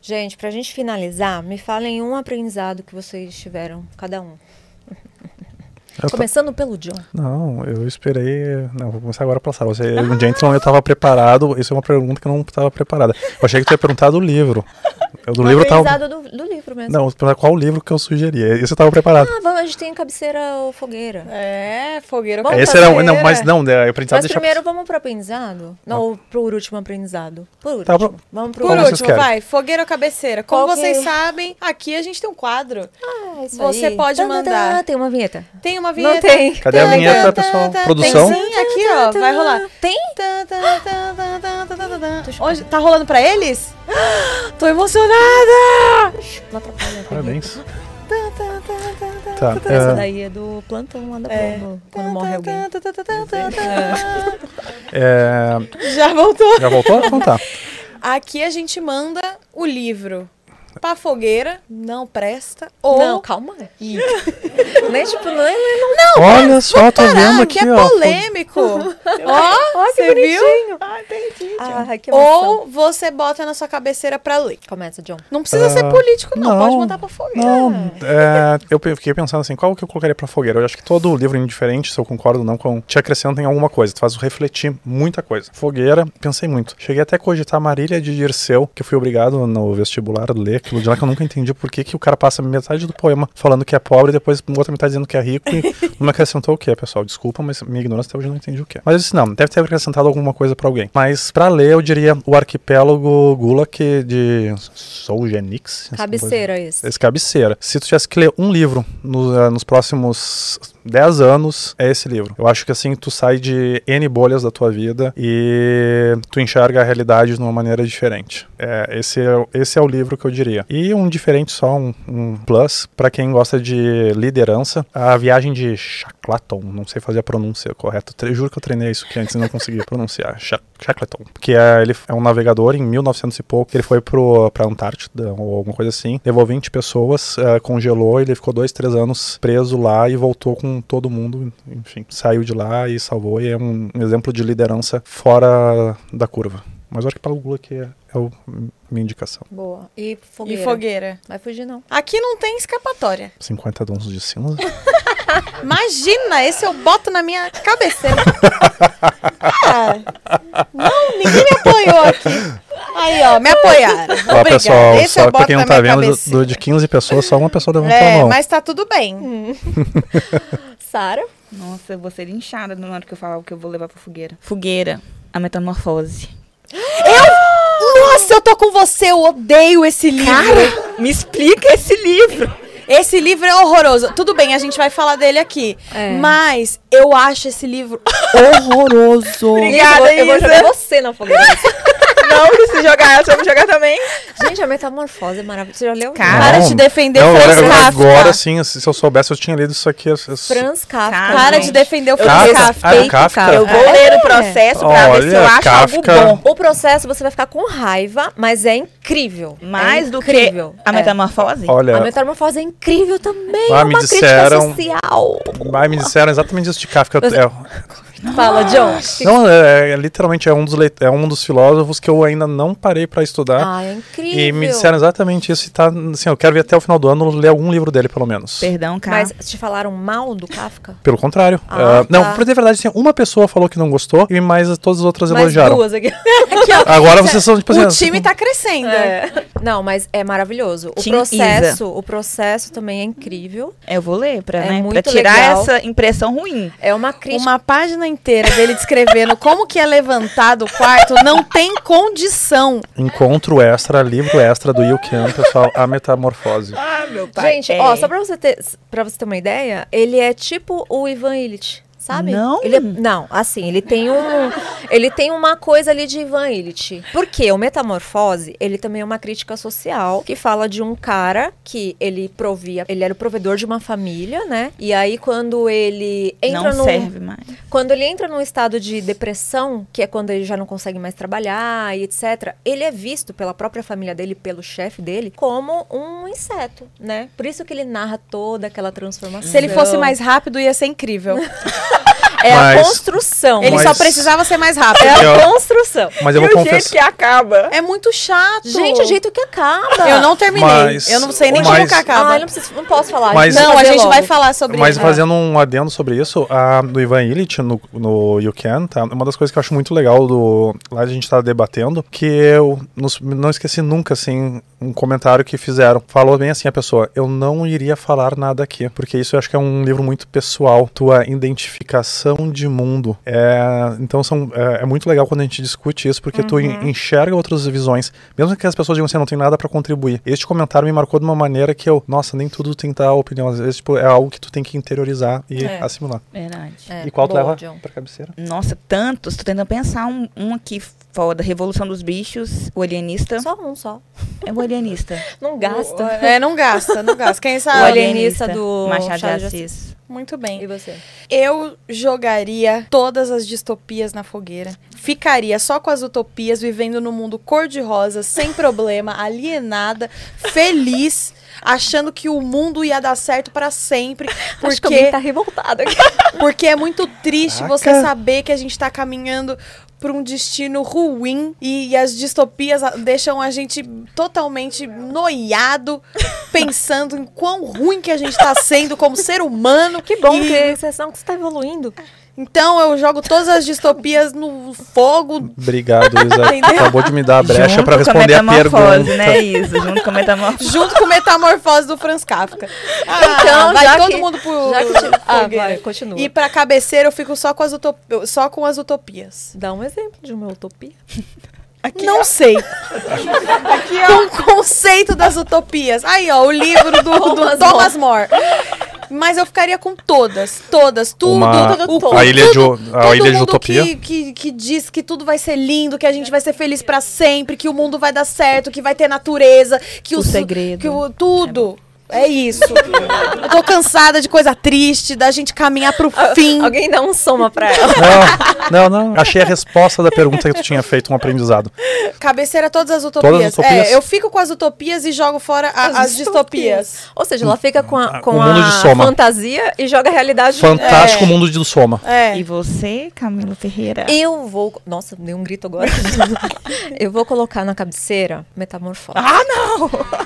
Gente, pra gente finalizar, me falem um aprendizado que vocês tiveram, cada um. Eu tô- Começando pelo John. Não, eu esperei. Não, vou começar agora a passar. Você, no Gentleman eu estava preparado. Isso é uma pergunta que eu não estava preparada. Eu achei que tu ia perguntar do livro. Eu, do Um livro tava. aprendizado do, do livro mesmo. Não, pra qual livro que eu sugeria? Esse eu estava preparado. Ah, vamos, a gente tem cabeceira ou fogueira. É, fogueira Vamos Esse pra era. Não, mas não, né, eu aprendizado Mas deixa. primeiro vamos pro aprendizado? Não, ou pro último aprendizado? Por último. Tá, pro- Vamos pro Por último, vai, fogueira ou cabeceira. Como Qual que- vocês sabem, aqui a gente tem um quadro. Ah, isso Você aí. pode Tá, tá, mandar. tá, Tem uma vinheta. Tem uma vinheta. Não tem. Cadê a Tá, vinheta, tá, pessoal? tá, Produção? Tem sim, aqui, ó. Vai rolar. Tem? Tá, tá, tá, tá, tá, tá, tá, tá. Onde- tá rolando pra eles? Tô emocionada! Não atrapalha. Parabéns. Tá, tá, tá, tá, tá. Tá. Essa é, daí é do plantão lá da É. Quando morre alguém. Tá, tá, tá, tá, tá, tá. é, Já voltou? já voltou? Então tá. Aqui a gente manda o livro pra fogueira, não presta. Ou. Não, calma. Ih, Nem tipo, não é. Não, Olha só, tô parar, vendo que aqui, é ó. polêmico. Ó, você viu? Ah, que emoção. Ou você bota na sua cabeceira pra ler. Começa, John. Não precisa ser Ah, político, não. não. Pode mandar pra fogueira. Não, é, eu fiquei pensando assim, qual que eu colocaria pra fogueira? Eu acho que todo livro indiferente, se eu concordo ou não, com, te acrescenta em alguma coisa, tu faz refletir muita coisa. Fogueira, pensei muito. Cheguei até a cogitar Marília de Dirceu, que eu fui obrigado no vestibular a ler aquilo de lá que eu nunca entendi por que, que o cara passa metade do poema falando que é pobre e depois outra metade dizendo que é rico e não me acrescentou o que, pessoal? Desculpa, mas minha ignorância até hoje não entendi o que. Mas eu disse, não, deve ter acrescentado alguma coisa pra alguém. Mas pra ler, eu diria o arquipélago Gulag de Solzhenitsyn. Cabeceira esse. Esse cabeceira. Se tu tivesse que ler um livro no- eh, nos próximos 10 anos, é esse livro. Eu acho que assim tu sai de N bolhas da tua vida e tu enxerga a realidade de uma maneira diferente. É, esse, é, esse é o livro que eu diria. E um diferente só, um, um plus, pra quem gosta de liderança, a viagem de Shackleton, não sei fazer a pronúncia correta, tre- juro que eu treinei isso aqui antes não consegui pronunciar. Sha- Shackleton. Que é, ele é um navegador em 1900 e pouco, ele foi pro, pra Antártida ou alguma coisa assim, levou 20 pessoas, eh, congelou, ele ficou dois, três anos preso lá e voltou com todo mundo, enfim, saiu de lá e salvou, e é um, exemplo de liderança fora da curva. Mas eu acho que para o Lula que é, é o, minha indicação. Boa. E fogueira. E fogueira. Vai fugir, não. Aqui não tem escapatória. 50 dons de cinza. Imagina, esse eu boto na minha cabeceira. Ah, não, ninguém me apoiou aqui. Aí, ó, me apoiaram. Ó, Obrigada. pessoal, esse eu só pra quem não tá vendo, do, cabeceira. do- de 15 pessoas, só uma pessoa levantou a É, mão. mas tá tudo bem. Sara? Nossa, eu vou ser inchada na hora que eu falar o que eu vou levar pra fogueira. Fogueira, a metamorfose. Nossa, eu tô com você, eu odeio esse livro. Me explica esse livro. Esse livro é horroroso. Tudo bem, a gente vai falar dele aqui. É. Mas eu acho esse livro horroroso. Obrigada, eu vou, eu vou jogar você na fogueira. Não, se jogar essa, eu vou jogar também. Gente, a metamorfose é maravilhosa. Você já leu? Cara, Para de defender não, o Franz eu- Kafka. Agora sim, se eu soubesse, eu tinha lido isso aqui. eu- eu- Franz Kafka. Cara, Para gente. de defender o Eu Franz Kafka? Kafka. Ah, é Kafka? Eu vou É. ler o processo pra ver se eu Olha, acho Kafka. algo bom. O processo você vai ficar com raiva, mas é incrível. Mais é do que incrível. a É. metamorfose. Olha, A metamorfose é incrível também. Ah, é me uma disseram- crítica social. mas me disseram exatamente isso de Kafka. É, Fala, John. não, é, é, literalmente é um, dos é um dos filósofos que eu ainda não parei pra estudar. Ah, é incrível. E me disseram exatamente isso. E tá, assim, eu quero ver até o final do ano ler algum livro dele, pelo menos. Perdão, cara. Mas te falaram mal do Kafka? Pelo contrário. Ah, Não, tá. pra dizer a verdade, assim, uma pessoa falou que não gostou e mais todas as outras Mais elogiaram. duas aqui. Agora vocês são, tipo O assim, time tá crescendo. Não, mas é maravilhoso. O Team processo, o processo também é incrível. Eu vou ler pra, É né, muito pra tirar legal. essa impressão ruim. É uma crítica. Uma página inteira dele descrevendo como que é levantado o quarto não tem condição. Encontro extra, livro extra do Yukian, pessoal, A Metamorfose. Ah, meu Gente, ó, só pra você, ter, pra você ter uma ideia, ele é tipo o Ivan Illich. Sabe? Não? Ele é- não, assim, ele tem um. Ele tem uma coisa ali de Ivan Illich. Porque o Metamorfose, ele também é uma crítica social que fala de um cara que ele provia. Ele era o provedor de uma família, né? E aí, quando ele entra Não no. serve mais. Quando ele entra num estado de depressão, que é quando ele já não consegue mais trabalhar e etc., ele é visto pela própria família dele, pelo chefe dele, como um inseto, né? Por isso que ele narra toda aquela transformação. Se ele fosse mais rápido, ia ser incrível. É a Mas- construção. Ele só Mas- precisava ser mais rápido. É a construção. Mas eu vou confessar. acaba. É muito chato. Gente, o jeito que acaba. Eu não terminei. Mas- eu não sei nem mas- como que acaba. Ah, não, preciso, não posso falar. Mas- não, a gente logo. vai falar sobre Mas isso. fazendo um adendo sobre isso, a, do Ivan Illich no, no You Can, tá? Uma das coisas que eu acho muito legal do. Lá a gente tá debatendo, que eu nos- não esqueci nunca, assim, um comentário que fizeram. Falou bem assim a pessoa: eu não iria falar nada aqui, porque isso eu acho que é um livro muito pessoal, tua identificação de mundo. É, então são, é, é muito legal quando a gente discute isso, porque tu en- enxerga outras visões, mesmo que as pessoas digam assim, não tem nada pra contribuir. Este comentário me marcou de uma maneira que eu, nossa, nem tudo tem que dar opinião. Às vezes, tipo, é algo que tu tem que interiorizar e É. assimilar. Verdade. É, e qual tu leva John. pra cabeceira? Nossa, tantos. Tô tentando pensar um, um aqui foda. Revolução dos Bichos, o Alienista. Só um só. É o Alienista. Não gasta. É, não gasta, não gasta. Quem O sabe? alienista do Machado Machado de Assis. Muito bem. E você? Eu jogaria todas as distopias na fogueira. Ficaria só com as utopias, vivendo no mundo cor-de-rosa, sem problema, alienada, feliz, achando que o mundo ia dar certo pra sempre. Acho que alguém Porque, tá revoltado aqui. porque é muito triste Caraca. você saber que a gente tá caminhando pra um destino ruim e as distopias a- deixam a gente totalmente noiado, pensando em quão ruim que a gente tá sendo como ser humano. Que bom, E- que exceção que você tá evoluindo. Então eu jogo todas as distopias no fogo. Obrigado, Isa. Entendeu? Acabou de me dar a brecha com responder a pergunta. né, Isa? Junto com a metamorfose. Junto com Metamorfose do Franz Kafka. Ah, Então, vai já todo que- mundo pro. Já que. Ah, vai, continua. E pra cabeceira eu fico só com as, utop... só com as utopias. Dá um exemplo de uma utopia. Não sei. Com o conceito das utopias. Aí, ó, o livro do, do Thomas Thomas More. Mas eu ficaria com todas, todas, tudo. Uma- o, a ilha de, tudo, a ilha de utopia. Que, que, que diz que tudo vai ser lindo, que a gente vai ser feliz pra sempre, que o mundo vai dar certo, que vai ter natureza, que O su- segredo. que o, tudo. É isso. Eu tô cansada de coisa triste, da gente caminhar pro fim. Alguém dá um soma pra ela. Não, não, não. Achei a resposta da pergunta que tu tinha feito um aprendizado. Cabeceira todas as utopias. Todas as utopias? É, eu fico com as utopias e jogo fora a- as, As distopias. Ou seja, ela fica com a, Ah, com a de soma. fantasia e joga a realidade. Fantástico mundo de Soma. É. E você, Camila Ferreira? Eu vou. Nossa, dei um grito agora. eu vou colocar na cabeceira metamorfose.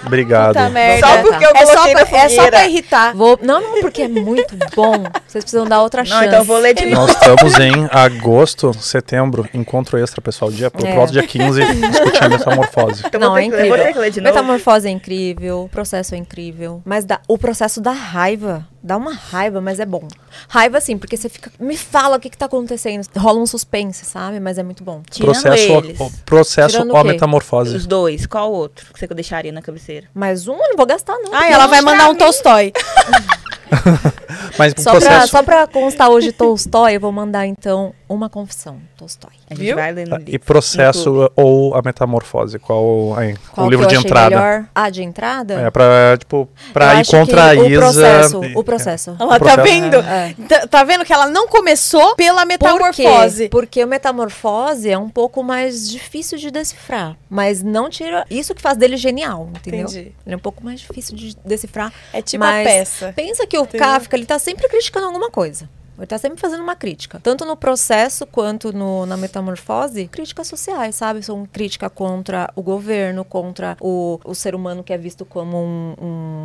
Obrigado. Puta merda. Só porque eu é só, pra, é só pra irritar. Vou... Não, não, porque é muito bom. Vocês precisam dar outra chance. Não, então eu vou ler de novo. Nós estamos em agosto, setembro, encontro extra, pessoal. Dia, pro É. próximo dia 15, discutir a metamorfose. Eu Não, é incrível. ter que ler de novo. Metamorfose é incrível, o processo é incrível. Mas dá, o processo dá raiva. Dá uma raiva, mas é bom. Raiva, sim, porque você fica. Me fala o que, que tá acontecendo. Rola um suspense, sabe? Mas é muito bom. Tirando processo eles, o processo Tirando ou o metamorfose. os dois, qual outro que você deixaria na cabeceira? Mais um eu não vou gastar, não. Ai, porque ela vai mandar um estraguei. Tolstói. Mas o Só pra, processo. só pra constar hoje Tolstói, eu vou mandar então uma confissão. Tolstói. A gente Viu? vai ler no Tá, livro. E processo ou a metamorfose? Qual aí? Qual o que livro eu de achei entrada. Melhor? Ah, de entrada? É, pra, tipo, pra Eu ir contra a Isa. O processo. e- O processo. Ela tá processo. vendo? É. Tá, tá vendo que ela não começou pela Por metamorfose. quê? Porque o metamorfose é um pouco mais difícil de decifrar. Mas não tira. Isso que faz dele genial, entendeu? Entendi. Ele é um pouco mais difícil de decifrar. É tipo mas a peça. Pensa que o Entendeu? Kafka, ele tá sempre criticando alguma coisa. Ele tá sempre fazendo uma crítica. Tanto no processo quanto no, na metamorfose, críticas sociais, sabe? São crítica contra o governo, contra o, o ser humano que é visto como um,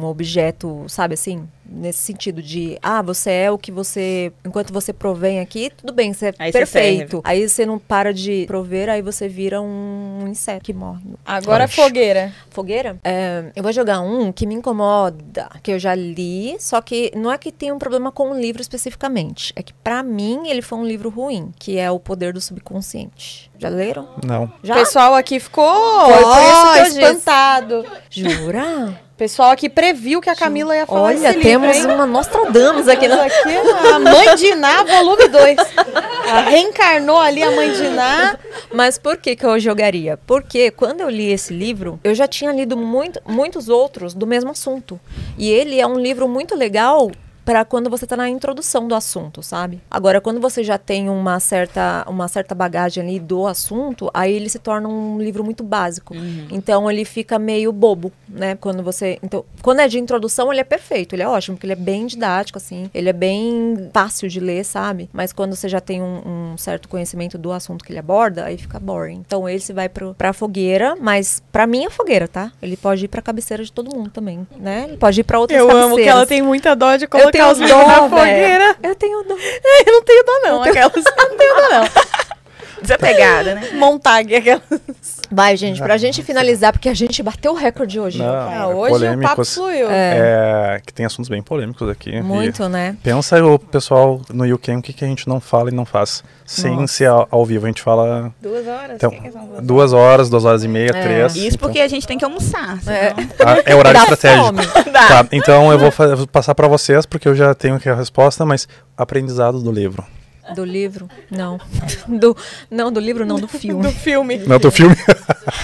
um objeto, sabe assim? Nesse sentido de, ah, você é o que você. Enquanto você provém aqui, tudo bem, você é Aí você perfeito. serve. aí você não para de prover, aí você vira um inseto que morre. Agora Oxe. fogueira. Fogueira? É, eu vou jogar um que me incomoda, que eu já li, só que não é que tem um problema com o livro especificamente. É que pra mim ele foi um livro ruim, que é O Poder do Subconsciente. Já leram? Não. Já? O pessoal aqui ficou que eu disse. espantado. Jura? Pessoal aqui previu que a Camila ia falar Olha, livro, temos hein? uma Nostradamus aqui na... aqui a Mãe de Iná, volume 2. Reencarnou ali a Mãe de Iná. Mas por que, que eu jogaria? Porque quando eu li esse livro, eu já tinha lido muito, muitos outros do mesmo assunto. E ele é um livro muito legal para quando você tá na introdução do assunto, sabe? Agora, quando você já tem uma certa, uma certa bagagem ali do assunto, aí ele se torna um livro muito básico. Então ele fica meio bobo, né? Quando você. Então, quando é de introdução, ele é perfeito, ele é ótimo, porque ele é bem didático, assim, ele é bem fácil de ler, sabe? Mas quando você já tem um, um certo conhecimento do assunto que ele aborda, aí fica boring. Então esse vai pro, pra fogueira, mas pra mim é fogueira, tá? Ele pode ir pra cabeceira de todo mundo também, né? Ele pode ir pra outras Eu cabeceiras. amo que ela tem muita dó de colocar tenho os dó, fogueira. velho. Eu tenho dó. Eu não tenho dó, não. Aquelas. Eu não tenho dó, não. Desapegada, né? Montag, aquelas. Vai, gente, pra gente finalizar, porque a gente bateu o recorde hoje. Não, Ah, é hoje o papo polêmicos. fluiu. É, que tem assuntos bem polêmicos aqui. E Muito, né? pensa o pessoal no UK o que, que a gente não fala e não faz. Sem Nossa. ser ao, ao vivo. A gente fala Duas horas. Então, que que são duas duas horas, duas horas e meia, É. três. Isso então- porque a gente tem que almoçar. É. Ah, é horário Dá estratégico. Tá, então eu vou, fa- eu vou passar pra vocês, porque eu já tenho aqui a resposta, mas aprendizado do livro. Do livro? Não. Do, não, do livro não, do filme. Do filme. Não, do filme.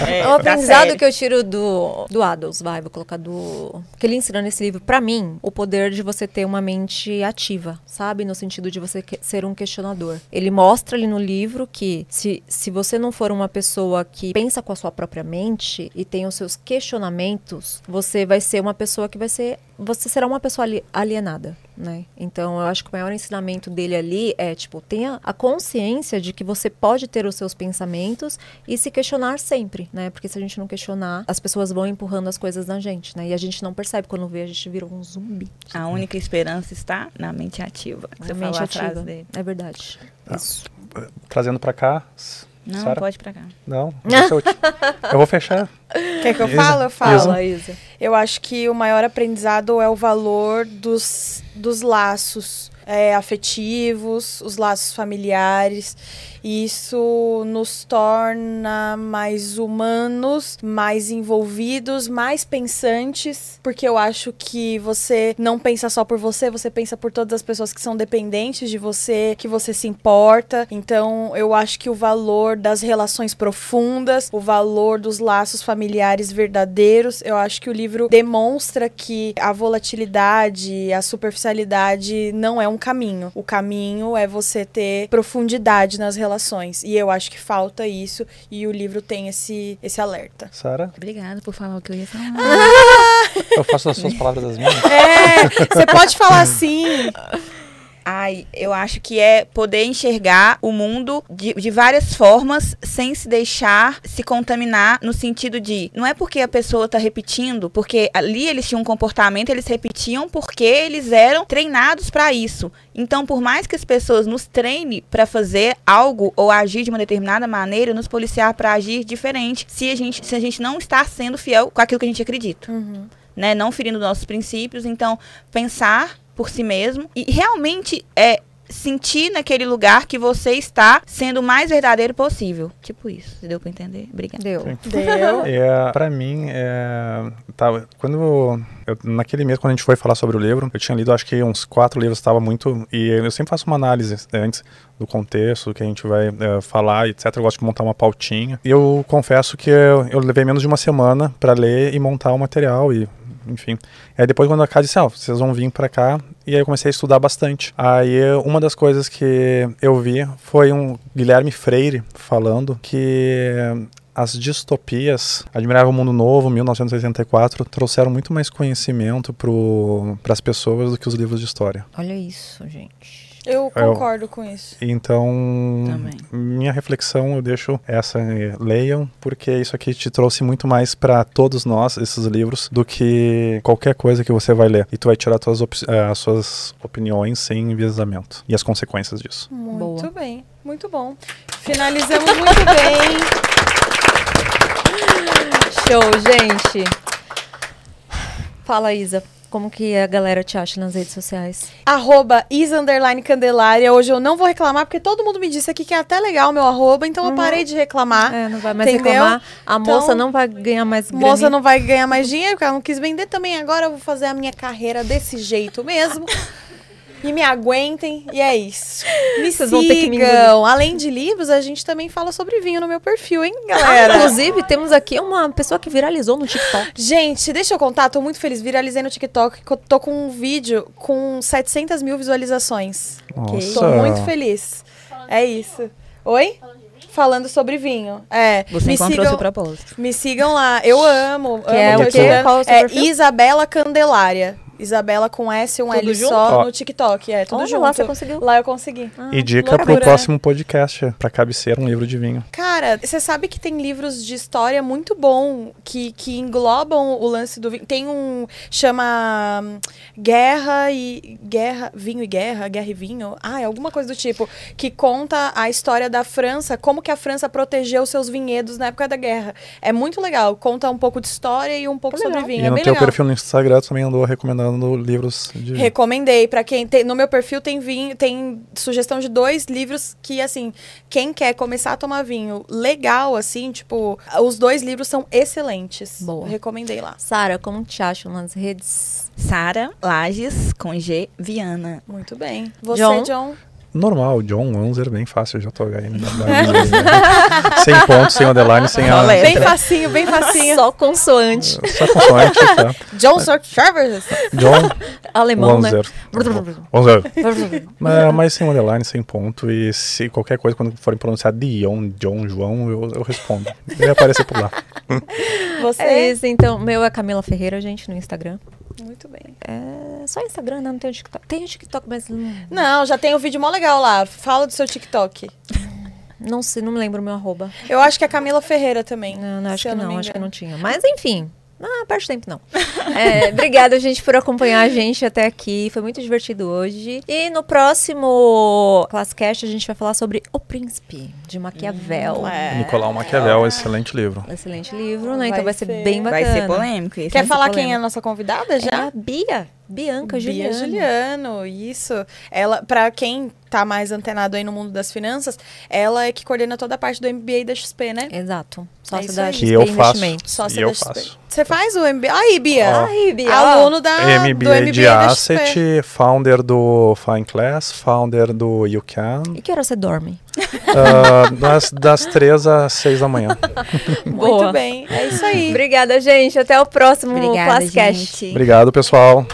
É, É o da aprendizado que eu tiro do, do Adams, vai, vou colocar do. Que ele ensina nesse livro, pra mim, o poder de você ter uma mente ativa, sabe? No sentido de você que- ser um questionador. Ele mostra ali no livro que se, se você não for uma pessoa que pensa com a sua própria mente e tem os seus questionamentos, você vai ser uma pessoa que vai ser. Você será uma pessoa ali- alienada, né? Então eu acho que o maior ensinamento dele ali é, tipo, tenha a consciência de que você pode ter os seus pensamentos e se questionar sempre, né? Porque se a gente não questionar, as pessoas vão empurrando as coisas na gente, né? E a gente não percebe quando vê, a gente virou um zumbi. A única esperança está na mente ativa. Você A falou mente ativa. É verdade. Isso. Trazendo pra cá. Não, Sara? pode ir pra cá. Não, eu, te- eu vou fechar. Quer que eu Isa, falo? Eu falo. Isa. Eu acho que o maior aprendizado é o valor dos, dos laços é, afetivos, os laços familiares. Isso nos torna mais humanos, mais envolvidos, mais pensantes, porque eu acho que você não pensa só por você, você pensa por todas as pessoas que são dependentes de você, que você se importa. Então, eu acho que o valor das relações profundas, o valor dos laços familiares verdadeiros, eu acho que o livro demonstra que a volatilidade, a superficialidade não é um caminho. O caminho é você ter profundidade nas relações. E eu acho que falta isso e o livro tem esse, esse alerta. Sara, Obrigada por falar o que eu ia falar. eu faço as suas palavras das minhas. É, você pode falar assim. Ai, eu acho que é poder enxergar o mundo de, de várias formas sem se deixar se contaminar no sentido de não é porque a pessoa tá repetindo, porque ali eles tinham um comportamento, eles repetiam porque eles eram treinados para isso. Então, por mais que as pessoas nos treinem para fazer algo ou agir de uma determinada maneira, nos policiar para agir diferente, se a gente se a gente não está sendo fiel com aquilo que a gente acredita né, não ferindo nossos princípios, então pensar por si mesmo. E realmente é sentir naquele lugar que você está sendo o mais verdadeiro possível. Tipo isso, deu pra entender? Obrigada. Deu. Deu. É, pra mim, é, tá, quando eu, naquele mês, quando a gente foi falar sobre o livro, eu tinha lido acho que uns quatro livros, estava muito. E eu sempre faço uma análise antes do contexto que a gente vai é, falar, etc. Eu gosto de montar uma pautinha. E eu confesso que eu, eu levei menos de uma semana para ler e montar o material e enfim. Aí depois quando a Cá disse, ó, vocês vão vir pra cá, e aí eu comecei a estudar bastante. Aí uma das coisas que eu vi foi um Guilherme Freire falando que as distopias, Admirável Mundo Novo, 1984, trouxeram muito mais conhecimento para as pessoas do que os livros de história. Olha isso, gente. Eu Eu- concordo com isso. Então, Também. minha reflexão eu deixo essa, eh, leiam, porque isso aqui te trouxe muito mais para todos nós, esses livros, do que qualquer coisa que você vai ler. E tu vai tirar tuas op- eh, as suas opiniões sem enviesamento e as consequências disso. Muito Boa. bem, muito bom. Finalizamos muito bem. Show, gente. Fala, Isa. Como que a galera te acha nas redes sociais? Arroba Candelária. Hoje eu não vou reclamar, porque todo mundo me disse aqui que é até legal o meu arroba, então eu parei de reclamar. É, não vai mais Entendeu? reclamar. A Então, moça não vai ganhar mais grana. Moça não vai ganhar mais dinheiro, porque ela não quis vender também. Agora eu vou fazer a minha carreira desse jeito mesmo. e me aguentem. E é isso. Me Vocês vão ter que me sigam. Além de livros, a gente também fala sobre vinho no meu perfil, hein, Ah, galera? inclusive, temos aqui uma pessoa que viralizou no TikTok. Gente, deixa eu contar, tô muito feliz. Viralizei no TikTok, que eu tô com um vídeo com 700 mil visualizações. Nossa. Tô muito feliz. É isso. Oi? Falando sobre vinho. É. Você me encontrou sigam, seu propósito. me sigam lá. Eu amo. Que é amo o quê? Qual é o seu É perfil? Isabela Candelária. Isabela com S, um Tudo L junto? só Ó. no TikTok. É, tudo Olha junto. lá, você conseguiu. Lá eu consegui. E dica loucura, pro né? próximo podcast, pra cabeceira, um livro de vinho. Cara, você sabe que tem livros de história muito bom que, que englobam o lance do vinho. Tem um chama hum, Guerra e Guerra, Vinho e Guerra, Guerra e Vinho. Ah, é alguma coisa do tipo que conta a história da França, como que a França protegeu seus vinhedos na época da guerra. É muito legal, conta um pouco de história e um pouco sobre vinho. e é no bem teu legal. perfil no Instagram também andou recomendando livros de vinho. Recomendei pra quem tem, no meu perfil tem vinho, tem sugestão de dois livros que assim, quem quer começar a tomar vinho legal assim, tipo, os dois livros são excelentes. Boa. Recomendei lá. Sara, como te acham nas redes? Sara Lages com G Viana. Muito bem. Você, John? John? Normal, John Wanzer, bem fácil, JHN. sem ponto, sem underline, sem a... Letra. Bem facinho, bem facinho. Só consoante. Só consoante, tá? John Sarkis. John Alemão, né? Wanzer. Wanzer. Mas, mas sem underline, sem ponto. E se qualquer coisa, quando forem pronunciar Dion, John, João, eu, eu respondo. Ele vai aparecer por lá. Você? É isso, então. Meu é Camila Ferreira, gente, no Instagram. Muito bem. É só Instagram, né? Não tem o TikTok. Tem o TikTok, mas não, Não, já tem um vídeo mó legal lá. Fala do seu TikTok. não sei, não me lembro o meu arroba. Eu acho que é Camila Ferreira também. Não, não, acho que não, me acho que não tinha. Mas enfim. Ah, perde tempo não. É, obrigada, gente, por acompanhar a gente até aqui. Foi muito divertido hoje. E no próximo Classcast a gente vai falar sobre O Príncipe, de Maquiavel. É. Nicolau Maquiavel, excelente livro. Excelente livro, né? Vai então vai ser, ser- bem bacana. Vai ser polêmico isso. Quer falar polêmico. quem é a nossa convidada É já? a Bia. Bianca Bia Juliano. Juliano, isso. Ela, para quem tá mais antenado aí no mundo das finanças, ela é que coordena toda a parte do MBA da XP, né? Exato. Sócia isso da aí. XP Que eu faço. Sócia E eu XP. faço. Você faz o MBA? Aí, Bia. Ó. Ai, Bia. Aluno da, do MBA MBA de da XP. Asset, founder do Fine Class, founder do You Can. E que hora você dorme? Ah, das, das três às seis da manhã. Muito Boa. bem. É isso aí. Obrigada, gente. Até o próximo Obrigada, Classcast. Obrigado, pessoal.